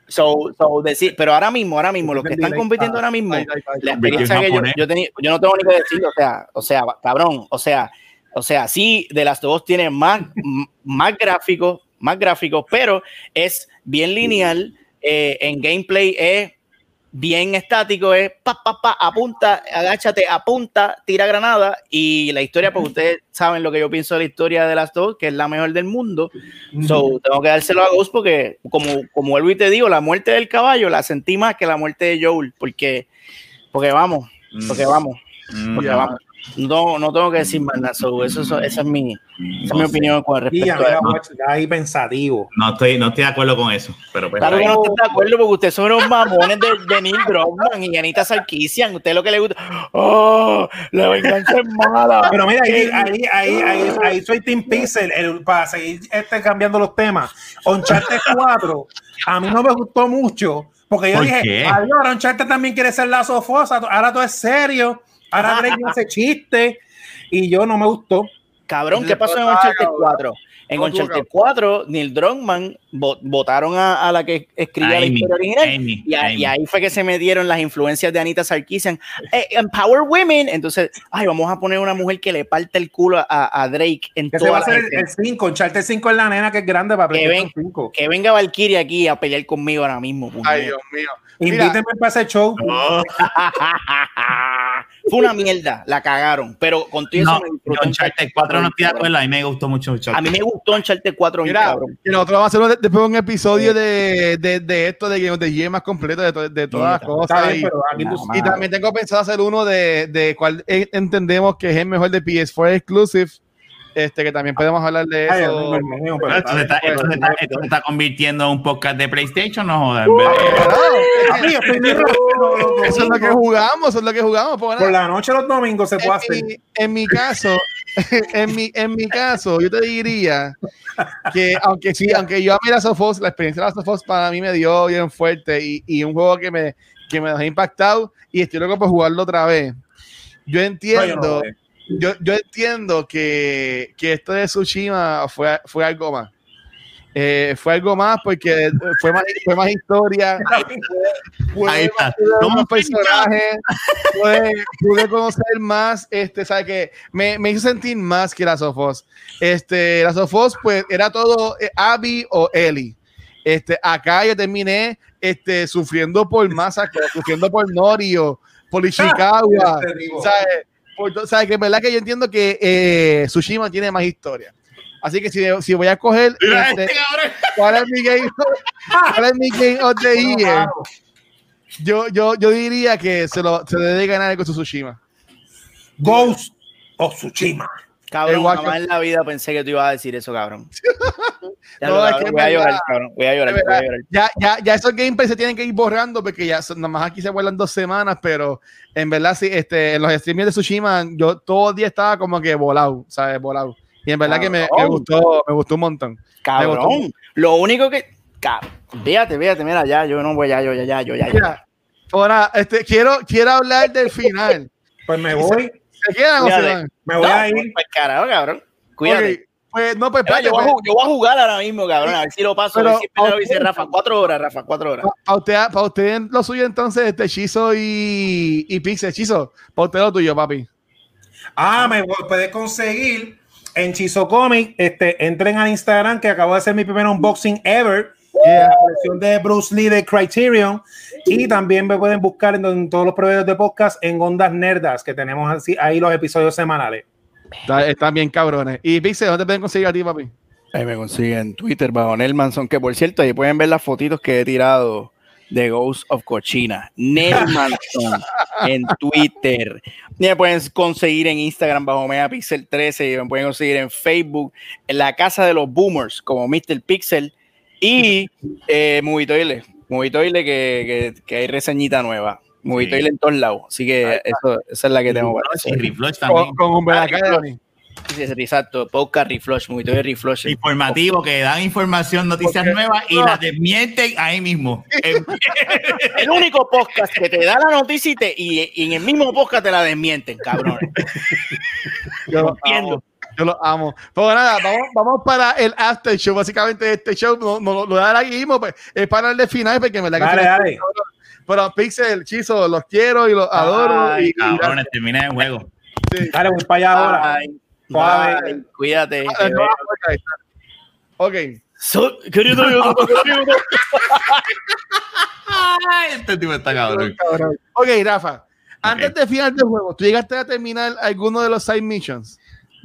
So, so decir, pero ahora mismo, ahora mismo, los que están compitiendo ahora mismo, la experiencia que yo, japonés. yo tenía, yo no tengo ni que decir, o sea, o sea, cabrón, o sea, o sea, sí, de las dos tiene más, más gráficos, más gráficos, pero es bien lineal, eh, en gameplay es bien estático, es pa, pa, pa, apunta, agáchate, apunta, tira granada, y la historia, pues ustedes saben lo que yo pienso de la historia de las dos, que es la mejor del mundo, So, tengo que dárselo a Ghost porque, como, como vuelvo y te digo, la muerte del caballo la sentí más que la muerte de Joel, porque, porque vamos, porque vamos, mm, porque Ya. vamos. No, no tengo que decir más nada. So, eso, eso- esa es mi, esa es mi No opinión con respecto a Watch, está ahí pensativo. no estoy, no estoy de acuerdo con eso. Pero pues, Claro que no estoy de acuerdo porque ustedes son unos mamones de, de Neil Druckmann y Anita Sarkeesian. Usted lo que le gusta. ¡Oh! La venganza es mala. Pero mira, ahí, ahí, ahí, ahí, ahí soy Team Pixel el- para seguir este, cambiando los temas. Uncharted 4, a mí no me gustó mucho. Porque yo ¿Por dije, qué? adiós, ahora Uncharted también quiere ser la sofosa, ahora todo es serio, ahora Drake no hace chiste, y yo no me gustó. Cabrón, ¿qué pasó en Uncharted cabrón. 4? En Uncharted cabrón. 4, Neil Druckmann vo- votaron a, a la que escribía la Amy, historia original. Amy, y, a- y ahí fue que se metieron las influencias de Anita Sarkeesian. Eh, empower women. Entonces, ay, vamos a poner una mujer que le parte el culo a, a Drake en Que se va a toda hacer el, el 5, Uncharted 5 es la nena que es grande para Que PlayStation ven- 5. Que venga Valkyrie aquí a pelear conmigo ahora mismo. Ay, Dios mío. Mira, Invítenme para ese show. No, Fue una mierda, la cagaron. Pero con todo eso no, me yo Uncharted 4 no estoy de acuerdo. A mí me gustó mucho Uncharted. A mí me gustó Uncharted 4 bien Mira, cabrón. que nosotros vamos a hacer un- después un episodio de, de, de esto de Game of the Year más completo de, to- de todas las cosas. Y, y también tengo pensado hacer uno de, de cuál entendemos que es el mejor de PS4 exclusive. Este, que también podemos hablar de Ay, eso. Dios mío, pero- Esto se, está, Pues, esto se está- esto se está convirtiendo en un podcast de PlayStation, no jodas. Estoy bien rápido. Eso es lo que jugamos, eso es lo que jugamos. Por nada. la noche los domingos se puede en, hacer. mi, en mi caso, en mi, en mi caso, yo te diría que aunque sí, aunque yo a mí Last of Us, la experiencia de Last of Us para mí me dio bien fuerte y, y un juego que me, que me dejó impactado y estoy loco por jugarlo otra vez. Yo No, yo entiendo, no. Yo, yo entiendo que, que esto de Tsushima fue, fue algo más. Eh, fue algo más porque fue más, fue más historia. Pude, Ahí está. más personajes, pude, pude conocer más, este, ¿sabes que Me, me hizo sentir más que las of Us. Este, las of Us, pues, era todo eh, Abby o Ellie. Este, acá yo terminé este, sufriendo por Masako, sufriendo por Norio, por Ishikawa, Este. ¿sabes? To- ¿sabes? Que es verdad que yo entiendo que eh, Tsushima tiene más historia. Así que si, si voy a coger este, este. ¿cuál es mi game, cuál es mi game of the year, yo, yo, yo diría que se lo se debe ganar con Tsushima. Ghost of Tsushima. Cabrón, jamás en la vida pensé que tú ibas a decir eso, cabrón. Ya No, lo, es cabrón, que voy a llorar, cabrón. Voy a llorar, voy a llorar. Ya, ya, ya esos gameplays se tienen que ir borrando porque ya son- nada más aquí se vuelan dos semanas, pero en verdad sí, este, en los streams de Tsushima yo todo el día estaba como que volado, ¿sabes? Volado. Y en verdad que me, me Cabrón. gustó, me gustó un montón. Me Cabrón. gustó. Lo único que. Cabrón. Fíjate, fíjate, mira, ya, yo no voy, ya, yo, ya, ya, yo, ya, ya. Mira, ahora, este, quiero, quiero hablar del final. Pues me voy, ¿Se quedan o se Fíjate. van? me voy No, a ir. Pues carajo, cabrón. Cuídate. Pues no, pues Mira, espérate, yo, voy a, pues, yo voy a jugar ahora mismo, cabrón. A ver si lo paso. a ver Pero, si lo que dice. Rafa. Cuatro horas, Rafa, cuatro horas. Para usted, para usted lo suyo entonces, este Chizo y, y Pixel. Chizo, para usted lo tuyo, papi. Ah, me puedes conseguir en Chizo Comic. Este, entren al Instagram que acabo de hacer mi primer unboxing ever. Yeah. La colección de Bruce Lee de Criterion. Y también me pueden buscar en, en todos los proveedores de podcast en Ondas Nerdas, que tenemos así, ahí los episodios semanales. Está- están bien cabrones. Y Pixel, ¿dónde te pueden conseguir a ti, papi? Ahí me consiguen en Twitter bajo Nelmanson, que por cierto, ahí pueden ver las fotitos que he tirado de Ghost of Cochina. Nelmanson en Twitter. Me pueden conseguir en Instagram bajo Megapixel 13. Y me pueden conseguir en Facebook, en la casa de los boomers, como Mr. Pixel. Y eh, Movitoile. Movitoile que, que, que hay reseñita nueva. Movitoile en todos lados. Así que eso, esa es la que tengo para Y. Reflush también. Con, con Umbrella Ah, Academy. Sí, sí, Exacto. Podcast Reflush. Movitoile Reflush. Informativo, que dan información, noticias Porque- nuevas y las desmienten ahí mismo. El único podcast que te da la noticia y, te- y- y en el mismo podcast te la desmienten, cabrón. Yo lo Entiendo. Yo lo amo. Pero nada, vamos, vamos para el after show. Básicamente, este show no, no, lo da aquí mismo, pues, es para el de final, porque en verdad que Dale, se- dale. Pero Pixel, Chizo, los quiero y los adoro. Ay, y, y Cabrones, termina el juego. sí. Dale, voy para allá ahora. Bye. Bye. Cuídate. Ah, no, ok. So- querido YouTube, querido. Ay, este tipo está cabrón. Ok, Rafa. Antes de final del juego, ¿tú llegaste a terminar alguno de los side missions?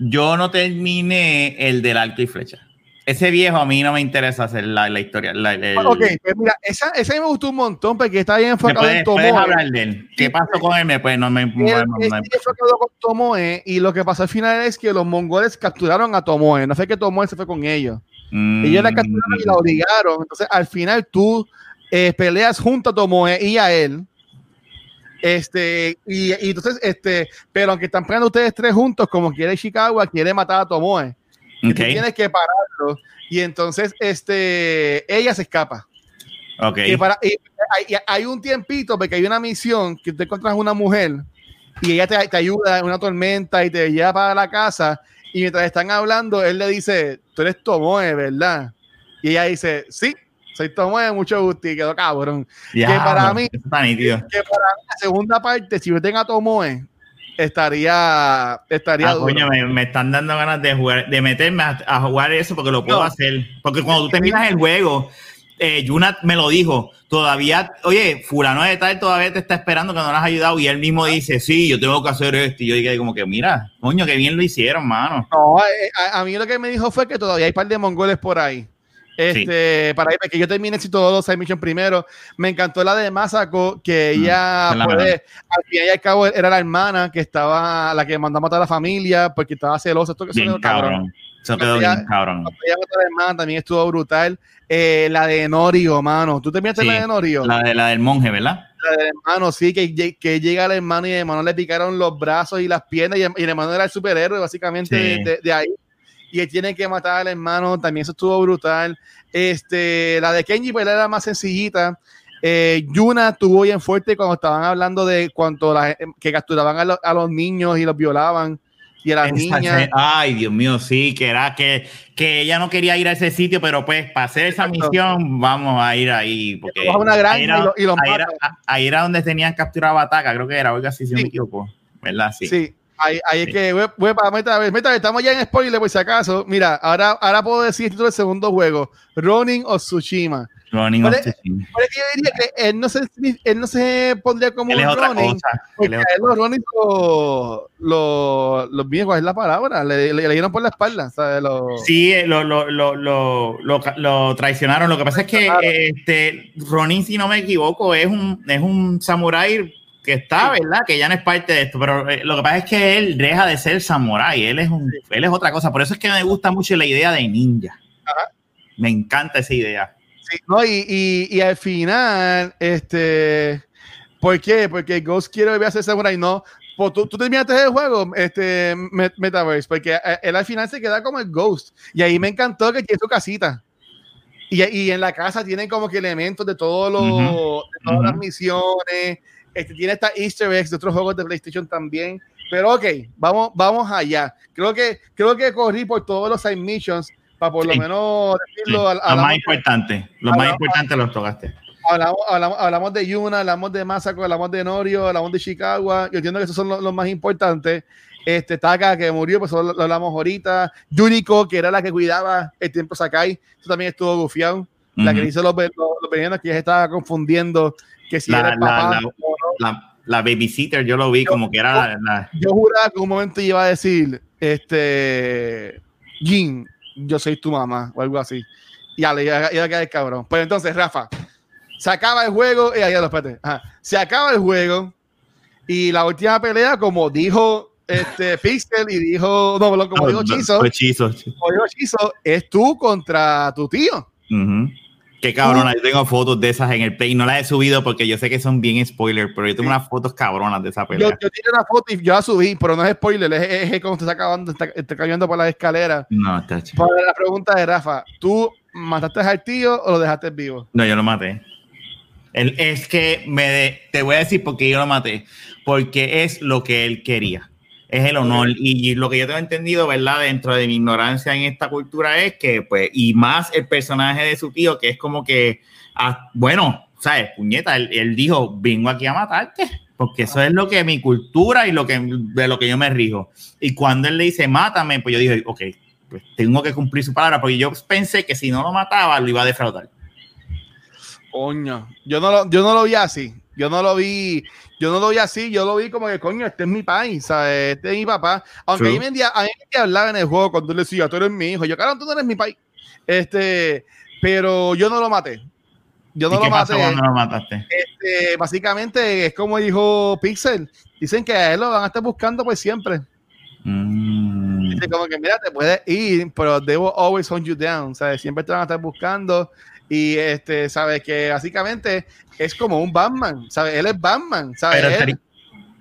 Yo no terminé el del arco y flecha. Ese viejo a mí no me interesa hacer la, la historia. la- el- Ok, pues mira, esa, esa a mí me gustó un montón porque está bien ¿Me enfocado puedes, en puedes Tomoe. hablar de él? ¿Qué pasó con él? Pues, no me, Él, no- no- enfocado con Tomoe y lo que pasó al final es que los mongoles capturaron a Tomoe. No fue que Tomoe se fue con ellos. Mm, Ellos la capturaron y la obligaron. Entonces, al final tú eh, peleas junto a Tomoe y a él. Este, y, y entonces, este, pero aunque están peleando ustedes tres juntos, como quiere Chicago, quiere matar a Tomoe. Tienes que pararlo. Y entonces, este, ella se escapa. ok. Y para- y hay, y hay un tiempito porque hay una misión que te encuentras una mujer y ella te, te ayuda en una tormenta y te lleva para la casa y mientras están hablando él le dice tú eres Tomoe ¿verdad? y ella dice sí soy Tomoe mucho gusto y quedó cabrón Ya, que para mí- que para mí la segunda parte si yo tenga Tomoe estaría estaría Ah, duro. coño, me, me están dando ganas de jugar, de meterme a, a jugar eso porque lo puedo No. hacer. Porque cuando tú terminas el juego, eh, Yuna me lo dijo, todavía, oye, fulano de tal todavía te está esperando que no lo has ayudado y él mismo dice, sí, yo tengo que hacer esto. Y yo dije como que, mira, coño, que bien lo hicieron, mano. No, eh, a, a mí lo que me dijo fue que todavía hay un par de mongoles por ahí. Este, para que yo termine si todos los side mission primero. Me encantó la de Masako, que ella, Mm, pues, al fin y al cabo, era la hermana que estaba, la que mandó a matar a la familia porque estaba celosa. Esto que Bien cabrón. Eso quedó bien cabrón. La hermana también estuvo brutal. Eh, la de Norio, mano. ¿Tú terminaste Sí, la de Norio? La, de, la del monje, ¿verdad? La del hermano, sí, que, que llega el hermano y el hermano le picaron los brazos y las piernas y el, y el hermano era el superhéroe básicamente Sí. de- de ahí. Y él tiene que matar al hermano, también eso estuvo brutal. Este, la de Kenji pues era más sencillita. Eh, Yuna estuvo bien fuerte cuando estaban hablando de cuanto la, que capturaban a, lo- a los niños y los violaban y a las Esa niñas. Ay, Dios mío, sí, que era que, que ella no quería ir a ese sitio, pero pues para hacer esa Exacto. misión vamos a ir ahí. Porque una ahí era, y lo- y los ahí era- ahí era donde tenían capturado a Bataka, creo que era, oiga, si, Sí. me equivoco. ¿Verdad? Sí. Sí, ahí, ahí Sí. es que, we- wepa, meta, meta, estamos ya en spoiler por si acaso. Mira, ahora, ahora puedo decir el título del segundo juego, Ronin o Tsushima. Ronin ¿Cuál of es- Tsushima. Pero es que yo diría que él no se, él no se pondría como Él es un otra Ronin, cosa. porque él a es él los Ronin lo- lo- los viejos, es la palabra, le, le, le dieron por la espalda, ¿sabes? Lo- Sí, eh, lo, lo, lo, lo, lo, lo traicionaron. Lo que pasa es que este, Ronin, si no me equivoco, es un, es un samurái que está, ¿verdad? Que ya no es parte de esto, pero eh, lo que pasa es que él deja de ser samurái, él es, un, él es otra cosa. Por eso es que me gusta mucho la idea de ninja. Me encanta esa idea. Sí, no, y, y, y al final, este, ¿por qué? Porque Ghost quiere volver a ser samurai, no. Pues tú, tú terminaste el juego, este, Met- Metaverse, porque eh, él al final se queda como el Ghost. Y ahí me encantó que tiene su casita. Y, y en la casa tienen como que elementos de, todo lo, Ujú, de todas las misiones. Este, tiene esta Easter eggs de otros juegos de PlayStation también. Pero ok, vamos, vamos allá. Creo que, creo que corrí por todos los side missions para por lo Sí. menos Sí, decirlo. al- Lo más importante, lo más hablamos- importante los tocaste. Hablamos, hablamos, hablamos de Yuna, hablamos de Masako, hablamos de Norio, hablamos de Chicago. Yo entiendo que esos son los, los más importantes. Este Taka, que murió, pues lo, lo hablamos ahorita. Yuriko, que era la que cuidaba el tiempo Sakai, eso también estuvo gufiado. La que hizo los, los, los venenos, que ya se estaba confundiendo que si La- era el la- papá. la- no. La, la babysitter, yo lo vi como que era la- la, Yo juraba que un momento iba a decir, este, Jin, yo soy tu mamá, o algo así. Y ya le iba, a quedar cabrón. Pues entonces, Rafa, se acaba el juego, y ahí espérate. Ajá. Se acaba el juego, y la última pelea, como dijo este Pixel y dijo, no, como dijo Chizo, Fue Chizo. como dijo Chizo, es tú contra tu tío. Qué cabrona, yo tengo fotos de esas en el play. No las he subido porque yo sé que son bien spoilers, pero yo tengo unas fotos cabronas de esa Yo, pelea. yo tiré una foto y yo la subí, pero no es spoiler, es, como te está acabando, está, está cayendo por las escaleras. No, está ch- Para la pregunta de Rafa, ¿tú mataste al tío o lo dejaste vivo? No, yo lo maté. Es que me de- te voy a decir por qué yo lo maté. Porque es lo que él quería. Es el honor. Y lo que yo tengo entendido, ¿verdad? Dentro de mi ignorancia en esta cultura es que, pues, y más el personaje de su tío, que es como que, ah, bueno, ¿sabes? Puñeta, él, él dijo, vengo aquí a matarte. Porque eso es lo que mi cultura y lo que, de lo que yo me rijo. Y cuando él le dice, mátame, pues yo dije, ok, pues tengo que cumplir su palabra. Porque yo pensé que si no lo mataba, lo iba a defraudar. Coño, yo no lo, yo no lo vi así. Yo no lo vi, yo no lo vi así, yo lo vi como que, coño, este es mi país, ¿sabes? Este es mi papá. Aunque a True. mí, me, a mí me hablaba en el juego cuando él decía, tú eres mi hijo. Yo, claro, tú no eres mi país. Este, pero yo no lo maté. Yo no ¿Y lo qué pasó maté. cuando lo mataste? Este, básicamente es como dijo Pixel. Dicen que a él lo van a estar buscando por siempre. Mm. Dice como que, mira, te puedes ir, pero they will always hunt you down. ¿sabes? Siempre te van a estar buscando. Y este, sabes que básicamente es como un Batman. ¿sabes? Él es Batman. ¿sabes? Pero estaría,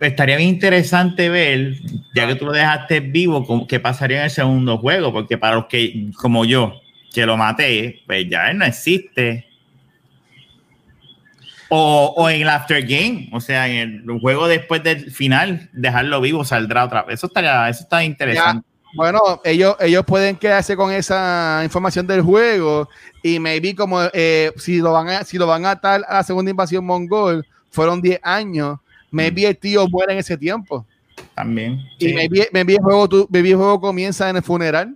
estaría bien interesante ver, ya que tú lo dejaste vivo, qué pasaría en el segundo juego, porque para los que, como yo, que lo maté, pues ya él no existe. O, o en el after game, o sea, en el juego después del final, dejarlo vivo saldrá otra vez. Eso estaría, eso está interesante. Bueno, ellos, ellos pueden quedarse con esa información del juego y maybe como eh, si lo van a, si lo van a atar a la segunda invasión mongol, fueron 10 años, maybe el tío muere en ese tiempo. También. Y sí. maybe, maybe el juego, tu- maybe el juego comienza en el funeral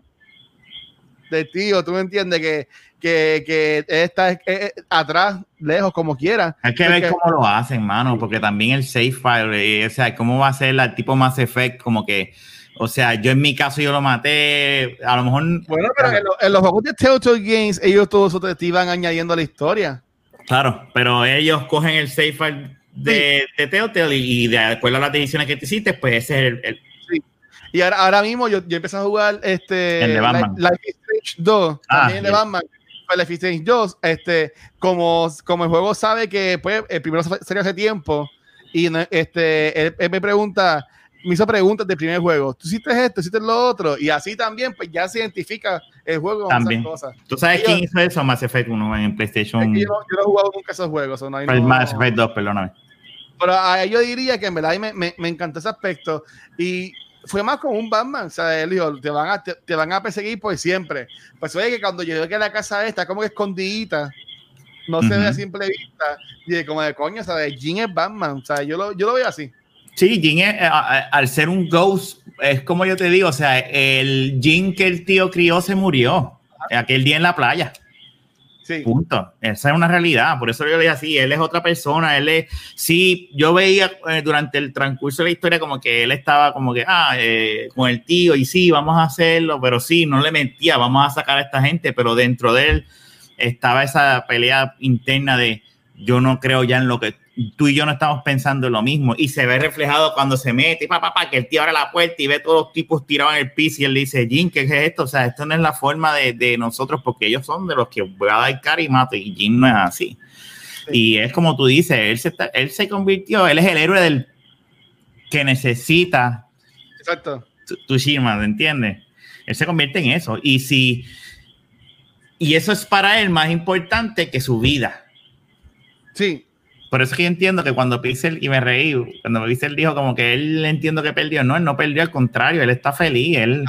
del tío, tú me entiendes que, que, que está eh, eh, atrás, lejos, como quiera. Hay que ver cómo lo hacen, mano, porque también el save file, eh, o sea, cómo va a ser el tipo Mass Effect, como que O sea, yo en mi caso yo lo maté, a lo mejor... Bueno, pero en, lo- en los juegos de Telltale Games, ellos todos te, iban añadiendo a la historia. Claro, pero ellos cogen el save file de, de Telltale y, de acuerdo a las decisiones que te hiciste, pues ese es el... el- Y ahora, ahora mismo yo, yo empecé a jugar este El de Batman. Life is Strange 2, Ah, también el de. Batman. Pues Life is Strange 2, este, como, como el juego sabe que pues, el primero salió hace tiempo, y este, él, él me pregunta, me hizo preguntas del primer juego, tú hiciste esto, hiciste lo otro, y así también, pues ya se identifica el juego con También. esas cosas. ¿Tú sabes Yo- quién hizo eso? Mass Effect 1 en PlayStation... Es que yo, no, yo no he jugado nunca esos juegos. no, ahí el no- Mass Effect 2, perdóname. Pero a yo diría que en verdad me, me, me encantó ese aspecto. Y fue más como un Batman. O sea, él dijo, te van a, te, te van a perseguir por siempre. Pues oye, que cuando yo veo que la casa está como que escondidita, no se ve a simple vista. Y de como de coño, ¿sabes? Jin es Batman. O sea, yo lo, yo lo veo así. Sí, Jin es, eh, a- a- al ser un ghost, es como yo te digo, o sea, el Jin que el tío crió se murió aquel día en la playa. Sí. Punto. Esa es una realidad. Por eso yo le dije así, él es otra persona, él es, sí, yo veía eh, durante el transcurso de la historia como que él estaba como que, ah, eh, con el tío y sí, vamos a hacerlo, pero sí, no le mentía, vamos a sacar a esta gente, pero dentro de él estaba esa pelea interna de yo no creo ya en lo que tú y yo no estamos pensando en lo mismo y se ve reflejado cuando se mete y pa, pa, pa, que el tío abre la puerta y ve todos los tipos tirados en el piso y él dice, Jin, ¿qué es esto? O sea, esto no es la forma de, de nosotros porque ellos son de los que voy a dar cara y mato y Jin no es así. Y es como tú dices, él se, está- él se convirtió, él es el héroe del que necesita Exacto. Tu- Tushima, ¿me entiendes? Él se convierte en eso. Y si y eso es para él más importante que su vida. Sí. Por eso es que yo entiendo que cuando Pixel, y me reí, cuando Pixel dijo como que él entiendo que perdió, no, él no perdió, al contrario, él está feliz, él,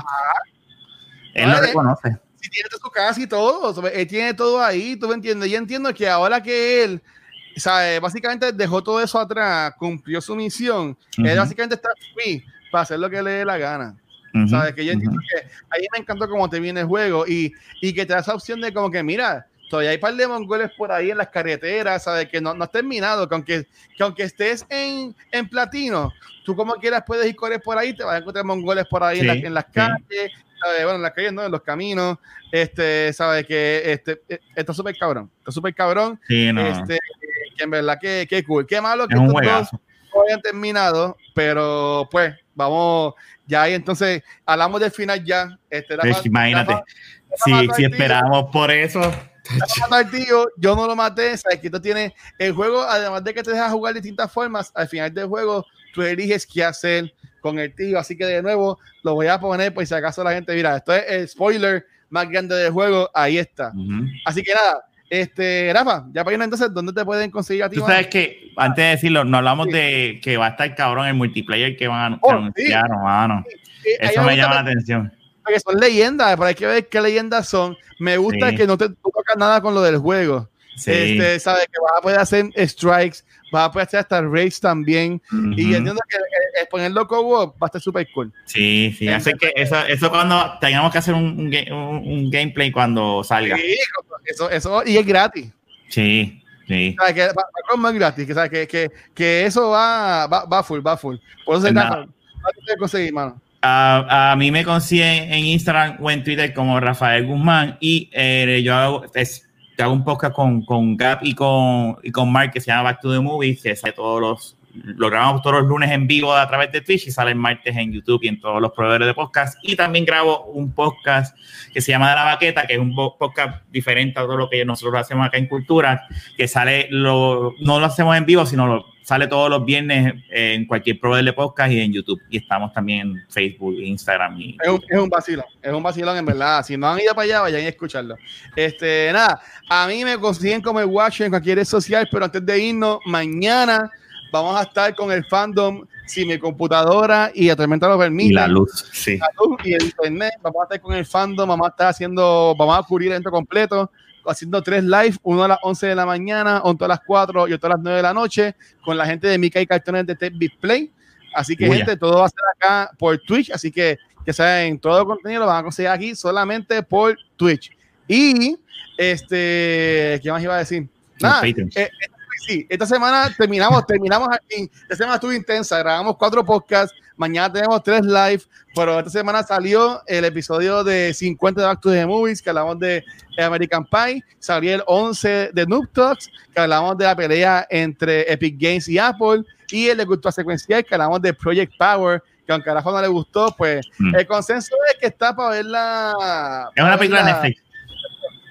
él lo reconoce. Si tiene su casa y todo, él tiene todo ahí, tú me entiendes. Yo entiendo que ahora que él, ¿sabes? básicamente dejó todo eso atrás, cumplió su misión, él Ujú, básicamente está free para hacer lo que le dé la gana. ¿Sabes? Que yo entiendo que ahí me encantó cómo te viene el juego y, y que te da esa opción de como que, mira, todavía hay par de mongoles por ahí en las carreteras, ¿sabes? Que no, no has terminado, que aunque, que aunque estés en, en platino, tú como quieras puedes ir correr por ahí, te vas a encontrar mongoles por ahí en, la- las sí. calles, ¿sabes? Bueno, en las calles, no, en los caminos, este, ¿sabes? Que este, eh, está súper cabrón, está súper cabrón, Sí, no, este, que en verdad que, que cool, qué malo que es un estos dos no hayan terminado, pero pues vamos, ya ahí entonces hablamos del final ya. Este, Pues, imagínate, si, Rafa si esperamos por eso, Al tío, yo no lo maté, sabes que esto tiene el juego, además de que te deja jugar de distintas formas, al final del juego tú eliges qué hacer con el tío, así que de nuevo lo voy a poner por si acaso la gente mira, esto es el spoiler más grande del juego, ahí está. ujú. Así que nada, este, Rafa, ya para irnos entonces, ¿dónde te pueden conseguir a ti? Tú mano? sabes que, antes de decirlo, no hablamos Sí. de que va a estar cabrón el multiplayer que van a Oh, anunciar, mano. Eh, ahí Eso me me llama la atención. Porque son leyendas, pero hay que ver qué leyendas son. Me gusta Sí. que no te no tocas nada con lo del juego. Sí. Este, sabes que vas a poder hacer strikes, vas a poder hacer hasta raids también. Y Ujú. entiendo que eh, ponerlo co-op va a estar súper cool. Sí, sí. Así que eso, eso cuando tengamos que hacer un, un, un- gameplay cuando salga. Sí, eso, eso, y es gratis. Sí, sí. ¿Sabes? Que va, va más gratis. Que, sabes? Que, que, que eso va, va, va full, va full. Por eso se nada. Va a tener que conseguir, mano. A, a mí me consiguen en Instagram o en Twitter como Rafael Guzmán y eh, yo hago, hago un podcast con, con Gap y con, y con Mark que se llama Back to the Movies, que sale todos los, lo grabamos todos los lunes en vivo a través de Twitch y sale el martes en YouTube y en todos los proveedores de podcast. Y también grabo un podcast que se llama De la Baqueta, que es un po- podcast diferente a todo lo que nosotros hacemos acá en Cultura, que sale, lo, no lo hacemos en vivo, sino lo, sale todos los viernes en cualquier proveedor de podcast y en YouTube. Y estamos también en Facebook, Instagram y Es un, es un vacilón, es un vacilón en verdad. Si no han ido para allá, vayan a escucharlo. Este, nada, a mí me consiguen como el Watch en cualquier red social, pero antes de irnos, mañana vamos a estar con el fandom. Si mi computadora y la tormenta lo permite, y la luz. Sí. la luz y el internet, vamos a estar con el fandom, vamos a estar haciendo, vamos a cubrir el evento completo, haciendo tres live, uno a las 11 de la mañana, otro a las 4 y otro a las 9 de la noche, con la gente de Mica y Cartones de Tech Display. Así que, Uy, gente, todo va a ser acá por Twitch, así que ya saben, todo el contenido lo van a conseguir aquí solamente por Twitch. Y, este, ¿qué más iba a decir? Nada, eh, sí, esta semana terminamos, terminamos aquí. Esta semana estuvo intensa, grabamos cuatro podcasts, mañana tenemos tres live, pero esta semana salió el episodio de 50 de Back to the Movies, que hablamos de American Pie, salió el 11 de Noob Talks, que hablamos de la pelea entre Epic Games y Apple, y el de Cultura Secuencial, que hablamos de Project Power, que aunque a Rafa no le gustó, pues Mm. el consenso es que está para verla. Es una película de Netflix.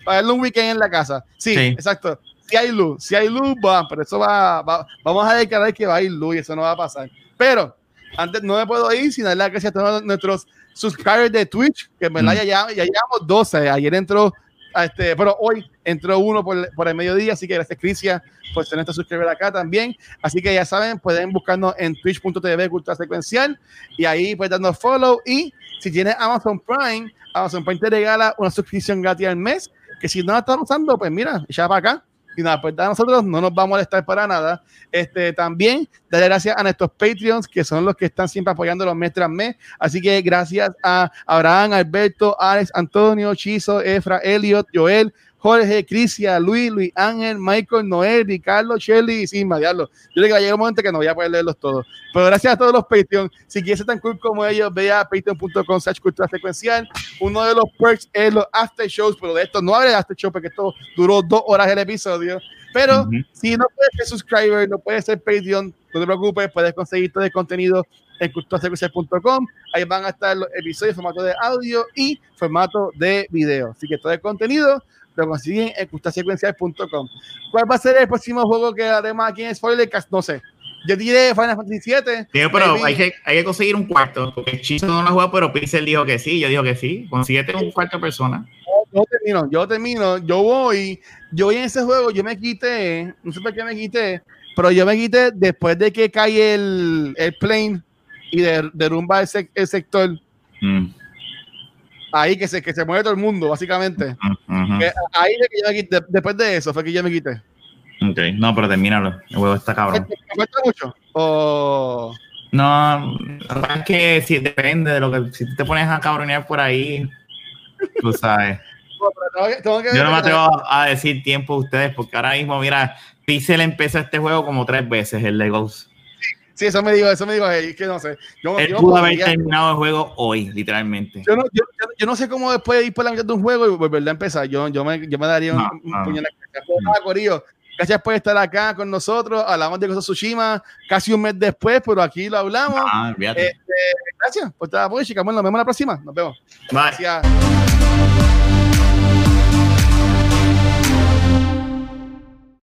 Para verla un weekend en la casa. Sí, Sí. exacto. Si hay luz, si hay luz, va, pero eso va, va- vamos a declarar que va a ir luz y eso no va a pasar. Pero antes no me puedo ir sin darle las gracias a todos nuestros subscribers de Twitch, que en verdad Mm. ya, ya, ya llevamos 12. Ayer entró, este, pero hoy entró uno por, por el mediodía, así que gracias Crisia por ser nuestro suscriptor acá también. Así que ya saben, pueden buscarnos en twitch.tv cultura secuencial y ahí pueden darnos follow. Y si tienes Amazon Prime, Amazon Prime te regala una suscripción gratis al mes, que si no la estás usando, pues mira, ya para acá. Y nada, pues a nosotros no nos va a molestar para nada. Este, también darle gracias a nuestros Patreons, que son los que están siempre apoyando los mes tras mes. Así que gracias a Abraham, Alberto, Alex, Antonio, Chizo, Efra, Elliot, Joel, Jorge, Crisia, Luis, Luis Ángel, Michael, Noel, Ricardo, Shelly y Sigma, diablo. Yo creo que va a llegar un momento que no voy a poder leerlos todos. Pero gracias a todos los Patreons. Si quieres ser tan cool como ellos, ve a patreon.com cultura secuencial. Uno de los perks es los after shows, pero de esto no habrá after show porque esto duró dos horas el episodio. Pero Ujú. si no puedes ser subscriber, no puedes ser Patreon, no te preocupes, puedes conseguir todo el contenido en culturasecuencial.com. Ahí van a estar los episodios en formato de audio y formato de video. Así que todo el contenido lo consiguen en culturasecuencial.com. ¿Cuál va a ser el próximo juego que haremos aquí en Spoilercast? No sé. Yo diré Final Fantasy 7. Digo, pero hay que, hay que conseguir un cuarto, porque Chizo no lo juega, pero Pixel dijo que sí, yo digo que sí. Consíguete un cuarto persona. yo termino, yo termino, yo voy, yo voy en ese juego, yo me quité, no sé por qué me quité, pero yo me quité después de que cae el, el plane y de- derrumba el, sec- el sector, Mm, ahí que se, que se mueve todo el mundo, básicamente. ahí es que yo me quité, después de eso fue que yo me quité. Ok, no, pero termínalo. El juego está ¿Me cabrón. cuesta mucho? O... No, la verdad es que sí, depende de lo que. Si te pones a cabronear por ahí, tú sabes. o- pero tengo que- tengo que Yo no me atrevo a decir tiempo a ustedes, porque ahora mismo, mira, Pixel empezó este juego como tres veces, el de Ghost. Sí, eso me digo, eso me digo, es que no sé. Yo, Él yo pudo haber terminado el juego hoy, literalmente. yo no, yo, yo- yo no sé cómo después de ir por la mitad de un juego y volver a empezar. Yo, yo, me, yo me daría un, No, un no. Pues Corillo, Gracias por estar acá con nosotros. Hablamos de of Tsushima casi un mes después, pero aquí lo hablamos. Ah. Este, gracias por estar apoyo, chicos. Nos vemos la próxima. Nos vemos. Bye. Gracias.